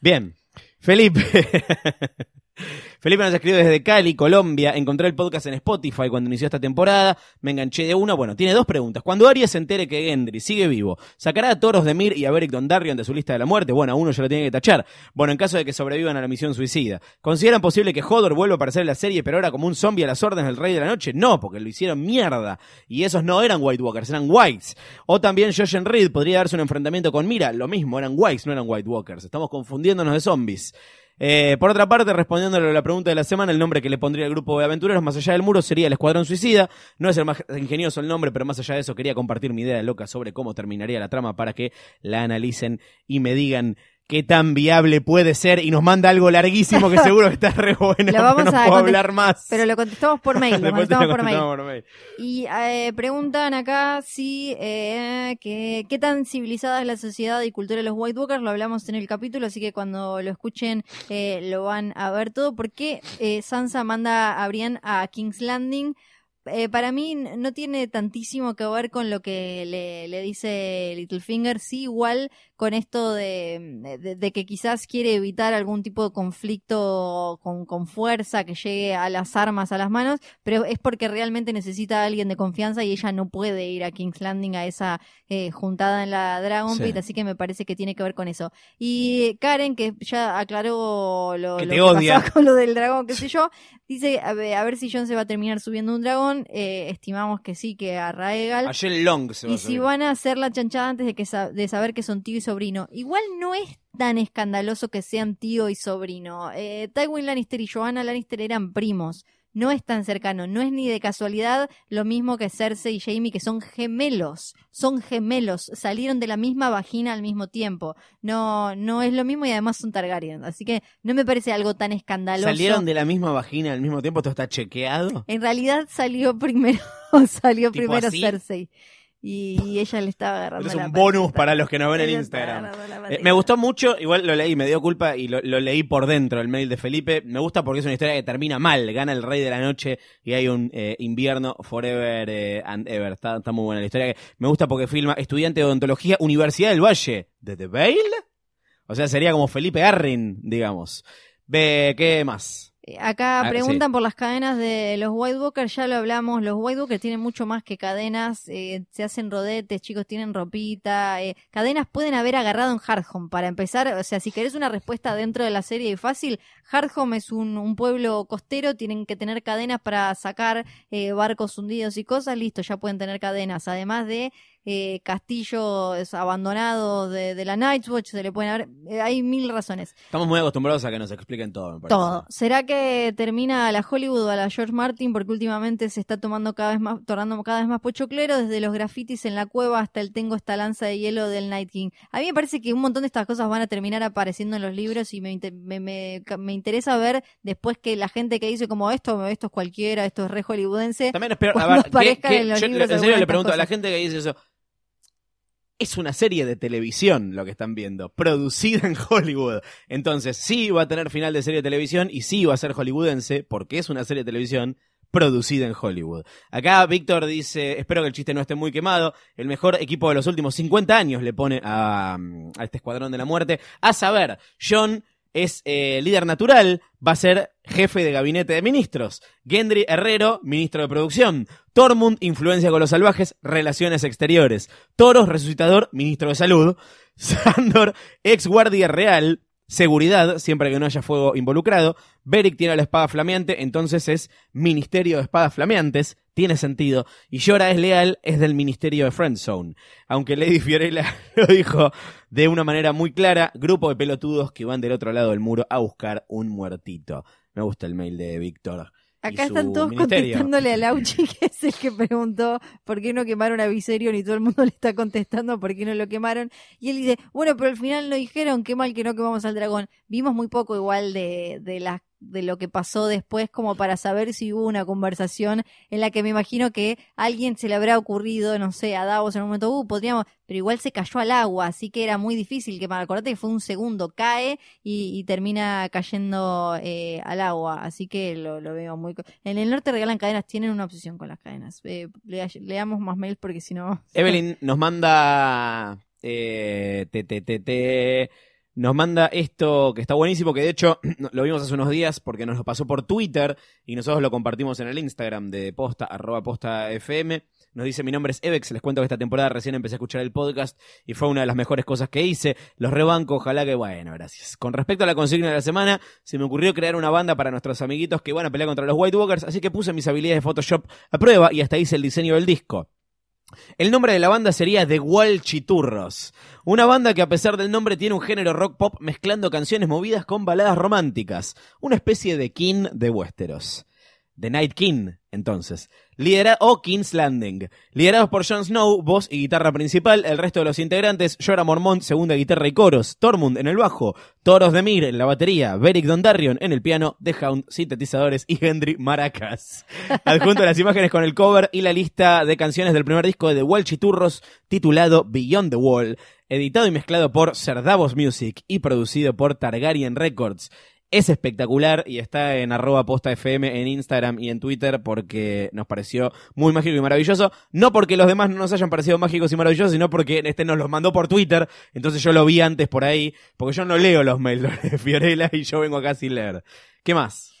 Bien, Felipe. Felipe nos escribe desde Cali, Colombia. Encontré el podcast en Spotify cuando inició esta temporada. Me enganché de una. Bueno, tiene dos preguntas. Cuando Arya se entere que Gendry sigue vivo, ¿sacará a Toros de Mir y a Beric Dondarrion de su lista de la muerte? Bueno, a uno ya lo tiene que tachar. Bueno, en caso de que sobrevivan a la misión suicida. ¿Consideran posible que Hodor vuelva a aparecer en la serie, pero ahora como un zombie a las órdenes del Rey de la Noche? No, porque lo hicieron mierda. Y esos no eran White Walkers, eran Whites. O también Jojen Reed podría darse un enfrentamiento con Mira. Lo mismo, eran Whites, no eran White Walkers. Estamos confundiéndonos de zombies. Eh, por otra parte, respondiéndole a la pregunta de la semana, el nombre que le pondría al grupo de aventureros más allá del muro sería el Escuadrón Suicida. No es el más ingenioso el nombre, pero más allá de eso quería compartir mi idea loca sobre cómo terminaría la trama para que la analicen y me digan qué tan viable puede ser y nos manda algo larguísimo que seguro que está re bueno, Lo vamos pero no a puedo hablar más. Pero lo contestamos por mail, lo contestamos por mail. contestamos por mail. Y eh, preguntan acá si eh, que, qué tan civilizada es la sociedad y cultura de los White Walkers. Lo hablamos en el capítulo, así que cuando lo escuchen eh, lo van a ver todo. ¿Por qué eh, Sansa manda a Brienne a King's Landing? Eh, para mí no tiene tantísimo que ver con lo que le, le dice Littlefinger, sí igual con esto de, de- de que quizás quiere evitar algún tipo de conflicto con, con fuerza que llegue a las armas a las manos, pero es porque realmente necesita a alguien de confianza y ella no puede ir a King's Landing a esa eh, juntada en la Dragon Sí. Pit, así que me parece que tiene que ver con eso. Y Karen, que ya aclaró lo, Que lo te que con lo del dragón, qué sé yo, dice a ver, a ver si John se va a terminar subiendo un dragón, eh, estimamos que sí, que a Raegal. A Jen Long se va Y a si van a hacer la chanchada antes de, que sa- de saber que son tío y sobrino. Igual no es tan escandaloso que sean tío y sobrino. Eh, Tywin Lannister y Joanna Lannister eran primos. No es tan cercano, no es ni de casualidad lo mismo que Cersei y Jaime, que son gemelos. Son gemelos, salieron de la misma vagina al mismo tiempo. No, no es lo mismo y además son Targaryen. Así que no me parece algo tan escandaloso. ¿Salieron de la misma vagina al mismo tiempo? ¿Esto está chequeado? En realidad salió primero, salió ¿Tipo primero así? Cersei. Y, ella le estaba agarrando Esto es la un bonus para los que nos ven en Ella estaba Instagram. la Eh, me gustó mucho, igual lo leí, me dio culpa y lo, lo leí por dentro, el mail de Felipe. Me gusta porque es una historia que termina mal, gana el rey de la noche y hay un eh, invierno forever eh, and ever. Está, está muy buena la historia. me gusta porque filma estudiante de odontología, Universidad del Valle, de The Vale. O sea, sería como Felipe Arrin, digamos. Ve, ¿qué más? Eh, Acá Ah, preguntan por las cadenas de los White Walkers, ya lo hablamos, los White Walkers tienen mucho más que cadenas, eh, se hacen rodetes, chicos, tienen ropita, eh, cadenas pueden haber agarrado en Hardhome, para empezar, o sea, si querés una respuesta dentro de la serie y fácil, Hardhome es un, un pueblo costero, tienen que tener cadenas para sacar eh, barcos hundidos y cosas, listo, ya pueden tener cadenas, además de eh, castillos abandonados de, de la Night's Watch, se le pueden haber, eh, hay mil razones. Estamos muy acostumbrados a que nos expliquen todo, me parece. Todo. ¿Será que termina a la Hollywood o a la George Martin? Porque últimamente se está tomando cada vez más, tornando cada vez más pochoclero, desde los grafitis en la cueva hasta el tengo esta lanza de hielo del Night King. A mí me parece que un montón de estas cosas van a terminar apareciendo en los libros y me, me, me- me interesa ver después que la gente que dice como esto, esto es cualquiera, esto es re hollywoodense. También espero, a Cuando ver, ¿qué- aparezcan qué- en los yo libros en serio le pregunto a la gente que dice eso. Es una serie de televisión lo que están viendo, producida en Hollywood. Entonces, sí va a tener final de serie de televisión y sí va a ser hollywoodense, porque es una serie de televisión producida en Hollywood. Acá Víctor dice, espero que el chiste no esté muy quemado, el mejor equipo de los últimos 50 años le pone a, a este escuadrón de la muerte. A saber, John es eh, líder natural, va a ser jefe de gabinete de ministros. Gendry Herrero, ministro de producción. Tormund, influencia con los salvajes, relaciones exteriores. Toros, resucitador, ministro de salud. Sandor, ex guardia real, seguridad, siempre que no haya fuego involucrado. Beric tiene la espada flameante, entonces es Ministerio de Espadas Flameantes, tiene sentido. Y Yora es leal, es del Ministerio de Friendzone. Aunque Lady Fiorella lo dijo de una manera muy clara, grupo de pelotudos que van del otro lado del muro a buscar un muertito. Me gusta el mail de Víctor. Acá están todos ministerio. contestándole a Lauchi, que es el que preguntó por qué no quemaron a Viserion y todo el mundo le está contestando por qué no lo quemaron. Y él dice, bueno, pero al final no dijeron qué mal que no quemamos al dragón. Vimos muy poco igual de, de, las de lo que pasó después como para saber si hubo una conversación en la que me imagino que alguien se le habrá ocurrido, no sé, a Davos en un momento, uh, podríamos, pero igual se cayó al agua, así que era muy difícil quemar. Acordate que fue un segundo, cae y, termina cayendo eh, al agua, así que lo, veo muy... En el norte regalan cadenas, tienen una obsesión con las cadenas. Eh, lea- leamos más mails porque si no... Evelyn nos manda. Eh, te, te, te, te- nos manda esto que está buenísimo, que de hecho lo vimos hace unos días porque nos lo pasó por Twitter y nosotros lo compartimos en el Instagram de posta, arroba posta FM. Nos dice, mi nombre es Evex, les cuento que esta temporada recién empecé a escuchar el podcast y fue una de las mejores cosas que hice. Los rebanco, ojalá que bueno, gracias. Con respecto a la consigna de la semana, se me ocurrió crear una banda para nuestros amiguitos que van a pelear contra los White Walkers, así que puse mis habilidades de Photoshop a prueba y hasta hice el diseño del disco. El nombre de la banda sería The Wall Chiturros, una banda que a pesar del nombre tiene un género rock pop mezclando canciones movidas con baladas románticas, una especie de King de Westeros. The Night King, entonces. Lidera o King's Landing. Liderados por Jon Snow, voz y guitarra principal. El resto de los integrantes, Jorah Mormont, segunda guitarra y coros. Tormund en el bajo. Toros de Mir en la batería. Beric Dondarrion en el piano. The Hound, sintetizadores y Henry Maracas. Adjunto las imágenes con el cover y la lista de canciones del primer disco de The Wall Chiturros, titulado Beyond the Wall. Editado y mezclado por Cerdavos Music y producido por Targaryen Records. Es espectacular y está en arroba posta en Instagram y en Twitter porque nos pareció muy mágico y maravilloso. No porque los demás no nos hayan parecido mágicos y maravillosos, sino porque este nos los mandó por Twitter. Entonces yo lo vi antes por ahí, porque yo no leo los mails de Fiorella y yo vengo acá sin leer. ¿Qué más?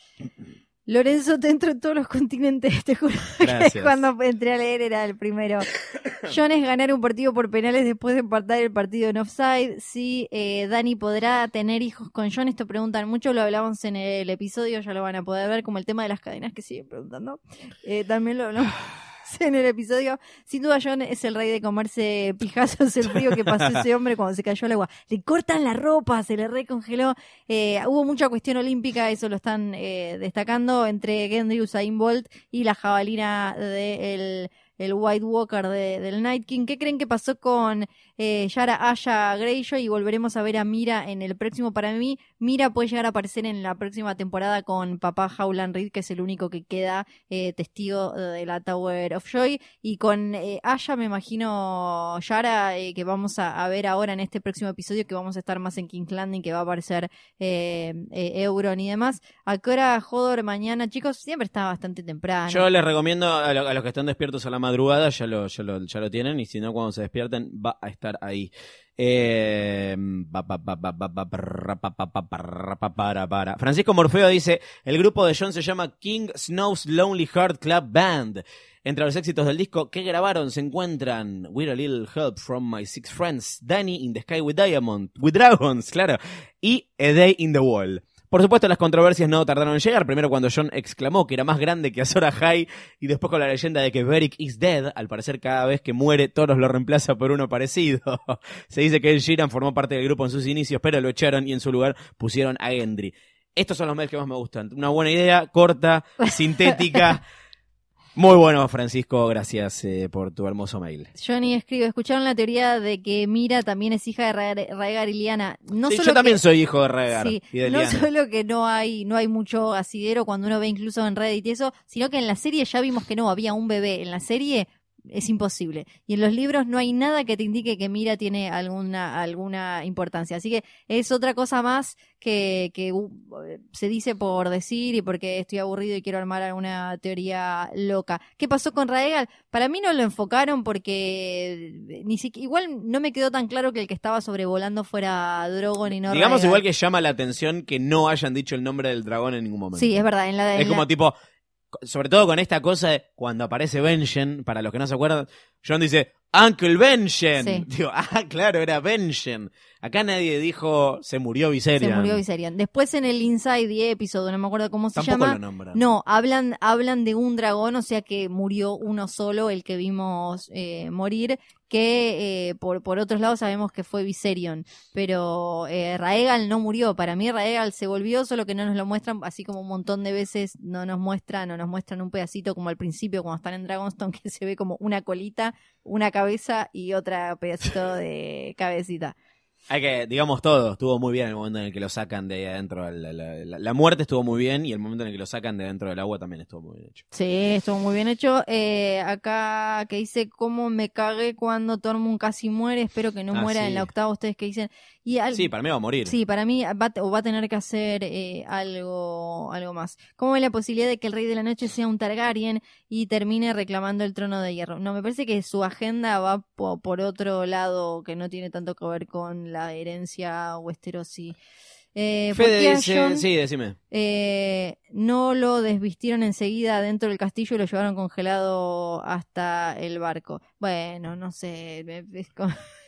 Lorenzo, te entro en todos los continentes, te juro Gracias. que cuando entré a leer era el primero. Jones ganar un partido por penales después de empatar el partido en offside. Si eh, Dani podrá tener hijos con John, esto preguntan mucho, lo hablamos en el episodio, ya lo van a poder ver, como el tema de las cadenas que siguen preguntando. Eh, también lo hablamos en el episodio. Sin duda, John es el rey de comerse pijazos el frío que pasó ese hombre cuando se cayó al agua. Le cortan la ropa, se le recongeló. Eh, hubo mucha cuestión olímpica, eso lo están eh, destacando, entre Gendry Usain Bolt y la jabalina del el White Walker de- del Night King. ¿Qué creen que pasó con eh, Yara Aya Greyjoy? Y volveremos a ver a Mira en el próximo. Para mí, Mira puede llegar a aparecer en la próxima temporada con papá Howland Reed, que es el único que queda eh, testigo de la Tower of Joy. Y con eh, Aya, me imagino, Yara, eh, que vamos a, ver ahora en este próximo episodio, que vamos a estar más en King's Landing, que va a aparecer eh, eh, Euron y demás. ¿A qué hora Hodor mañana? Chicos, siempre está bastante temprano. Yo les recomiendo a los que están despiertos a la madrugada, ya lo, ya lo, ya lo tienen, y si no, cuando se despierten, va a estar ahí. Francisco Morfeo dice, el grupo de John se llama King Snow's Lonely Heart Club Band. Entre los éxitos del disco que grabaron se encuentran With a Little Help from My Six Friends, Danny in the Sky with Diamond, with Dragons, claro, y A Day in the Wall. Por supuesto, las controversias no tardaron en llegar. Primero cuando John exclamó que era más grande que Azor High y después con la leyenda de que Beric is dead. Al parecer, cada vez que muere, Toros lo reemplaza por uno parecido. Se dice que el Sheeran formó parte del grupo en sus inicios, pero lo echaron y en su lugar pusieron a Gendry. Estos son los mails que más me gustan. Una buena idea, corta, sintética. Muy bueno, Francisco. Gracias eh, por tu hermoso mail. Johnny escribe, ¿escucharon la teoría de que Mira también es hija de Ra- Raegar y Liana? No Sí, solo yo también que- soy hijo de Rhaegar Sí, y de no solo que no hay, no hay mucho asidero cuando uno ve incluso en Reddit y eso, sino que en la serie ya vimos que no, había un bebé. En la serie es imposible. Y en los libros no hay nada que te indique que Mira tiene alguna, alguna importancia. Así que es otra cosa más que, que uh, se dice por decir y porque estoy aburrido y quiero armar alguna teoría loca. ¿Qué pasó con Raegal? Para mí no lo enfocaron porque ni siquiera, igual no me quedó tan claro que el que estaba sobrevolando fuera Drogon y no Digamos Raegal. igual que llama la atención que no hayan dicho el nombre del dragón en ningún momento. Sí, es verdad. En la, en Es como la- tipo, sobre todo con esta cosa de cuando aparece Benjen, para los que no se acuerdan, John dice, Uncle Benjen. Sí. Digo, ah, claro, era Benjen. Acá nadie dijo, se murió Viserion. se murió Viserion. Después en el Inside the Episode, no me acuerdo cómo se Tampoco llama. lo nombran. No, hablan, hablan de un dragón, o sea que murió uno solo, el que vimos eh, morir, que eh, por, por otros lados sabemos que fue Viserion, pero eh, Raegal no murió, para mí Raegal se volvió, solo que no nos lo muestran, así como un montón de veces no nos muestran o nos muestran un pedacito como al principio cuando están en Dragonstone, que se ve como una colita, una cabeza y otra pedacito de cabecita. Hay que, digamos todo, estuvo muy bien el momento en el que lo sacan de ahí adentro. La, la- la- la muerte estuvo muy bien y el momento en el que lo sacan de dentro del agua también estuvo muy bien hecho. Sí, estuvo muy bien hecho. Eh, acá que dice cómo me cagué cuando Tormund casi muere. Espero que no Ah, muera sí. en la octava. Ustedes que dicen. Y al- Sí, para mí va a morir. Sí, para mí va, o va a tener que hacer eh, algo, algo más. ¿Cómo ve la posibilidad de que el Rey de la Noche sea un Targaryen y termine reclamando el trono de hierro? No, me parece que su agenda va po- por otro lado que no tiene tanto que ver con la herencia westerosi. Eh, ¿por qué Fede dice, Jon, sí, decime. eh, no lo desvistieron enseguida dentro del castillo y lo llevaron congelado hasta el barco? Bueno, no sé. me- es como-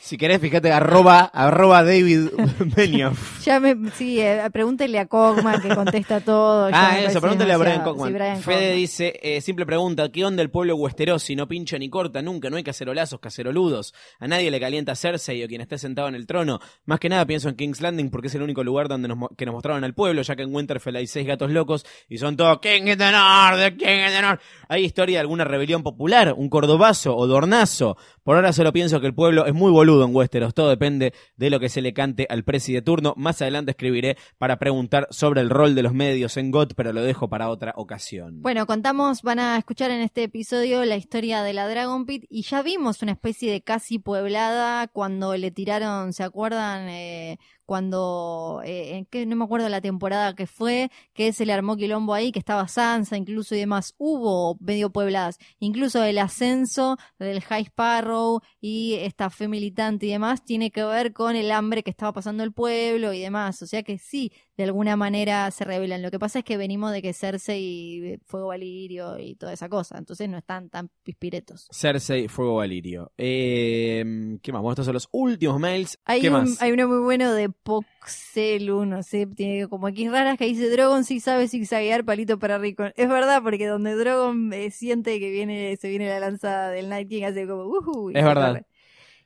Si querés, fíjate, arroba, arroba David Benioff. Ya me, sí, eh, pregúntele a Cogman que contesta todo. Ah, eso, pregúntale a Brian. Sí, Brian Fede dice, eh, simple pregunta, ¿qué onda el pueblo westerosi? No pincha ni corta nunca, no hay cacerolazos, caceroludos. A nadie le calienta Cersei o quien esté sentado en el trono. Más que nada pienso en King's Landing porque es el único lugar donde nos, que nos mostraron al pueblo, ya que en Winterfell hay seis gatos locos y son todos King in the North, King in the North. ¿Hay historia de alguna rebelión popular, un cordobazo o dornazo? Por ahora solo pienso que el pueblo es muy boludo en Westeros, todo depende de lo que se le cante al presi de turno. Más adelante escribiré para preguntar sobre el rol de los medios en GOT, pero lo dejo para otra ocasión. Bueno, contamos, van a escuchar en este episodio la historia de la Dragon Pit y ya vimos una especie de casi pueblada cuando le tiraron, ¿se acuerdan? Eh, cuando, eh, que no me acuerdo la temporada que fue, que se le armó quilombo ahí, que estaba Sansa incluso y demás, hubo medio puebladas, incluso el ascenso del High Sparrow y esta fe militante y demás tiene que ver con el hambre que estaba pasando el pueblo y demás, o sea que sí, de alguna manera se revelan. Lo que pasa es que venimos de que Cersei y Fuego Valirio y toda esa cosa, entonces no están tan pispiretos. Cersei, Fuego Valirio. Eh, ¿Qué más? Bueno, estos son los últimos mails. Hay, ¿Qué un- más? hay uno muy bueno de Poxelu, no sé, tiene como aquí raras que dice Drogon sí sabe zigzaguear palito para rico. Es verdad, porque donde Drogon eh, siente que viene, se viene la lanza del Night King, hace como y Es verdad. corre.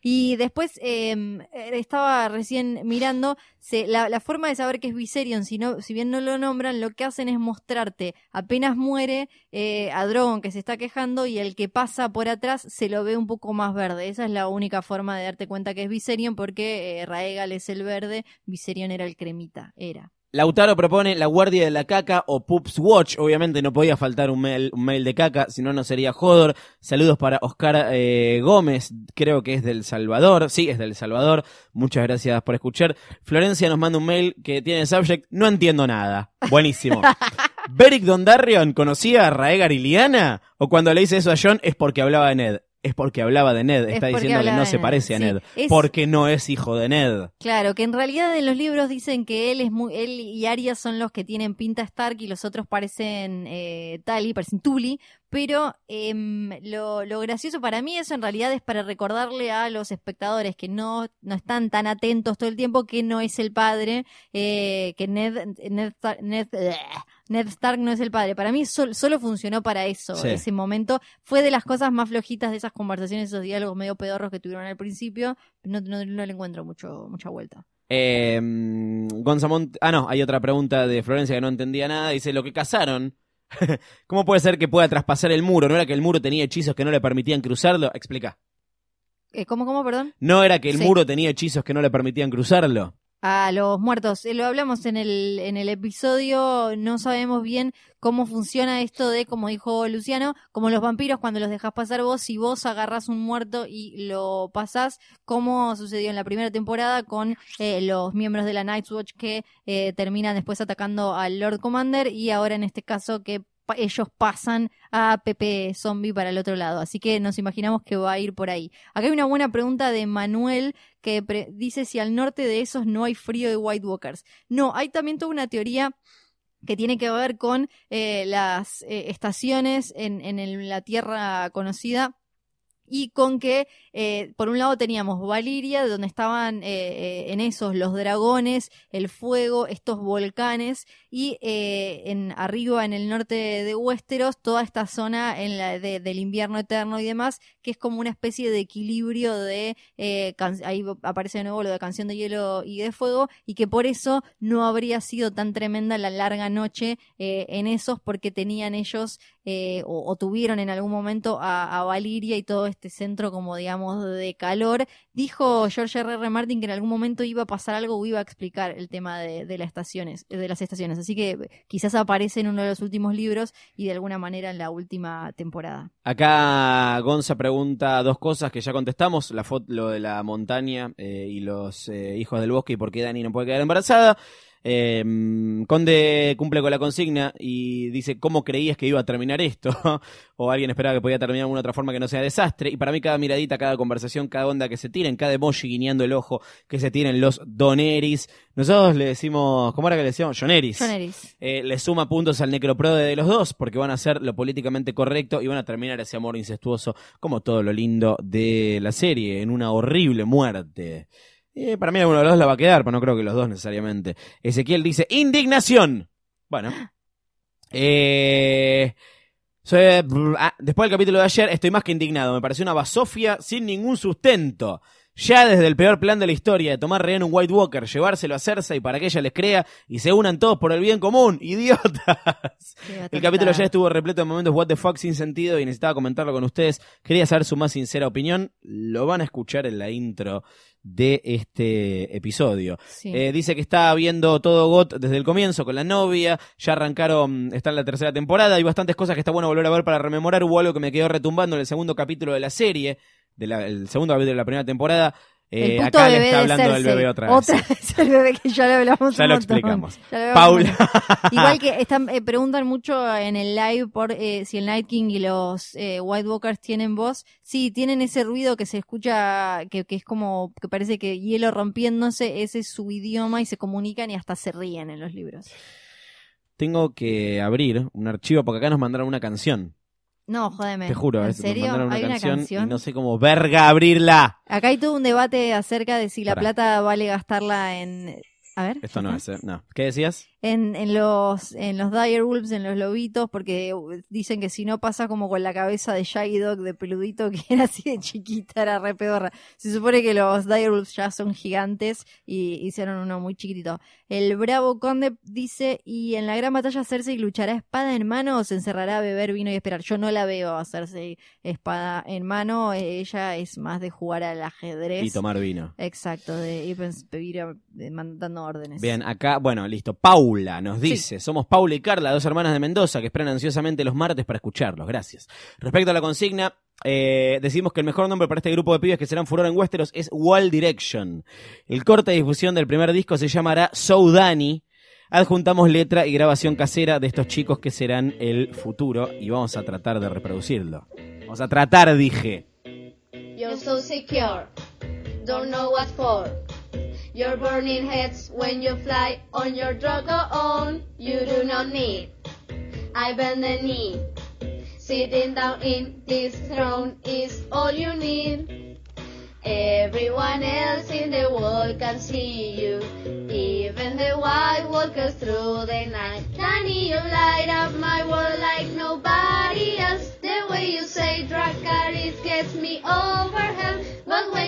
Y después eh, estaba recién mirando se- la, la forma de saber que es Viserion, si, no, si bien no lo nombran, lo que hacen es mostrarte apenas muere eh, a Drogon que se está quejando y el que pasa por atrás se lo ve un poco más verde. Esa es la única forma de darte cuenta que es Viserion porque eh, Raegal es el verde, Viserion era el cremita, era. Lautaro propone La Guardia de la Caca o Pups Watch. Obviamente no podía faltar un mail, un mail de caca, si no, no sería Jodor. Saludos para Oscar eh, Gómez, creo que es del Salvador. Sí, es del Salvador. Muchas gracias por escuchar. Florencia nos manda un mail que tiene subject No entiendo nada. Buenísimo. ¿Beric Dondarrion conocía a Raegar y Liana? ¿O cuando le dice eso a John es porque hablaba de Ned? Es porque hablaba de Ned. Es Está diciendo que no se parece a Sí, Ned. es- Porque no es hijo de Ned. Claro, que en realidad en los libros dicen que él es muy, él y Arya son los que tienen pinta Stark y los otros parecen eh, Tali, parecen Tully, pero em, lo, lo gracioso para mí eso en realidad es para recordarle a los espectadores que no, no están tan atentos todo el tiempo que no es el padre, eh, que Ned, Ned, Ned Stark no es el padre. Para mí sol- solo funcionó para eso, Sí. ese momento. Fue de las cosas más flojitas de esas conversaciones, esos diálogos medio pedorros que tuvieron al principio. No, no, no le encuentro mucho, mucha vuelta. Eh, Gonzamont, ah no, hay otra pregunta de Florencia que no entendía nada. Dice, lo que cazaron, ¿cómo puede ser que pueda traspasar el muro? ¿No era que el muro tenía hechizos que no le permitían cruzarlo? Explica. Eh, ¿Cómo, cómo, perdón? ¿No era que el Sí. muro tenía hechizos que no le permitían cruzarlo? A los muertos. Eh, lo hablamos en el, en el episodio. No sabemos bien cómo funciona esto de, como dijo Luciano, como los vampiros cuando los dejas pasar vos, si vos agarras un muerto y lo pasás, como sucedió en la primera temporada con eh, los miembros de la Night's Watch que eh, terminan después atacando al Lord Commander y ahora en este caso que ellos pasan a Pepe Zombie para el otro lado. Así que nos imaginamos que va a ir por ahí. Acá hay una buena pregunta de Manuel que dice si al norte de esos no hay frío de White Walkers. No, hay también toda una teoría que tiene que ver con eh, las eh, estaciones en, en la Tierra conocida y con que, eh, por un lado teníamos Valiria, donde estaban eh, eh, en esos los dragones, el fuego, estos volcanes, y eh, en arriba, en el norte de Westeros, toda esta zona en la de- del invierno eterno y demás, que es como una especie de equilibrio de, eh, ahí aparece de nuevo lo de Canción de Hielo y de Fuego, y que por eso no habría sido tan tremenda la larga noche eh, en esos, porque tenían ellos eh, o, o tuvieron en algún momento a, a Valiria y todo este centro como digamos de calor. Dijo George R. Martin que en algún momento iba a pasar algo o iba a explicar el tema de, de las estaciones, de las estaciones. Así que quizás aparece en uno de los últimos libros y de alguna manera en la última temporada. Acá Gonza pregunta dos cosas que ya contestamos, la foto, lo de la montaña eh, y los eh, hijos del bosque y por qué Dani no puede quedar embarazada. Eh, Conde cumple con la consigna y dice cómo creías que iba a terminar esto o alguien esperaba que podía terminar de alguna otra forma que no sea desastre y para mí cada miradita, cada conversación, cada onda que se tiren, cada emoji guiñando el ojo que se tiren los doneris, nosotros le decimos, ¿cómo era que le decíamos? Joneris. John Eris. Eh, le suma puntos al necroprode de los dos, porque van a hacer lo políticamente correcto y van a terminar ese amor incestuoso, como todo lo lindo de la serie, en una horrible muerte. Eh, para mí alguno de los dos la va a quedar, pero no creo que los dos necesariamente. Ezequiel dice, indignación. Bueno. Eh, soy- brr, ah, después del capítulo de ayer estoy más que indignado. Me pareció una basofia sin ningún sustento. Ya desde el peor plan de la historia de tomar rehén un White Walker, llevárselo a Cersei para que ella les crea y se unan todos por el bien común, idiotas. El capítulo ya estuvo repleto de momentos what the fuck sin sentido y necesitaba comentarlo con ustedes. Quería saber su más sincera opinión. Lo van a escuchar en la intro de este episodio. Sí. Eh, dice que está viendo todo GOT desde el comienzo con la novia. Ya arrancaron, está en la tercera temporada. Hay bastantes cosas que está bueno volver a ver para rememorar. Hubo algo que me quedó retumbando en el segundo capítulo de la serie, del segundo capítulo de la primera temporada. Eh, el acá le está de hablando del bebé otra vez. Otra vez el bebé que ya le hablamos Ya un lo explicamos. Ya lo Paula. Igual que están, eh, preguntan mucho en el live por eh, si el Night King y los White Walkers tienen voz. Sí, tienen ese ruido que se escucha, que, que es como, que parece que hielo rompiéndose, ese es su idioma y se comunican y hasta se ríen en los libros. Tengo que abrir un archivo porque acá nos mandaron una canción. No, jódeme. Te juro, ¿En es- serio? una ¿Hay canción, una canción? y no sé cómo verga abrirla. Acá hay todo un debate acerca de si la Pará. plata vale gastarla en... A ver. Esto no es, ¿eh? No. ¿Qué decías? en, en los en los direwolves, en los lobitos, porque dicen que si no pasa como con la cabeza de Shaggy Dog de peludito, que era así de chiquita, era re pedorra. Se supone que los direwolves ya son gigantes y hicieron uno muy chiquitito. El bravo conde dice, y en la gran batalla Cersei luchará espada en mano o se encerrará a beber vino y esperar. Yo no la veo a Cersei espada en mano, ella es más de jugar al ajedrez. Y tomar vino. Exacto, de ir pedir órdenes. Bien, acá, bueno, listo. Paula nos dice, somos Paula y Carla, dos hermanas de Mendoza que esperan ansiosamente los martes para escucharlos. Gracias. Respecto a la consigna, eh, decimos que el mejor nombre para este grupo de pibes que serán furor en Westeros es Wall Direction. El corte de difusión del primer disco se llamará So Danny. Adjuntamos letra y grabación casera de estos chicos que serán el futuro y vamos a tratar de reproducirlo. Vamos a tratar, dije. You're so secure, don't know what for. You're burning heads when you fly on your Drogo on. You do not need. I bend the knee. Sitting down in this throne is all you need. Everyone else in the world can see you. Even the white walkers through the night. Danny, you light up my world like nobody else. The way you say Dracarys gets me overwhelmed.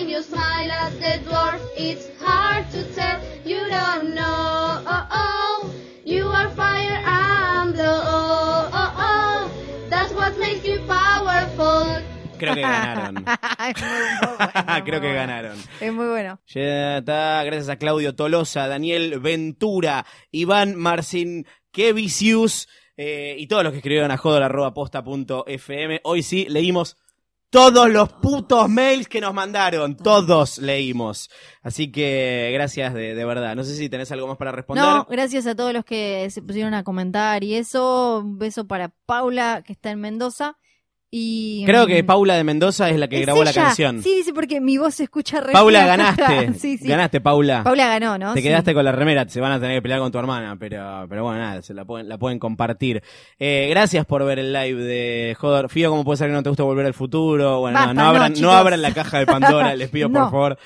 When you smile at the dwarf, it's hard to tell. You don't know. Oh, oh. You are fire and blow. Oh, oh, oh. That's what makes you powerful. Creo que ganaron. Es muy bueno, Creo muy que bueno. ganaron. Es muy bueno. Ya está, gracias a Claudio Tolosa, Daniel Ventura, Iván Marcin Kevicius eh, y todos los que escribieron a jodor.posta.fm. Hoy sí leímos todos los putos mails que nos mandaron. Todos leímos. Así que gracias de, de verdad. No sé si tenés algo más para responder. No, gracias a todos los que se pusieron a comentar y eso. Un beso para Paula, que está en Mendoza. Y Creo que mm, Paula de Mendoza es la que ¿es grabó la canción. Sí, dice porque mi voz se escucha re Paula, ganaste. sí, sí. Ganaste, Paula. Paula ganó, ¿no? Te Sí. quedaste con la remera, se van a tener que pelear con tu hermana, pero, pero bueno, nada, se la pueden, la pueden compartir. Eh, gracias por ver el live de Joder. Fío, ¿cómo puede ser que no te gusta volver al futuro? Bueno, Basta, no, abran, no, chicos. abran la caja de Pandora, les pido por favor.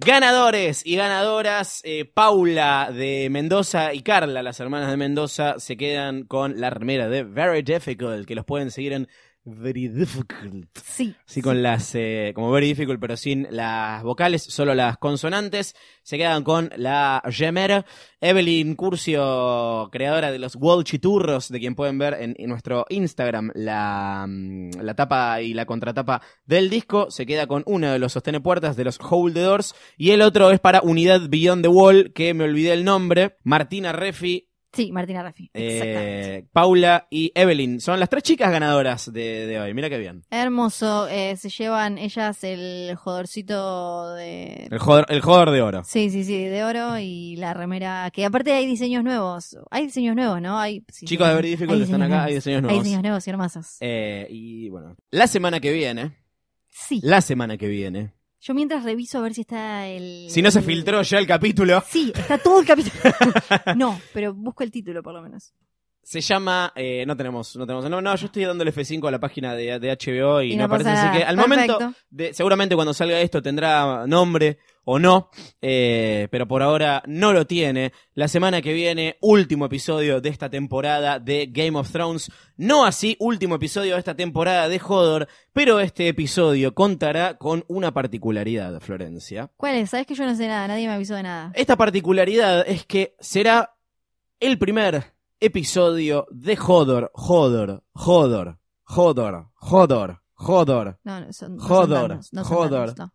Ganadores y ganadoras, eh, Paula de Mendoza y Carla, las hermanas de Mendoza, se quedan con la remera de Very Difficult, que los pueden seguir en Very Difficult. Sí. Sí, con las, eh, como very difficult, pero sin las vocales, solo las consonantes. Se quedan con la Gemer. Evelyn Curcio, creadora de los Walchiturros, de quien pueden ver en, en nuestro Instagram la, mm, la tapa y la contratapa del disco. Se queda con uno de los sostene puertas de los Hold the Doors. Y el otro es para Unidad Beyond the Wall, que me olvidé el nombre. Martina Refi, Sí, Martina Raffi. Eh, Paula y Evelyn. Son las tres chicas ganadoras de, de hoy. Mira qué bien. Hermoso. eh, se llevan ellas el jodorcito de. El joder, el joder de oro. Sí, sí, sí, de oro y la remera. Que aparte hay diseños nuevos. Hay diseños nuevos, ¿no? Hay, Chicos de Very Difficult hay están acá, hay diseños nuevos. Hay diseños nuevos y hermosos. Eh, y bueno, la semana que viene, Sí. la semana que viene, Yo mientras reviso a ver si está el. si no se el- filtró ya el capítulo, Sí, está todo el capítulo. no, pero busco el título por lo menos. Se llama, eh, no tenemos, no tenemos, no, no, yo estoy dándole F5 a la página de, de HBO y, Y no, no aparece, pasa así que al momento, de, seguramente cuando salga esto tendrá nombre o no, eh, pero por ahora no lo tiene. La semana que viene, último episodio de esta temporada de Game of Thrones. No así, último episodio de esta temporada de Hodor, pero este episodio contará con una particularidad, Florencia. ¿Cuál es? Sabes que yo no sé nada, nadie me avisó de nada. Esta particularidad es que será el primer episodio de Hodor, Hodor, Hodor, Hodor, Hodor, Hodor. No, no, son, son son tantos, no.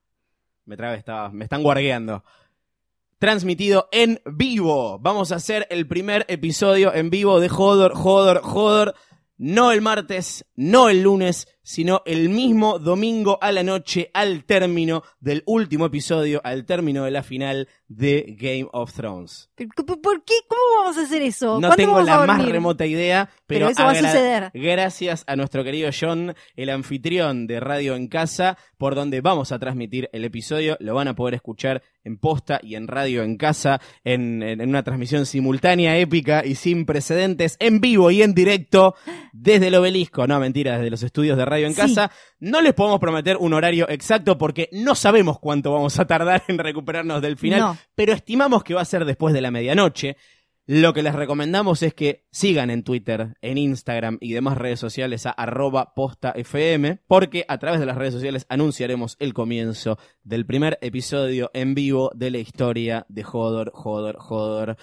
Me trabé, estaba, me están guargueando. Transmitido en vivo. Vamos a hacer el primer episodio en vivo de Hodor, Hodor, Hodor. No el martes, no el lunes, sino el mismo domingo a la noche al término del último episodio, al término de la final de Game of Thrones. ¿Pero ¿Por qué? ¿Cómo vamos a hacer eso? No ¿Cuándo tengo la más remota idea, pero, Pero eso va a suceder. gracias a nuestro querido John, el anfitrión de Radio en Casa, por donde vamos a transmitir el episodio. Lo van a poder escuchar en posta y en Radio en Casa, en, en- en una transmisión simultánea, épica y sin precedentes, en vivo y en directo, desde el obelisco. No, mentira, desde los estudios de Radio en Sí. Casa. No les podemos prometer un horario exacto porque no sabemos cuánto vamos a tardar en recuperarnos del final, No. pero estimamos que va a ser después de la medianoche. Lo que les recomendamos es que sigan en Twitter, en Instagram y demás redes sociales a arroba postafm, porque a través de las redes sociales anunciaremos el comienzo del primer episodio en vivo de la historia de Hodor, Hodor, Hodor.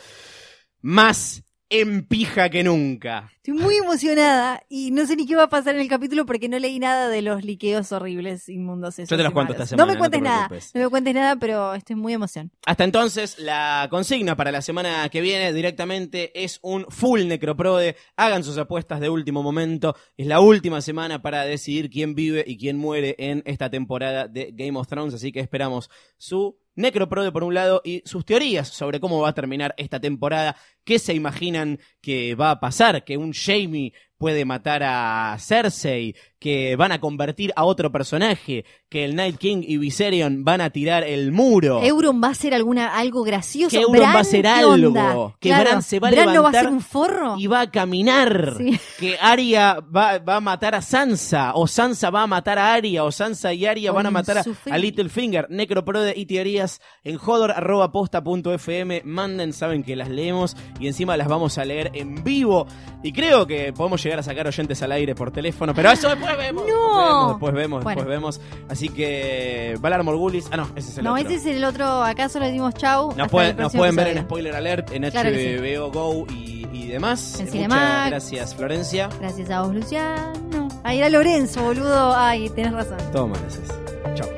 Más en pija que nunca. Estoy muy emocionada y no sé ni qué va a pasar en el capítulo porque no leí nada de los liqueos horribles, inmundos. esos Yo te los y cuento esta semana, No me cuentes te nada, no me cuentes nada, pero estoy muy emoción. Hasta entonces, la consigna para la semana que viene directamente es un full necroprode. Hagan sus apuestas de último momento. Es la última semana para decidir quién vive y quién muere en esta temporada de Game of Thrones. Así que esperamos su necroprode por un lado y sus teorías sobre cómo va a terminar esta temporada. ¿Qué se imaginan que va a pasar? Que un Jamie puede matar a Cersei, que van a convertir a otro personaje, que el Night King y Viserion van a tirar el muro. Euron va a hacer alguna algo gracioso. Que Euron Bran, va a hacer ¿qué algo, que Claro, Bran se va a Bran no va a levantar ser un forro. y va a caminar. Sí. Que Arya va, va a matar a Sansa, o Sansa va a matar a Arya, o Sansa y Arya van a matar a, Littlefinger. Necroprode y teorías en hodor.posta.fm. Manden, saben que las leemos y encima las vamos a leer en vivo. Y creo que podemos llegar a sacar oyentes al aire por teléfono, pero eso después vemos. No. Después vemos, después Bueno. vemos. Así que, Valar Morgulis. Ah, no, ese es el no, otro. ese es el otro. Acá solo decimos chau. Nos pueden, nos pueden ver en. Spoiler Alert, en Claro HBO Go y, y demás. En Cinemax. Muchas gracias, Florencia. Gracias a vos, Luciano. Ahí era Lorenzo, boludo. Ay, tenés razón. Toma, gracias. Chao.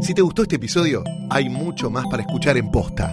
Si te gustó este episodio, hay mucho más para escuchar en Posta.